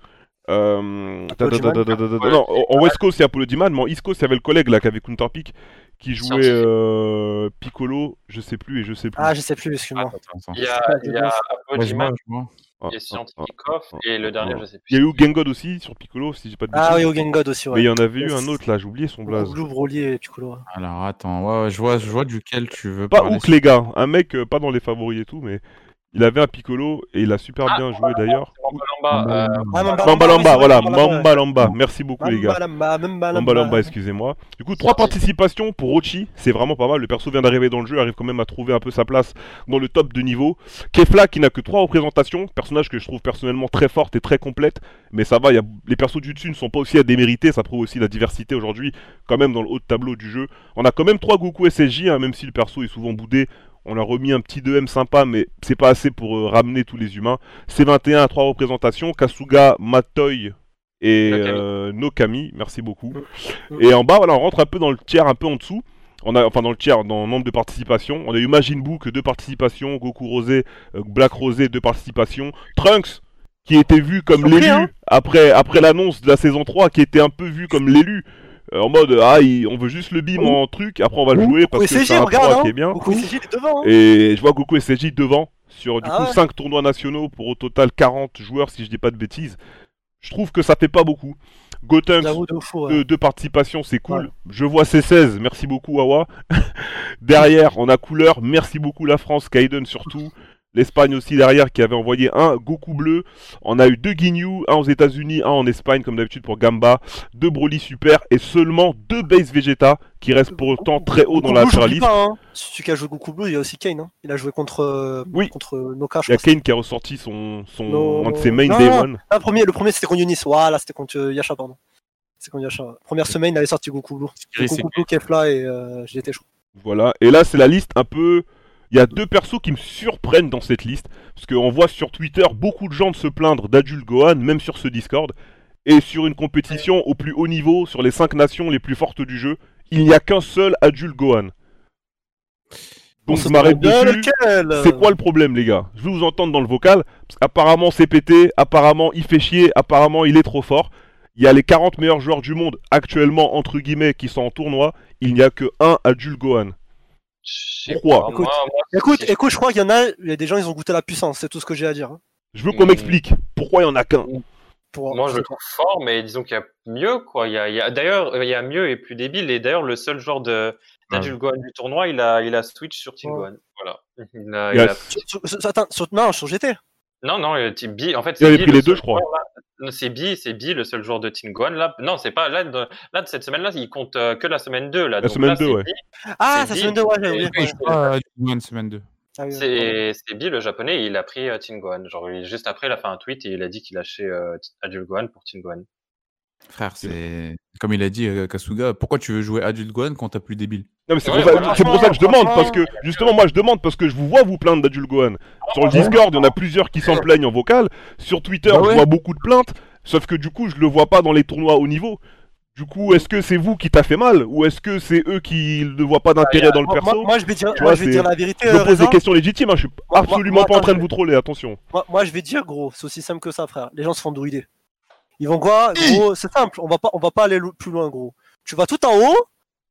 Euh, Ouais. non, en West Coast, il y a Apollo Diman, mais en East Coast, il y avait le collègue là qui avait Counterpick qui jouait euh, Piccolo, je sais plus et je sais plus. Ah, je sais plus, excuse-moi. Il y a, pas, il y je a pense. Ouais, et le dernier, je sais plus. Il y a eu Gengod aussi sur Piccolo, si j'ai pas de Ah oui, Gengod aussi, Mais ouais. il y en avait eu un autre là, j'ai oublié son blaze. Blue Broly et Piccolo. Alors attends, ouais, ouais, je vois, je vois duquel tu veux Pas. Hook les gars, un mec euh, pas dans les favoris et tout, mais il avait un Piccolo et il a super Ah, bien joué d'ailleurs. Mamba, euh, Lamba, vrai, voilà, Mamba Lamba, Mamba Lamba, merci beaucoup les gars. Mamba Lamba, excusez-moi. Du coup, trois participations pour Rochi, c'est vraiment pas mal. Le perso vient d'arriver dans le jeu, arrive quand même à trouver un peu sa place dans le top de niveau. Kefla qui n'a que trois représentations, personnage que je trouve personnellement très forte et très complète, mais ça va, il y a... les persos du dessus ne sont pas aussi à démériter, ça prouve aussi la diversité aujourd'hui, quand même dans le haut de tableau du jeu. On a quand même trois Goku SSJ, hein, même si le perso est souvent boudé. On a remis un petit 2M sympa, mais c'est pas assez pour euh, ramener tous les humains. C21 à trois représentations, Kasuga, Matoy et Nokami. euh, Nokami, merci beaucoup. Mm. Et en bas, voilà, on rentre un peu dans le tiers, un peu en dessous. On a, enfin, dans le tiers, dans le nombre de participations. On a eu Majin Buu, deux participations. Goku Rosé, euh, Black Rosé, deux participations. Trunks, qui était vu comme l'élu hein après, après l'annonce de la saison 3, qui était un peu vu comme l'élu. Euh, en mode, ah, il- on veut juste le bim en truc, après on va le jouer parce que c'est un regarde, 3 hein. qui est bien. Hein. Et je vois Goku SSJ devant, sur du Ah coup ouais 5 tournois nationaux pour au total 40 joueurs, si je dis pas de bêtises. Je trouve que ça fait pas beaucoup. Gotenks, de deux participations, c'est cool. Je vois C16, merci beaucoup Awa. derrière, on a couleur, merci beaucoup la France, Kaiden surtout. L'Espagne aussi derrière qui avait envoyé un Goku bleu. On a eu deux Ginyu, un aux États-Unis, un en Espagne comme d'habitude pour Gamba, deux Broly super et seulement deux Base Vegeta qui restent pour autant très haut dans la Blue, tier j'oublie list. pas, hein. Celui qui a joué Goku Blue, il y a aussi Kane. hein. Il a joué contre, euh, Oui. contre Noka, je Il y a. Kane qui a ressorti son, un de ses main non, day non. one. Ah, le premier, le premier c'était contre Yunis. Voilà, c'était contre euh, Yasha, pardon. C'est contre Yasha. Première semaine, il avait sorti Goku c'est Goku Blue, Kefla et euh, je crois. Voilà. Et là, c'est la liste un peu. Il y a deux persos qui me surprennent dans cette liste. Parce qu'on voit sur Twitter beaucoup de gens se plaindre d'Adul Gohan, même sur ce Discord. Et sur une compétition au plus haut niveau, sur les cinq nations les plus fortes du jeu, il n'y a qu'un seul Adul Gohan. Donc je m'arrête dessus. lequel C'est quoi le problème, les gars? Je vais vous entendre dans le vocal. Parce qu'apparemment, c'est pété. Apparemment, il fait chier. Apparemment, il est trop fort. Il y a les 40 meilleurs joueurs du monde actuellement, entre guillemets, qui sont en tournoi. Il n'y a que un Adul Gohan. Pourquoi Écoute, moi- moi, Écoute, écoute, je crois qu'il y en a, il y a des gens, ils ont goûté la puissance, c'est tout ce que j'ai à dire. hein. Je veux qu'on Hmm. m'explique pourquoi il y en a qu'un. Pour, Moi, je le trouve fort, mais disons qu'il y a mieux, quoi. Il y a, il y a- d'ailleurs, il y a mieux et plus débile. Et d'ailleurs, le seul genre de d'Adul Gohan du tournoi, il a, il a switch sur Team Ouais. Gohan. Voilà. Il a, Il a- il a- Sur- sur- sur- attends, sur, non, sur GT. Non, non, Team B. En fait, Il avait pris le les deux, je crois. là. Non, C'est B, c'est B, le seul joueur de Gohan. Là, non, c'est pas là. De, là, de cette semaine-là, il compte euh, que la semaine 2. Là. La Donc semaine là, 2, c'est ouais. Bi. Ah, C'est ça dit. se de ouais, j'avais oublié. Ah, semaine 2. Ah. C'est Bi, le japonais, il a pris euh, Gohan. Genre, il- juste après, il a fait un tweet et il a dit qu'il lâchait euh, Adul Gohan pour Gohan. Frère, c'est. Comme il a dit, euh, Kasuga, pourquoi tu veux jouer Adult Gohan quand t'as plus débile? Non, mais c'est Ouais, pour, ça- voilà. c'est pour ça que je demande, parce que justement, moi je demande, parce que je vous vois vous plaindre d'Adul Gohan. Sur le Discord, il y en a plusieurs qui s'en plaignent en vocal. Sur Twitter, Bah je ouais. vois beaucoup de plaintes, sauf que du coup, je le vois pas dans les tournois haut niveau. Du coup, est-ce que c'est vous qui t'a fait mal, ou est-ce que c'est eux qui ne voient pas d'intérêt dans le Moi, perso? moi, moi, je vais dire, Tu moi, vois, je vais c'est- dire la vérité. Je euh, me pose des questions légitimes, hein, je suis Moi- absolument moi, pas en train de je- vous troller, attention. Moi, moi, je vais dire, gros, c'est aussi simple que ça, frère. Les gens se font douiller. Ils vont quoi Gros, c'est simple. On va pas, on va pas aller plus loin, gros. Tu vas tout en haut,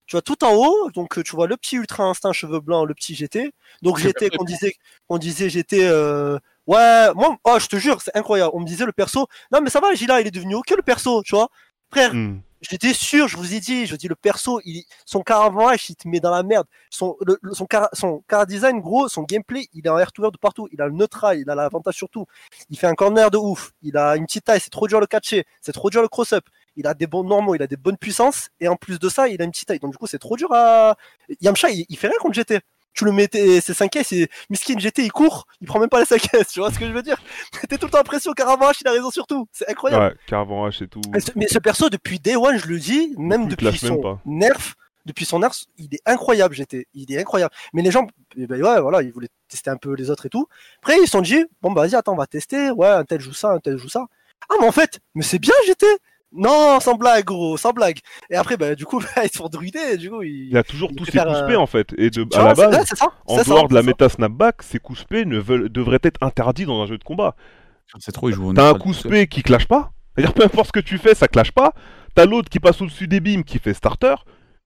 Tu vois tout en haut, donc euh, tu vois le petit Ultra Instinct cheveux blancs, le petit GT. Donc GT qu'on disait, on disait GT. Euh... Ouais, moi, oh, je te jure, c'est incroyable. On me disait le perso. Non mais ça va, Gila, il est devenu ok le perso, tu vois. Frère, Hmm. J'étais sûr, je vous ai dit, je dis le perso, il, son caravage, il te met dans la merde. Son, le, son, car, son car design, gros, son gameplay, il est en air to de partout. Il a le neutral, il a l'avantage sur tout. Il fait un corner de ouf. Il a une petite taille, c'est trop dur le catcher, c'est trop dur le cross-up. Il a des bons normaux, il a des bonnes puissances, et en plus de ça, il a une petite taille. Donc du coup, c'est trop dur à. Yamcha, il, il fait rien contre GT. Tu le mettais, c'est 5 s et Miskin GT, il court, il prend même pas les 5 s tu vois ce que je veux dire? T'es tout le temps impression, Caravage, il a raison sur tout. C'est incroyable. Ouais, et tout. Mais ce, perso, depuis Day One, je le dis, même depuis même son pas. nerf, depuis son nerf, il est incroyable, j'étais, il est incroyable. Mais les gens, eh ben ouais, voilà, ils voulaient tester un peu les autres et tout. Après, ils se sont dit, bon, bah, vas-y, attends, on va tester. Ouais, un tel joue ça, un tel joue ça. Ah, mais en fait, mais c'est bien, j'étais. Non, sans blague, gros, sans blague. Et après, bah, du coup, ils se font druider, du coup, ils. Il a toujours il tous ses coups euh, en fait. Et de, Tu à vois, la base, ouais, ça. en c'est ça, dehors de la ça. méta snapback, ces coups ne veulent, devraient être interdits dans un jeu de combat. C'est trop, il joue au T'as un coup spé qui clash pas. C'est-à-dire peu importe ce que tu fais, ça clash pas. T'as l'autre qui passe au-dessus des beams qui fait starter.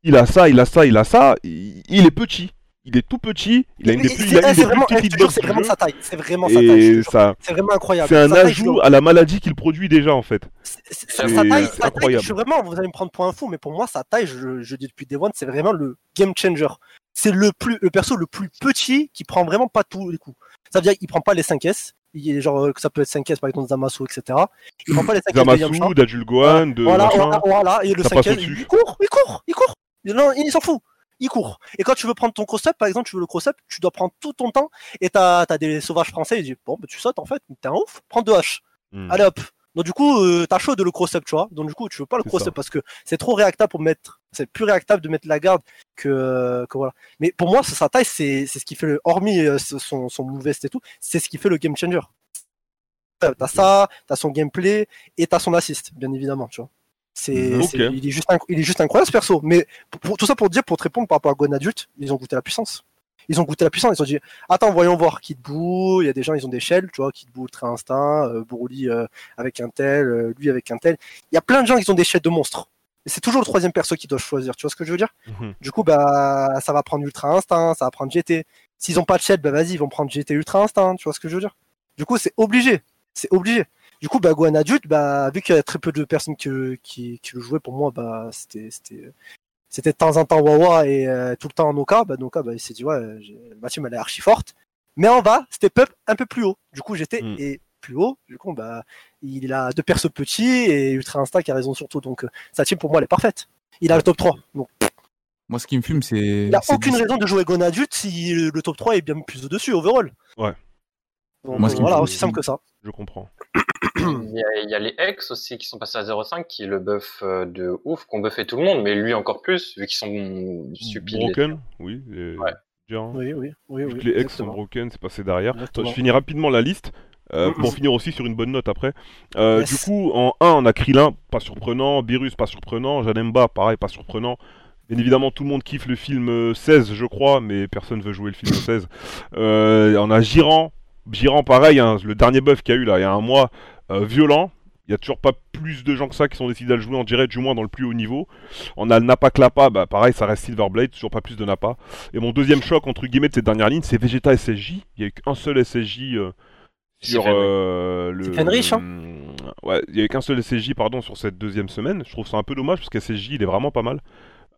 Il a ça, il a ça, il a ça. Il, il est petit. Il est tout petit. Il a une des plus, il a une c'est des plus vraiment, petites eh, jure, c'est vraiment jeu. sa taille. C'est vraiment sa taille. ça, C'est vraiment incroyable. c'est un Sa ajout à la maladie qu'il produit déjà en fait. C'est- sa taille, incroyable. je suis vraiment, vous allez me prendre pour un fou, mais pour moi, sa taille, je, je dis depuis Day One, c'est vraiment le game changer. C'est le plus, le perso le plus petit qui prend vraiment pas tous les coups. Ça veut dire qu'il prend pas les 5S. Il est genre, euh, que ça peut être 5S par exemple Zamasu, etc. Il prend pas les 5S de Yamcha. Zamasu, d'Ajul Gohan, de Voilà, voilà, voilà, et le Ça passe 5S, au-dessus. il court, il court, il court. Non, il s'en fout. Il court. Et quand tu veux prendre ton cross-up, par exemple, tu veux le cross-up, tu dois prendre tout ton temps. Et t'as as des sauvages français, ils disent, bon, bah, tu sautes en fait, t'es un ouf, prends deux haches. Hmm. Allez hop. Donc du coup, euh, t'as chaud de le cross-up, tu vois. Donc du coup, tu veux pas le cross-up parce que c'est trop réactable pour mettre. C'est plus réactable de mettre la garde que, que voilà. Mais pour moi, sa taille, c'est c'est ce qui fait le. Hormis euh, son, son move vest et tout, c'est ce qui fait le game changer. Euh, T'as ça, t'as son gameplay et t'as son assist, bien évidemment, tu vois. C'est, il, est juste il est juste incroyable ce perso. Mais pour, pour- tout ça pour dire, pour te répondre par rapport à Gon adulte, ils ont goûté la puissance. Ils ont goûté la puissance, ils ont dit Attends, voyons voir Kid Buu, il y a des gens, ils ont des shells, tu vois, Kid Buu Ultra Instinct, euh, Broly euh, avec un tel, euh, lui avec un tel. Il y a plein de gens qui ont des shells de monstres. C'est toujours le troisième perso qui doit choisir, tu vois ce que je veux dire? Mhm. Du coup, bah, ça va prendre Ultra Instinct, ça va prendre GT. S'ils ont pas de shell, bah vas-y, ils vont prendre GT Ultra Instinct, tu vois ce que je veux dire? Du coup, c'est obligé, c'est obligé. Du coup, bah, Gohan adulte, bah, vu qu'il y a très peu de personnes qui, qui, qui le jouaient, pour moi, bah, c'était, c'était, c'était de temps en temps Wawa et euh, tout le temps Noka. Bah, Noka, bah, il s'est dit, ouais, ma team, elle est archi forte. Mais on va step up un peu plus haut. Du coup, j'étais Mm. et plus haut. Du coup, bah, il a deux persos petits et Ultra Instinct qui a raison sur tout. Donc, euh, sa team, pour moi, elle est parfaite. Il a le top 3. Donc, Moi, ce qui me fume, c'est. il n'a aucune raison de jouer Gon adulte si le top 3 est bien plus au-dessus, overall. Ouais. Donc, Moi, ce voilà, aussi simple que ça. Je comprends. Il y, a, il y a les ex aussi qui sont passés à 0,5 qui le buff euh, de ouf, qu'on buffait tout le monde, mais lui encore plus, vu qu'ils sont stupides. Broken, oui. et- Ouais. bien. Oui, oui, oui. Oui les ex sont broken, c'est passé derrière. Exactement. Je finis rapidement la liste. euh, Mhm. pour finir aussi sur une bonne note après. Euh, Yes. Du coup, en 1, on a Krillin, pas surprenant. Beerus, pas surprenant. Janemba, pareil, pas surprenant. Bien évidemment, tout le monde kiffe le film euh, 16, je crois, mais personne veut jouer le film 16. Euh, on a Giran. Giran, pareil, hein, le dernier buff qu'il y a eu là, il y a un mois, euh, violent. Il y a toujours pas plus de gens que ça qui sont décidés à le jouer en direct, du moins dans le plus haut niveau. On a le Nappa Klappa, bah pareil, ça reste Silverblade, toujours pas plus de Nappa. Et mon deuxième choc, entre guillemets, de cette dernière ligne, c'est Vegeta SSJ. Il y a eu qu'un seul SSJ euh, sur Stephen euh, le. C'est Fenrich, hein Ouais, il y avait qu'un seul SSJ, pardon, sur cette deuxième semaine. Je trouve ça un peu dommage parce qu'SSJ, il est vraiment pas mal.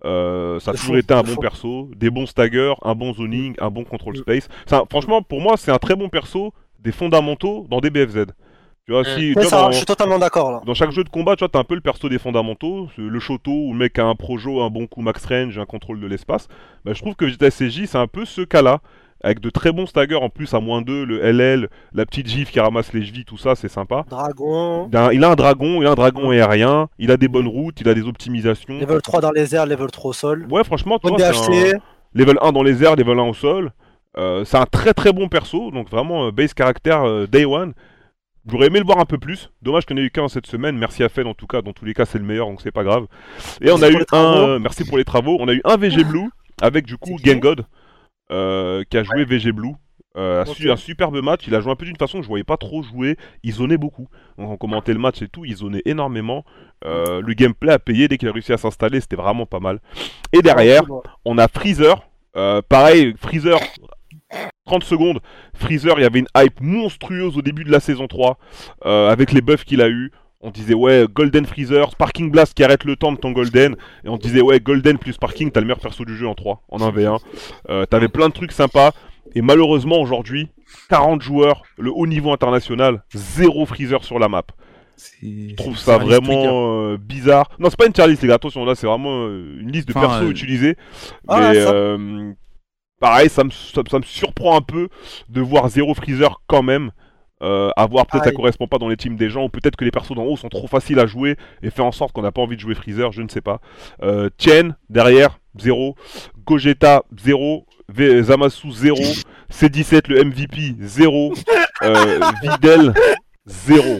Euh, ça a toujours été un bon perso, des bons staggers, un bon zoning, un bon control space. Ça, franchement, pour moi, c'est un très bon perso, des fondamentaux dans des BFZ. Tu vois, Mm. si, C'est tu vois, ça, dans- je suis totalement d'accord là. dans chaque jeu de combat, tu vois, t'as un peu le perso des fondamentaux, le Shoto où le mec a un projo, un bon coup max range, un contrôle de l'espace. Bah, je trouve que SSJ, c'est un peu ce cas-là, avec de très bons staggers en plus à moins 2, le LL, la petite gif qui ramasse les chevilles, tout ça, c'est sympa. Dragon, Il a, il a un dragon, il a un dragon aérien, il a des bonnes routes, il a des optimisations. level 3 dans les airs, level 3 au sol. Ouais, franchement, vois, c'est un level 1 dans les airs, level 1 au sol. Euh, c'est un très très bon perso, donc vraiment euh, base caractère euh, day one. J'aurais aimé le voir un peu plus. Dommage en ait eu qu'un cette semaine. Merci à Fed en tout cas. Dans tous les cas, c'est le meilleur, donc c'est pas grave. Et on a eu un. merci pour les travaux. On a eu un VG Blue avec du coup Gengod euh, qui a joué VG Blue. Euh, un Ok. su- un superbe match, il a joué un peu d'une façon que je voyais pas trop jouer, il zonait beaucoup. Donc on commentait le match et tout, il zonait énormément. Euh, le gameplay a payé dès qu'il a réussi à s'installer, c'était vraiment pas mal. Et derrière, on a Freezer. Euh, pareil, Freezer, 30 secondes. Freezer, il y avait une hype monstrueuse au début de la saison 3, euh, avec les buffs qu'il a eu. On disait, ouais, Golden Freezer, Sparking Blast qui arrête le temps de ton Golden. Et on disait, ouais, Golden plus Sparking, t'as le meilleur perso du jeu en 3, en 1v1. Euh, T'avais plein de trucs sympas. Et malheureusement, aujourd'hui, 40 joueurs, le haut niveau international, zéro Freezer sur la map. Je trouve ça vraiment euh, bizarre. Non, c'est pas une tier list, les gars. Attention, là, c'est vraiment euh, une liste de Enfin, persos euh, utilisés. Ah, mais ça- pareil, ça me, ça, ça me surprend un peu de voir zéro Freezer quand même. Euh, à voir, peut-être ça correspond pas dans les teams des gens, ou peut-être que les persos d'en haut sont trop faciles à jouer et fait en sorte qu'on n'a pas envie de jouer Freezer, je ne sais pas. Euh, Tien, derrière, 0. Gogeta, 0. V- Zamasu, 0. C17, le MVP, 0. Euh, Videl, 0.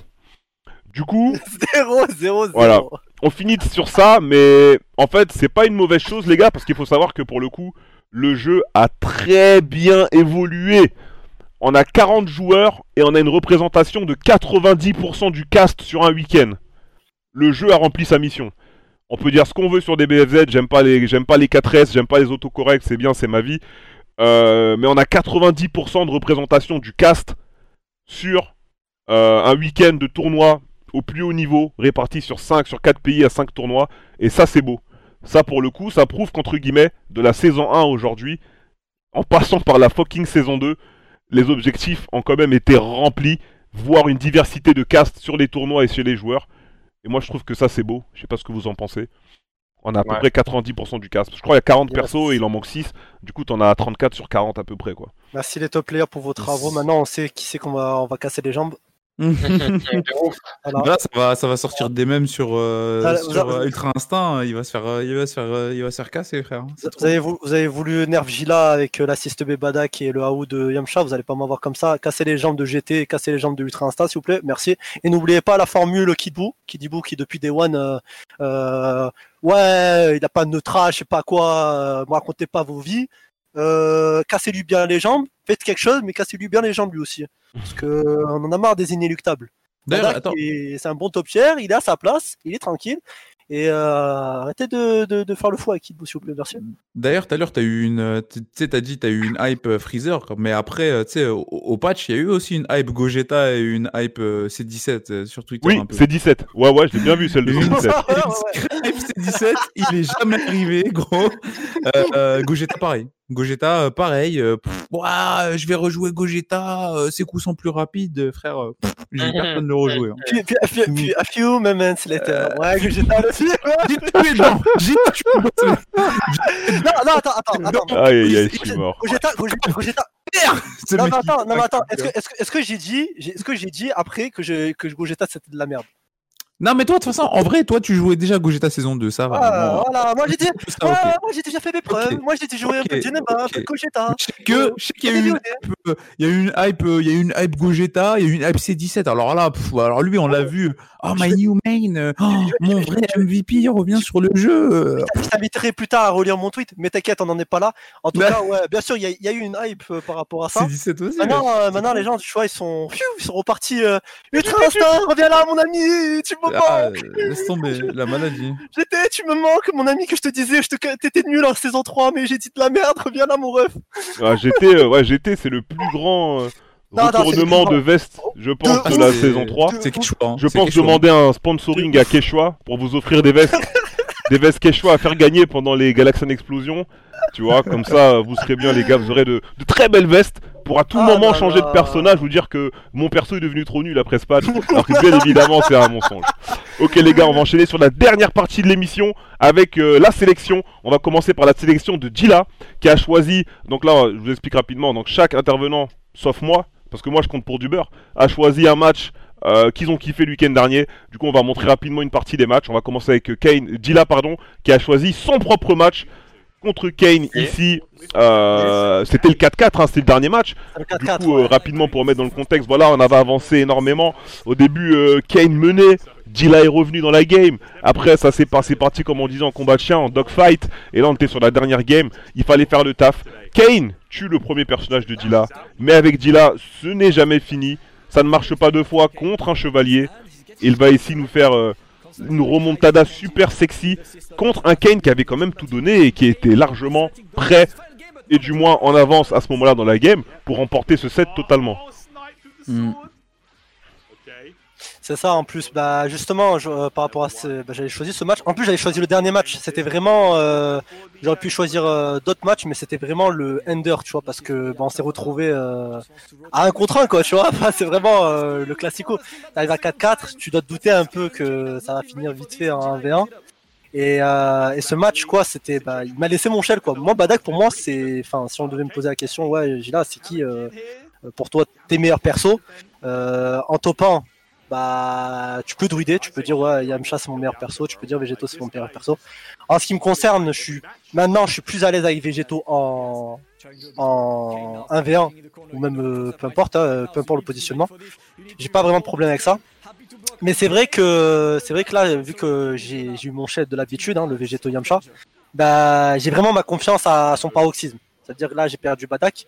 Du coup, 0, 0, 0. Voilà. on finit sur ça, mais en fait, c'est pas une mauvaise chose, les gars, parce qu'il faut savoir que pour le coup, le jeu a très bien évolué. On a 40 joueurs et on a une représentation de 90% du cast sur un week-end. Le jeu a rempli sa mission. On peut dire ce qu'on veut sur des BFZ, j'aime pas les, j'aime pas les 4S, j'aime pas les autocorrects, c'est bien, c'est ma vie. Euh, mais on a 90% de représentation du cast sur euh, un week-end de tournoi au plus haut niveau, réparti sur 5, sur 4 pays à 5 tournois. Et ça, c'est beau. Ça, pour le coup, ça prouve qu'entre guillemets, de la saison 1 aujourd'hui, en passant par la fucking saison 2, les objectifs ont quand même été remplis, voire une diversité de cast sur les tournois et chez les joueurs. Et moi, je trouve que ça, c'est beau. Je sais pas ce que vous en pensez. On a à peu près 90% du cast. Je crois qu'il y a 40 Yes. persos et il en manque 6. Du coup, t'en as 34 sur 40 à peu près, quoi. Merci les top players pour vos travaux. Maintenant, on sait qui c'est qu'on va, on va casser les jambes. De ouf. Voilà. Là, ça va, ça va sortir des mêmes sur, euh, Ah, sur avez- euh, Ultra Instinct. Il va se faire, euh, il va se faire, euh, il va se faire casser, frère. C'est Vous trop. avez, vou- vous avez voulu nerf Gila avec l'assist Bebada et le AO de Yamcha, vous allez pas m'avoir comme ça. Casser les jambes de GT et casser les jambes de Ultra Instinct, s'il vous plaît. Merci. Et n'oubliez pas la formule Kidbu, Kidbu qui depuis Day One, euh, euh, ouais, il a pas de neutra, je sais pas quoi, euh, me racontez pas vos vies. Euh, cassez-lui bien les jambes, faites quelque chose, mais cassez-lui bien les jambes lui aussi. Parce que euh, en a marre des inéluctables. D'ailleurs, c'est un bon top tier, il est à sa place, il est tranquille. Et euh, arrêtez de, de, de faire le fou avec Kidbu, s'il vous plaît, merci. D'ailleurs, tout à l'heure, t'as eu une, euh, tu sais, t'as dit, t'as eu une hype Freezer, mais après, tu sais, au, au patch, il y a eu aussi une hype Gogeta et une hype euh, C17 euh, sur Twitter. Oui, un peu. c'est 17. Ouais, ouais, je l'ai bien vu, celle de Une 17. Ouais, ouais, hype C17, il est jamais arrivé, gros. Euh, euh, Gogeta, pareil. Gogeta, pareil. euh, pff, Ouah, je vais rejouer Gogeta, euh, ses coups sont plus rapides, frère. euh, J'ai personne de le rejouer. hein. Puis, puis, puis, puis, a few moments later. Ouais, le film. J'ai tué, non, j'ai tué. Non, non, attends, attends, attends. Aïe, aïe, aïe, Gogeta- je suis mort. Gogeta, Gogeta, Gogeta. Non, mais attends, non, mais attends. Est-ce que, est-ce que, est-ce que j'ai dit, est-ce que j'ai dit après que je, que Gogeta c'était de la merde? Non, mais toi, de toute façon, en vrai, toi, tu jouais déjà Gogeta saison 2, ça va. Ah, bon. voilà, moi j'ai dit, Tout ça, ouais, ok. moi j'ai déjà fait mes preuves. Moi j'ai déjà joué un peu Geneva, un peu Gogeta. Je sais qu'il y a eu une hype, euh, y a eu une hype, euh, il y a eu une hype Gogeta, il y a eu une hype C17. Alors là, pff, alors lui, on l'a vu. Oh, my new main, oh, mon vrai MVP revient sur le jeu. Je t'inviterai plus tard à relire mon tweet, mais t'inquiète, on n'en est pas là. En tout Bah. cas, ouais, bien sûr, il y, a- il y a eu une hype euh, par rapport à ça. C17 aussi. Maintenant, euh, maintenant les gens, tu vois, ils sont, ils sont repartis. Ultra Instinct, reviens là, mon ami, tu me Ah, manques. laisse tomber la maladie. J'étais, tu me manques, mon ami, que je te disais, je te, t'étais nul en saison 3, mais j'ai dit de la merde, reviens là, mon ref. Ah, GT, euh, ouais, GT, c'est le plus grand euh, Non, retournement de veste, je pense, De de la saison 3. De C'est Quechua. hein, Je c'est pense Quechua. demander un sponsoring à Quechua pour vous offrir des vestes. des vestes Quechua à faire gagner pendant les Galaxian Explosion. Tu vois, comme ça, vous serez bien, les gars. Vous aurez de, de très belles vestes pour à tout Ah moment là changer là. de personnage. Vous dire que mon perso est devenu trop nul après ce patch. Alors que bien évidemment, c'est un mensonge. Ok, les gars, on va enchaîner sur la dernière partie de l'émission avec euh, la sélection. On va commencer par la sélection de Gila qui a choisi. Donc là, je vous explique rapidement. Donc chaque intervenant, sauf moi, parce que moi je compte pour du beurre, a choisi un match euh, qu'ils ont kiffé le week-end dernier. Du coup, on va montrer rapidement une partie des matchs. On va commencer avec Kane, Gila, pardon, qui a choisi son propre match contre Kane ici. Euh, c'était le 4-4, hein, c'était le dernier match. Du 4-4. coup, ouais. euh, rapidement pour remettre dans le contexte, voilà, on avait avancé énormément. Au début, euh, Kane menait, Gila est revenu dans la game. Après, ça s'est passé parti, comme on disait, en combat de chien, en dogfight. Et là, on était sur la dernière game. Il fallait faire le taf. Kane tue le premier personnage de Dila, mais avec Dila, ce n'est jamais fini. Ça ne marche pas deux fois contre un chevalier. Il va ici nous faire euh, une remontada super sexy contre un Kane qui avait quand même tout donné et qui était largement prêt et du moins en avance à ce moment-là dans la game pour remporter ce set totalement. Mm. C'est ça en plus, bah justement je- euh, par rapport à ce, bah, j'avais choisi ce match. En plus j'avais choisi le dernier match. C'était vraiment, euh, j'aurais pu choisir euh, d'autres matchs, mais c'était vraiment le ender, tu vois, parce que bah, on s'est retrouvé à un contre un quoi, tu vois. C'est vraiment le classico. T'arrives à 4-4, tu dois te douter un peu que ça va finir vite fait en 1v1. Et, et ce match quoi, c'était, bah, il m'a laissé mon shell quoi. Moi Badak pour moi c'est, enfin si on devait me poser la question, ouais Gila c'est qui pour toi tes meilleurs persos en top 1 bah tu peux druider, tu peux dire Yamcha c'est mon meilleur perso, tu peux dire Végéto c'est mon meilleur perso. En ce qui me concerne, je suis maintenant je suis plus à l'aise avec Végéto en en 1v1 ou même euh, peu importe, hein, peu importe le positionnement. J'ai pas vraiment de problème avec ça. Mais c'est vrai que c'est vrai que là vu que j'ai j'ai eu mon chef de l'habitude, hein, le Végéto Yamcha, bah j'ai vraiment ma confiance à son paroxysme. C'est-à-dire que là j'ai perdu Badak,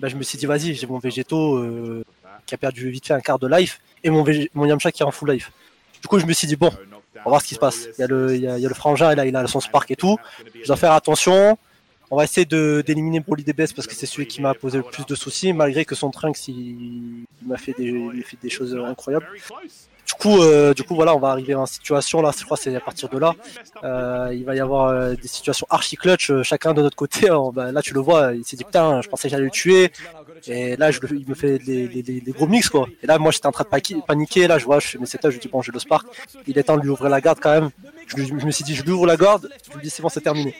bah, je me suis dit vas-y j'ai mon Végéto euh, qui a perdu vite fait un quart de life et mon, Yamcha qui est en full life. Du coup, je me suis dit, bon, on va voir ce qui se passe. Il y a le, frangin, il a son spark et tout. Je dois faire attention. On va essayer d'éliminer Broly DBS parce que c'est celui qui m'a posé le plus de soucis, malgré que son Trunks, il, m'a fait des choses incroyables. Du coup, euh, du coup, voilà, on va arriver en situation là. Je crois c'est à partir de là. Euh, il va y avoir euh, des situations archi clutch, chacun de notre côté. Alors, bah, là, tu le vois, il s'est dit putain, je pensais que j'allais le tuer. Et là, je, il me fait des, des- des- des gros mix quoi. Et là, moi, j'étais en train de paniquer. Là, je vois, je fais mes setups, je dis bon, j'ai le spark. Il est temps de lui ouvrir la garde quand même. Je, me suis dit, je lui ouvre la garde. Je lui dis c'est bon, c'est terminé.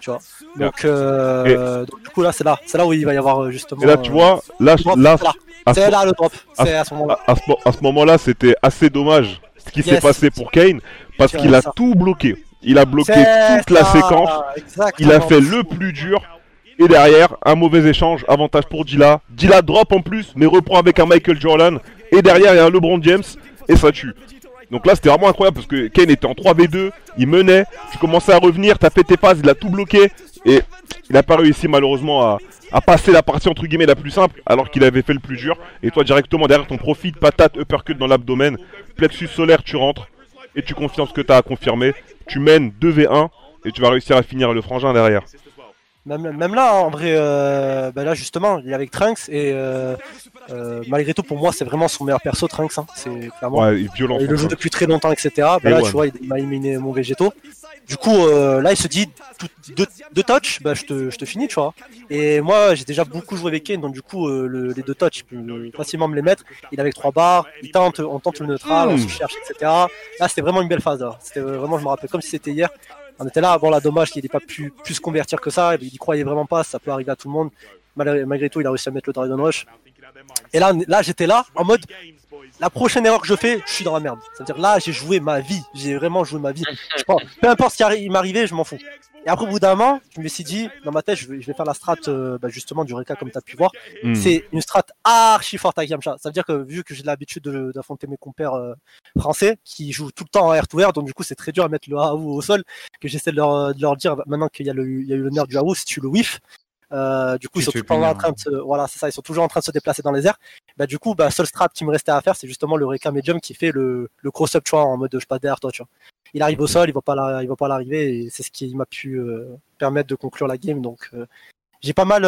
Tu vois. Donc, euh, donc, du coup là, c'est là, c'est là où il va y avoir justement. Et là, tu vois, là, là, là. À ce- c'est là le drop. C'est à ce moment-là. à, à ce, mo- à ce moment-là, c'était assez dommage ce qui s'est passé pour Kane parce qu'il a ça. tout bloqué. Il a bloqué toute la séquence. exactement. Il a fait le plus dur. Et derrière, un mauvais échange, avantage pour Dilla. Dilla drop en plus, mais reprend avec un Michael Jordan. Et derrière, il y a un LeBron James. Et ça tue. Donc là, c'était vraiment incroyable parce que Kane était en 3v2. Il menait. Tu commençais à revenir, t'as fait tes phases, il a tout bloqué. Et il n'a pas réussi malheureusement à, passer la partie entre guillemets la plus simple alors qu'il avait fait le plus dur. Et toi, directement derrière, ton profit, patate, uppercut dans l'abdomen. Plexus solaire, tu rentres. Et tu confirmes ce que tu as à confirmer. Tu mènes 2v1. Et tu vas réussir à finir le frangin derrière. Même, là, en vrai, euh, bah là justement, il est avec Trunks et euh, euh, malgré tout, pour moi, c'est vraiment son meilleur perso, Trunks. hein. C'est clairement. Ouais, il violent. il le joue truc. depuis très longtemps, etc. Et là, ouais. tu vois, il, il m'a éliminé mon végéto. Du coup, euh, là, il se dit deux, deux touches, bah je te, je te finis, tu vois. Et moi, j'ai déjà beaucoup joué avec Kane, donc du coup, euh, le- les deux touches, il peut facilement me les mettre. Il est avec trois barres, il tente, on tente le neutral, on Mm. se cherche, etc. Là, c'était vraiment une belle phase. Là. C'était vraiment, je me rappelle comme si c'était hier. On était là, bon là, dommage qu'il n'ait pas pu plus se convertir que ça. Il y croyait vraiment pas, ça peut arriver à tout le monde. Malgré tout, il a réussi à mettre le Dragon Rush. Et là, là j'étais là, en mode, la prochaine erreur que je fais, je suis dans la merde. C'est-à-dire là, j'ai joué ma vie. J'ai vraiment joué ma vie. Je pense, peu importe ce qui arri- il m'arrivait, je m'en fous. Et après, au bout d'un moment, je me suis dit, dans ma tête, je vais, je vais faire la strat euh, bah, justement du Reka comme tu as pu voir. Hmm. C'est une strat archi forte avec Yamcha. Ça veut dire que vu que j'ai l'habitude de- d'affronter mes compères euh, français qui jouent tout le temps en air to air, donc du coup c'est très dur à mettre le AOU au sol, que j'essaie de leur, de leur dire maintenant qu'il y a, le, il y a eu le nerf du AOU, si tu le whiff. Euh, du coup, ils sont temps en train de se, voilà, ça, ils sont toujours en train de se déplacer dans les airs. Bah, du coup, bah, seul strat qui me restait à faire, c'est justement le Reka Medium qui fait le, le cross-up, tu vois, en mode je passe derrière toi, tu vois. Il arrive au sol, il va pas la, il va pas l'arriver, et c'est ce qui m'a pu euh, permettre de conclure la game. Donc, euh, j'ai pas mal,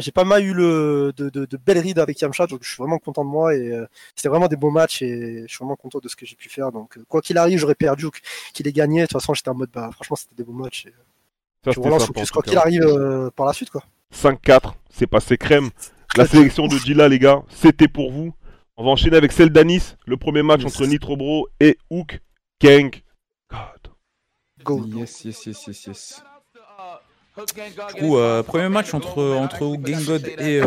j'ai pas mal eu le, de, de, de belles rides avec Yamcha, donc je suis vraiment content de moi et c'était vraiment des beaux matchs et je suis vraiment content de ce que j'ai pu faire. Donc, quoi qu'il arrive, j'aurais perdu ou qu'il ait gagné. De toute façon, j'étais en mode, bah, franchement, c'était des beaux matchs. Et, Ça, focus quoi cas. qu'il arrive euh, par la suite, quoi. 5-4, c'est passé crème. La sélection de Dilla, les gars, c'était pour vous. On va enchaîner avec celle d'Anis, le premier match Yes. entre Nitro Bro et Hook Gang. God. Go. Yes, yes, yes, yes, yes. Du coup, euh, premier match entre, entre Game God et, euh,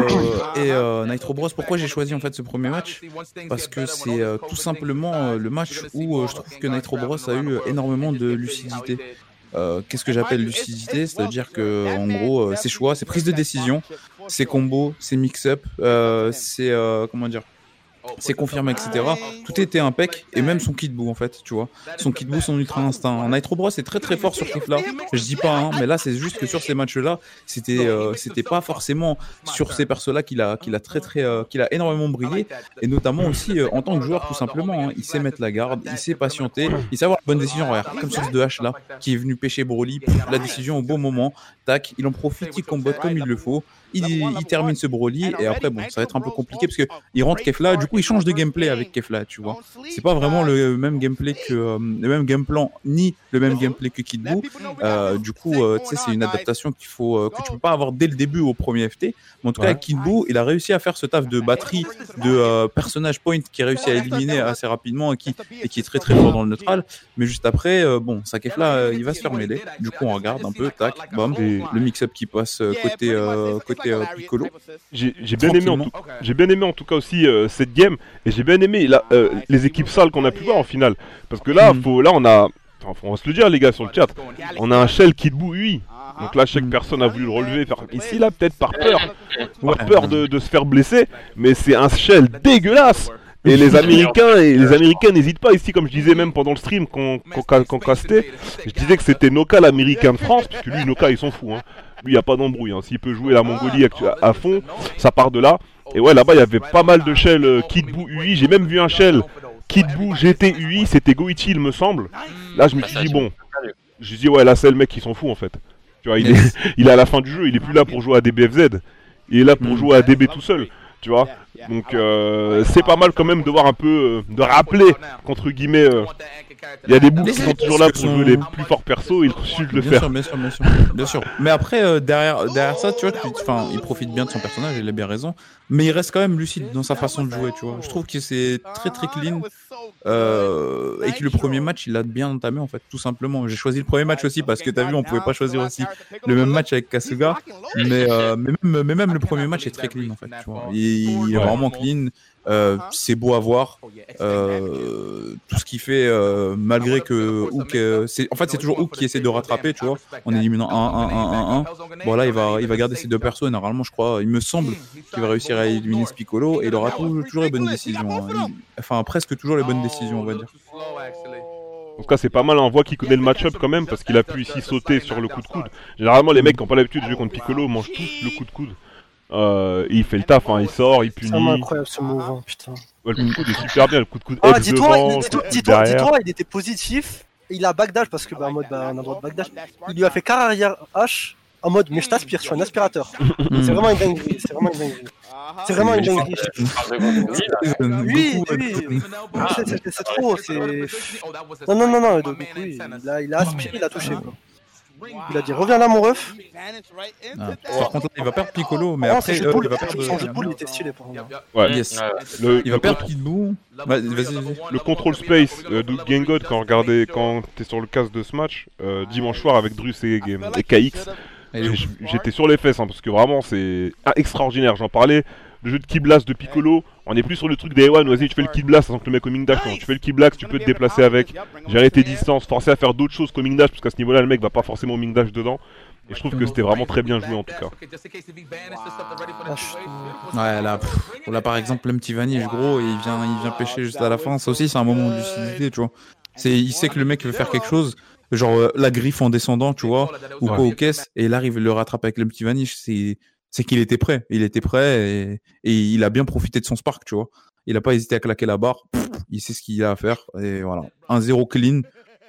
et euh, Nitro Bros. Pourquoi j'ai choisi en fait ce premier match? Parce que c'est euh, tout simplement euh, le match où euh, je trouve que Nitro Bros a eu énormément de lucidité. Euh, Qu'est-ce que j'appelle lucidité? C'est-à-dire que en gros, euh, ses choix, ses prises de décision, ses combos, ses mix-up, euh, ses euh, comment dire? C'est confirmé, etc. Tout était impec, et même son kit bout, en fait, tu vois. Son kit bout, son ultra instinct. Nitro Bros est très très fort sur Kefla. Je dis pas, hein, mais là, c'est juste que sur ces matchs-là, c'était euh, c'était pas forcément sur ces persos-là qu'il a, qu'il a très très, euh, qu'il a énormément brillé, et notamment aussi euh, en tant que joueur, tout simplement. hein. Il sait mettre la garde, il sait patienter, il sait avoir bonne décision. Regarde, comme sur ce 2H là, qui est venu pêcher Broly, pff, la décision au bon moment, tac, il en profite, il combat comme il le faut. Il, il termine ce Broly et après bon ça va être un peu compliqué parce que il rentre Kefla du coup il change de gameplay avec Kefla tu vois c'est pas vraiment le même gameplay que euh, le même game plan ni le même gameplay que Kid Buu Euh, du coup euh, tu sais c'est une adaptation qu'il faut euh, que tu peux pas avoir dès le début au premier FT mais en tout cas Ouais. Kid Buu il a réussi à faire ce taf de batterie de euh, personnage point qui a réussi à éliminer assez rapidement et qui et qui est très très fort dans le neutral mais juste après euh, bon sa Kefla euh, il va se faire mêler du coup on regarde un peu tac bam Et- le mix-up qui passe euh, côté euh, côté euh, Piccolo J'ai bien aimé en tout, j'ai bien aimé en tout cas aussi euh, cette game. Et j'ai bien aimé la, euh, les équipes sales qu'on a pu voir en finale parce que là Mm. faut là on a enfin, faut- on va se le dire les gars sur le chat. on a un shell qui debout UI donc là chaque Mm. personne a voulu le relever. faire ici là peut-être par peur. Par peur de, de se faire blesser. Mais c'est un shell dégueulasse. et les Américains et les Américains n'hésitent pas ici, comme je disais même pendant le stream qu'on qu'on castait. Je disais que c'était Noka l'américain de France, parce que lui Noka ils sont fous. Hein. Lui il y a pas d'embrouille. Hein. S'il peut jouer la Mongolie actu- à, à fond, ça part de là. Et ouais là-bas il y avait pas mal de shells euh, Kid Buu UI. J'ai même vu un shell Kid Buu GT UI, c'était Goichi il me semble. Là je me suis dit bon, je me suis dit ouais là c'est le mec qui s'en fout en fait. Tu vois il est, il est à la fin du jeu, il est plus là pour jouer à DBFZ. Il est là pour Mm. jouer à DB tout seul. Tu vois. Donc euh, c'est pas mal quand même de voir un peu, euh, de rappeler qu'entre guillemets, euh, il y a des bouts qui sont toujours là pour jouer les plus forts persos, il suffit de le bien faire. sûr, bien sûr, bien sûr, bien sûr. Mais après, euh, derrière, derrière ça, tu vois, tu- enfin, il profite bien de son personnage, il a bien raison. Mais il reste quand même lucide dans sa façon de jouer, tu vois. Je trouve que c'est très très clean euh, et que le premier match, il l'a bien entamé en fait, tout simplement. J'ai choisi le premier match aussi parce que t'as vu, on pouvait pas choisir aussi le même match avec Kasuga, mais, euh, mais, même, le premier match est très clean en fait, tu vois. Il, est vraiment clean. Euh, c'est beau à voir. Euh, tout ce qu'il fait, euh, malgré que Hook, euh, c'est, en fait, c'est toujours Hook qui essaie de rattraper, tu vois, en éliminant 1-1-1-1-1. Bon, là, il va, il va garder ces deux persos, et normalement, je crois, il me semble qu'il va réussir à éliminer Spiccolo, et il aura toujours, toujours les bonnes décisions. hein. Enfin, presque toujours les bonnes décisions, on va dire. En tout cas, c'est pas mal, on voit qu'il connaît le match-up quand même, parce qu'il a pu ici sauter sur le coup de coude. Généralement, les mecs qui n'ont pas l'habitude de jouer contre Piccolo mangent tous le coup de coude. Euh, il fait le taf, hein, il sort, il C'est vraiment punit. incroyable ce mouvement, putain. Ouais, le coup de coude est super bien, le coup de coude Ah, dis-toi, devant, il- le coup de dis-toi, dis-toi, il était positif. Et il a backdash parce que, bah, en mode, bah, on a droit de backdash. Il lui a fait car arrière H en mode, mais je t'aspire, je suis un aspirateur. C'est vraiment une dinguerie, c'est vraiment une dinguerie. C'est vraiment une dinguerie. Oui, oui. Ah, c'est- c'est c'est trop, c'est. Non, non, non, non, de Goku, il a, il a aspiré, il a touché. Quoi. Il a dit, reviens là, mon ref. Ah. Par contre, là, il va perdre Piccolo, mais Oh, après, euh, boule, il va perdre. son jeu de boule, il était stylé pour moi. Ouais. Yes. Le, Il va perdre le control space euh, de Gengod quand regardez quand t'es sur le casque de ce match euh, dimanche soir avec Drus et, et KX J'étais sur les fesses hein, parce que vraiment c'est ah, extraordinaire. J'en parlais. Le jeu de Key Blast de Piccolo, on est plus sur le truc des Ewan. Vas-y, tu fais le Key Blast sans que le mec au Ming Dash. Non, tu fais le Key Blast, tu peux te déplacer avec, gérer tes distances, forcer à faire d'autres choses qu'au Ming Dash parce qu'à ce niveau-là, le mec va pas forcément au Ming Dash dedans. Et je trouve que c'était vraiment très bien joué en tout cas. Ah, Ouais, là, pff, là, par exemple, le petit Vanish, gros, il vient, il vient pêcher juste à la fin. Ça aussi, c'est un moment de lucidité, tu vois. Il sait que le mec veut faire quelque chose, genre euh, la griffe en descendant, tu vois, ou quoi aux caisses, et il arrive à le rattraper avec le petit Vanish. C'est, c'est qu'il était prêt. Il était prêt et, il a bien profité de son spark, tu vois. Il a pas hésité à claquer la barre. Il sait ce qu'il a à faire. Et voilà. 1-0 clean.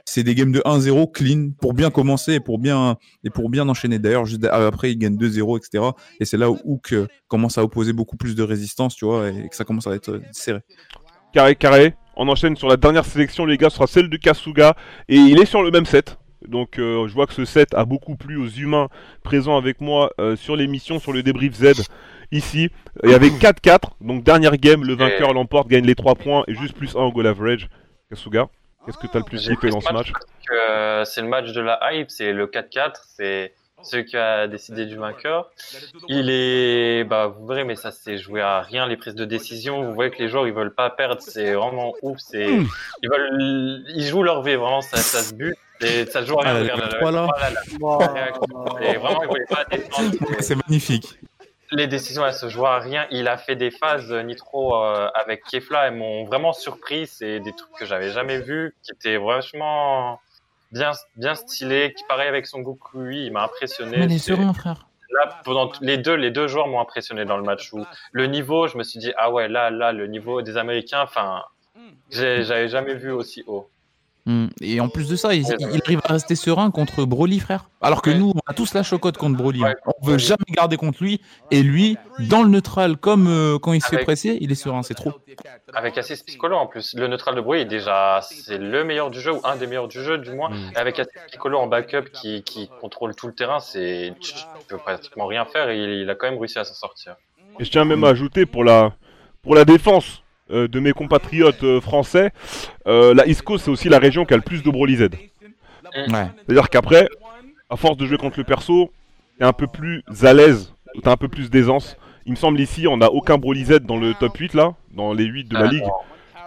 C'est des games de 1-0 clean pour bien commencer et pour bien, et pour bien enchaîner. D'ailleurs, juste après, il gagne 2-0, etc. Et c'est là où Hook commence à opposer beaucoup plus de résistance, tu vois, et que ça commence à être euh, serré. Carré, carré. On enchaîne sur la dernière sélection, les gars, ce sera celle de Kasuga. Et il est sur le même set. Donc euh, je vois que ce set a beaucoup plu aux humains présents avec moi euh, sur l'émission, sur le débrief Z. Ici, il y avait 4-4. Donc dernière game, le vainqueur l'emporte, gagne les 3 points et juste plus 1 au goal average. Kasuga, qu'est-ce que t'as le plus kiffé dans ce match euh, c'est le match de la hype, c'est le 4-4, c'est celui qui a décidé du vainqueur. Il est, bah, vous verrez, mais ça s'est joué à rien, les prises de décision. Vous voyez que les joueurs, ils veulent pas perdre, c'est vraiment ouf, c'est, ils veulent, ils jouent leur vie, vraiment, ça, ça se bute, et ça se joue à rien. Ah, vraiment. C'est magnifique. Les décisions, elles se jouent à rien. Il a fait des phases euh, Nitro euh, avec Kefla, elles m'ont vraiment surpris. C'est des trucs que j'avais jamais vus, qui étaient vachement bien, bien stylés. Qui pareil avec son Goku, lui, il m'a impressionné. Mais il est C'est- serein, frère. Là, pendant les deux, les deux joueurs m'ont impressionné dans le match où le niveau, je me suis dit ah ouais là, là, le niveau des Américains, enfin, j'avais jamais vu aussi haut. Hmm. Et en plus de ça, il, il arrive à rester serein contre Broly, frère. Alors que Ouais. nous, on a tous la chocotte contre Broly. hein. Ouais. On veut jamais garder contre lui. Et lui, dans le neutral, comme euh, quand il se fait Avec- presser, il est serein, c'est trop. Avec Assis Piccolo en plus, le neutral de est déjà c'est le meilleur du jeu ou un des meilleurs du jeu du moins. Mm. Et avec Assis Piccolo en backup qui, qui contrôle tout le terrain, c'est tu tu peux pratiquement rien faire et il, il a quand même réussi à s'en sortir. Et je tiens même à ajouter pour la, pour la défense euh, de mes compatriotes euh, français, euh, la East Coast c'est aussi la région qui a le plus de Broly Z. Ouais. C'est-à-dire qu'après, à force de jouer contre le perso, t'es un peu plus à l'aise, t'as un peu plus d'aisance. Il me semble ici, on n'a aucun Broly Z dans le top 8 là, dans les 8 de la Ah, ligue.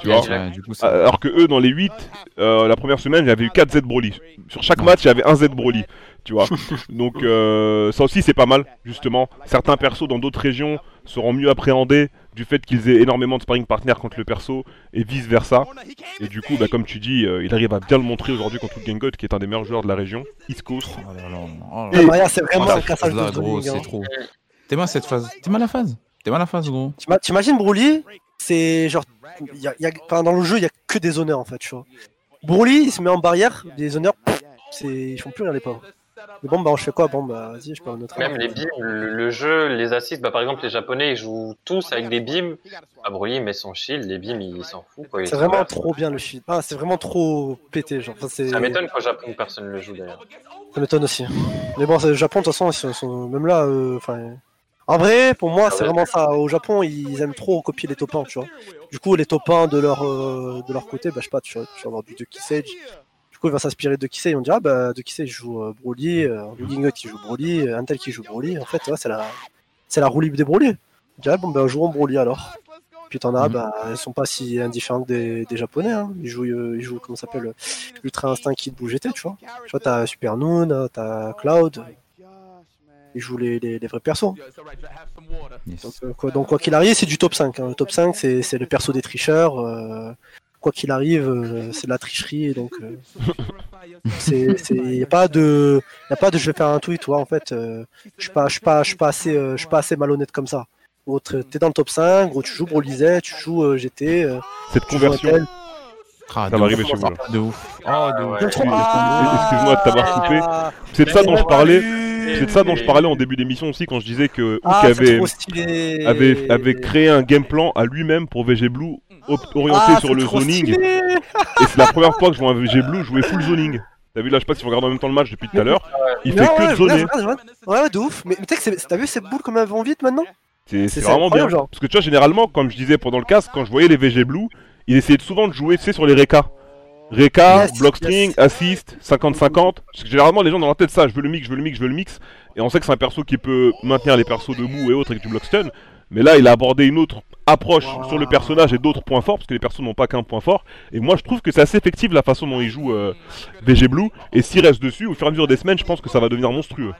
Tu vois Ouais, du coup, ça- Alors que eux, dans les 8, euh, la première semaine, j'avais eu 4 Z Broly. Sur chaque match, il y avait un Z Broly. Tu vois Donc, euh, ça aussi, c'est pas mal, justement. Certains persos dans d'autres régions seront mieux appréhendés du fait qu'ils aient énormément de sparring partners contre le perso et vice versa. Et du coup, bah, comme tu dis, euh, il arrive à bien le montrer aujourd'hui contre Gangot, qui est un des meilleurs joueurs de la région, East Coast. Oh là là, oh là Et là. Maria, c'est vraiment Oh, un cette cassage de gros, c'est trop. T'es mal cette phase. T'es mal la phase. T'es mal la phase, gros. T'ima- T'imagines Broly, c'est genre, y a, y a- enfin, dans le jeu, il y a que des honneurs en fait, tu vois. Broly, il se met en barrière, les honneurs, pff, c'est, ils font plus rien les pauvres. Mais bon, bah, je fais quoi? Bon, bah, vas-y, je peux un autre. Même les bims, le, le jeu, les assists, bah, par exemple les Japonais ils jouent tous avec des bims. Ah Broly met son shield, les bims il s'en fout quoi. il C'est vraiment trop bien le shield. Ah, c'est vraiment trop pété, genre. Enfin, c'est... Ça m'étonne qu'au Japon personne ne le joue d'ailleurs. Ça m'étonne aussi. Mais bon, c'est- le Japon, de toute façon, ils sont, même là, euh, en vrai, pour moi, c'est ouais. vraiment ça. Au Japon, ils aiment trop copier les top 1, tu vois. Du coup, les top 1 de leur, euh, de leur côté, bah, je sais pas, tu vois, tu vas avoir du De Kisage. Du coup, il va s'inspirer de Kisage. On dira, bah, De Kisage joue euh, Broly, euh, Gingot qui joue Broly, euh, Intel qui joue Broly. En fait, ouais, c'est la, c'est la roue libre des Broly. On dirait, bon, bah, jouons Broly alors. Puis t'en as, Mhm. bah, elles sont pas si indifférentes des, des Japonais. Hein. Ils jouent, euh, ils jouent, comment ça s'appelle, Ultra Instinct Kid GT, tu vois. Tu vois, t'as Super Noon, t'as Cloud. Ils jouent les, les, les vrais persos. Yes. Donc, euh, quoi donc, quoi qu'il arrive, c'est du top 5. hein. Le top 5, c'est c'est le perso des tricheurs. euh, quoi qu'il arrive, euh, c'est de la tricherie. et Donc, euh, c'est, c'est, y a pas de, y a pas de, je vais faire un tweet, toi. En fait, euh, je suis pas, je suis pas, je suis pas assez, euh, je suis pas assez malhonnête comme ça. T'es t'es dans le top 5, gros, tu joues Brolizet, tu joues euh, GT, euh, Cette tu conversion. Ah, ça de va arriver chez vous là. De ouf. Oh, de ouf. Ouais. Excuse-moi de t'avoir coupé. Ah, C'est de ça dont je parlais. C'est de ça dont je parlais en début d'émission aussi quand je disais que Hook Ah, c'est avait, trop stylé. avait, avait créé un game plan à lui-même pour VG Blue orienté Ah, sur c'est le zoning. stylé. Et c'est la première fois que je vois un VG Blue jouer full zoning. T'as vu là, je sais pas si vous regardez en même temps le match depuis tout à l'heure. Il fait Non, que ouais, de zoner. Ouais, ouais, de ouf. Mais, mais tu sais que c'est- t'as vu ces boules comme elles vont vite maintenant? C'est C'est- c'est c'est vraiment bien. genre. Parce que tu vois, généralement, comme je disais pendant le casque, quand je voyais les VG Blue, il essayait souvent de jouer, tu sais, sur les Reka. Reka, Yes, blockstring, yes. assist, 50-50. Parce que généralement, les gens dans leur tête, ça, je veux le mix, je veux le mix, je veux le mix. Et on sait que c'est un perso qui peut maintenir les persos debout et autres avec du blockstun. Mais là, il a abordé une autre approche Wow. sur le personnage et d'autres points forts, parce que les persos n'ont pas qu'un point fort. Et moi, je trouve que c'est assez effectif la façon dont il joue euh, VG Blue. Et s'il reste dessus, au fur et à mesure des semaines, je pense que ça va devenir monstrueux.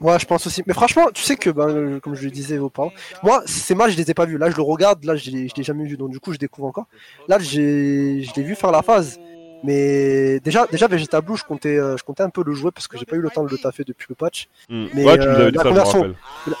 Ouais, je pense aussi. Mais franchement, tu sais que, ben, comme je le disais auparavant, moi, ces matchs, je les ai pas vus. Là, je le regarde, là, je l'ai je l'ai jamais vu. Donc, du coup, je découvre encore. Là, j'ai- je l'ai vu faire la phase. Mais déjà, déjà Vegeta Blue, je comptais, euh, je comptais un peu le jouer parce que j'ai pas eu le temps de le taffer depuis le patch. Hmm. Mais, ouais, tu nous euh, avais dit la ça, je me conversion- rappelle.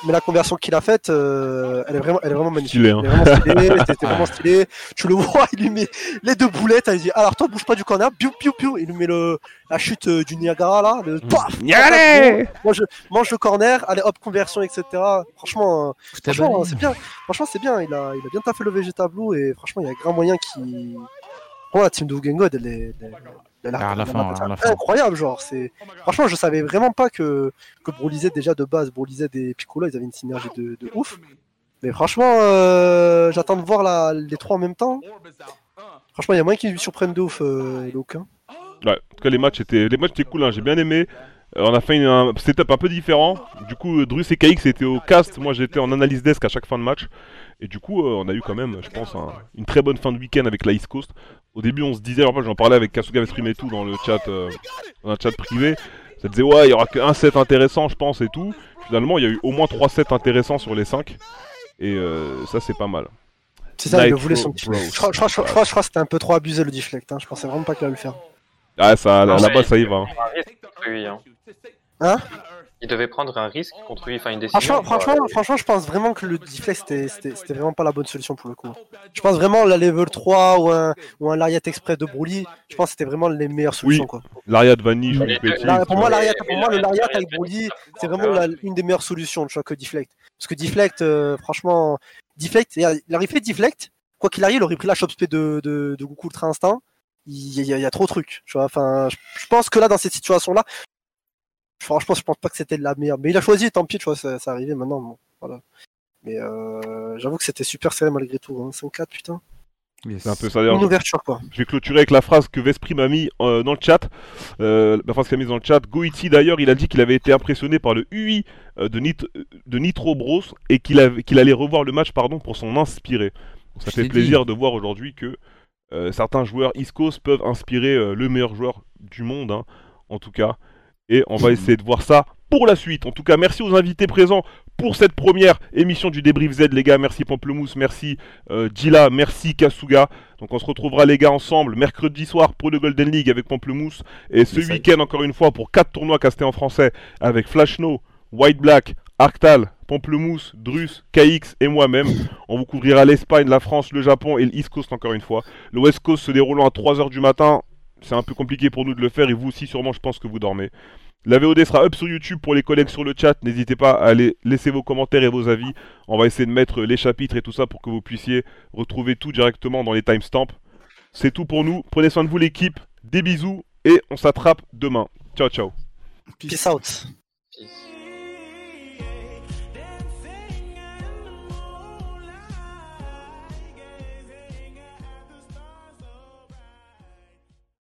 Mais la- conversion qu'il a faite, euh, elle est vraiment, elle est vraiment magnifique. Stylé, hein. Elle est vraiment stylée, c'était vraiment stylé. Tu le vois, il lui met les deux boulettes, il dit, alors toi, bouge pas du corner, piou, piou, piou. Il lui met le, la chute euh, du Niagara, là, le paf! Allez mange, mange le corner, allez hop, conversion, etc. Franchement, euh, franchement c'est bien. Franchement, c'est bien. Il a, il a bien taffé le Vegeta Blue et franchement, il y a grand moyen qui. Bon, la team de Gengod, elle est. Elle, À la fin, à la fin. incroyable, genre. C'est franchement, je savais vraiment pas que que déjà de base, Brolizet et Piccolo, ils avaient une synergie de, de ouf. Mais franchement, euh, j'attends de voir la, les trois en même temps. Franchement, il y a moyen qu'ils lui surprennent de ouf, euh, Luke, hein. Ouais, en tout cas les matchs étaient, les matchs étaient cool, hein, j'ai bien aimé. Euh, on a fait une- un setup un peu différent. Du coup, euh, Drus et KX étaient au cast, moi j'étais en analyse desk à chaque fin de match. Et du coup, euh, on a eu quand même, je pense, un- une très bonne fin de week-end avec la East Coast. Au début, on se disait, en fait, j'en parlais avec Kasuga Stream et tout dans le chat, euh, dans un chat privé. Ça disait ouais, il y aura qu'un set intéressant, je pense, et tout. Finalement, il y a eu au moins 3 sets intéressants sur les 5. Et euh, ça, c'est pas mal. C'est ça, il le voulait son. Je crois, je crois- je crois- je que c'était un peu trop abusé le deflect. Hein. Je pensais vraiment pas qu'il allait le faire. Ah, ça, là-bas, ça y va. hein. Lui, hein? Il devait prendre un risque contre lui, enfin une décision. Franchement, franchement, franchement, je pense vraiment que le deflect c'était- vraiment pas la bonne solution pour le coup. Je pense vraiment la level 3 ou un, ou un Lariat Express de Broly, je pense que c'était vraiment les meilleures solutions. Quoi. L'Ariat Vanille, je. Là, pour moi, Lariat, pour moi, le Lariat, avec Broly, c'est vraiment la- une des meilleures solutions, tu vois, que Deflect. Parce que Deflect, euh, franchement, Deflect, il aurait fait Deflect, quoi qu'il arrive, il aurait pris la Chop Spé de, de, de Goku Ultra Instinct. Il y, a, il y a trop de trucs, tu vois. Enfin, je, je pense que là, dans cette situation-là, franchement, je pense pas que c'était la meilleure. Mais il a choisi, tant pis, tu vois, ça, ça arrivait maintenant. Bon, voilà. Mais euh, j'avoue que c'était super serré malgré tout. Hein. 5-4, putain. C'est un peu ça d'ailleurs. Une ouverture, quoi. Je vais clôturer avec la phrase que Vesprit m'a mis euh, dans le chat. Euh, la phrase qu'il a mise dans le chat. Goichi d'ailleurs, il a dit qu'il avait été impressionné par le UI euh, de, Nit- de Nitro Bros et qu'il avait- qu'il allait revoir le match pardon, pour s'en inspirer. Donc, ça Je fait plaisir de voir aujourd'hui que euh, certains joueurs East Coast peuvent inspirer euh, le meilleur joueur du monde, hein, en tout cas. Et on va essayer de voir ça pour la suite. En tout cas, merci aux invités présents pour cette première émission du débrief Z, les gars. Merci Pamplemousse, merci euh, Gila, merci Kasuga. Donc on se retrouvera les gars ensemble mercredi soir pour le Golden League avec Pamplemousse. Et ce week-end encore une fois pour quatre tournois castés en français avec Flashno, White Black, Arctal, Pamplemousse, Drus, KX et moi-même. On vous couvrira l'Espagne, la France, le Japon et le East Coast encore une fois. Le West Coast se déroulant à 3h du matin. C'est un peu compliqué pour nous de le faire et vous aussi sûrement je pense que vous dormez. La VOD sera up sur YouTube pour les collègues sur le chat. N'hésitez pas à aller laisser vos commentaires et vos avis. On va essayer de mettre les chapitres et tout ça pour que vous puissiez retrouver tout directement dans les timestamps. C'est tout pour nous. Prenez soin de vous l'équipe. Des bisous et on s'attrape demain. Ciao ciao. Peace out.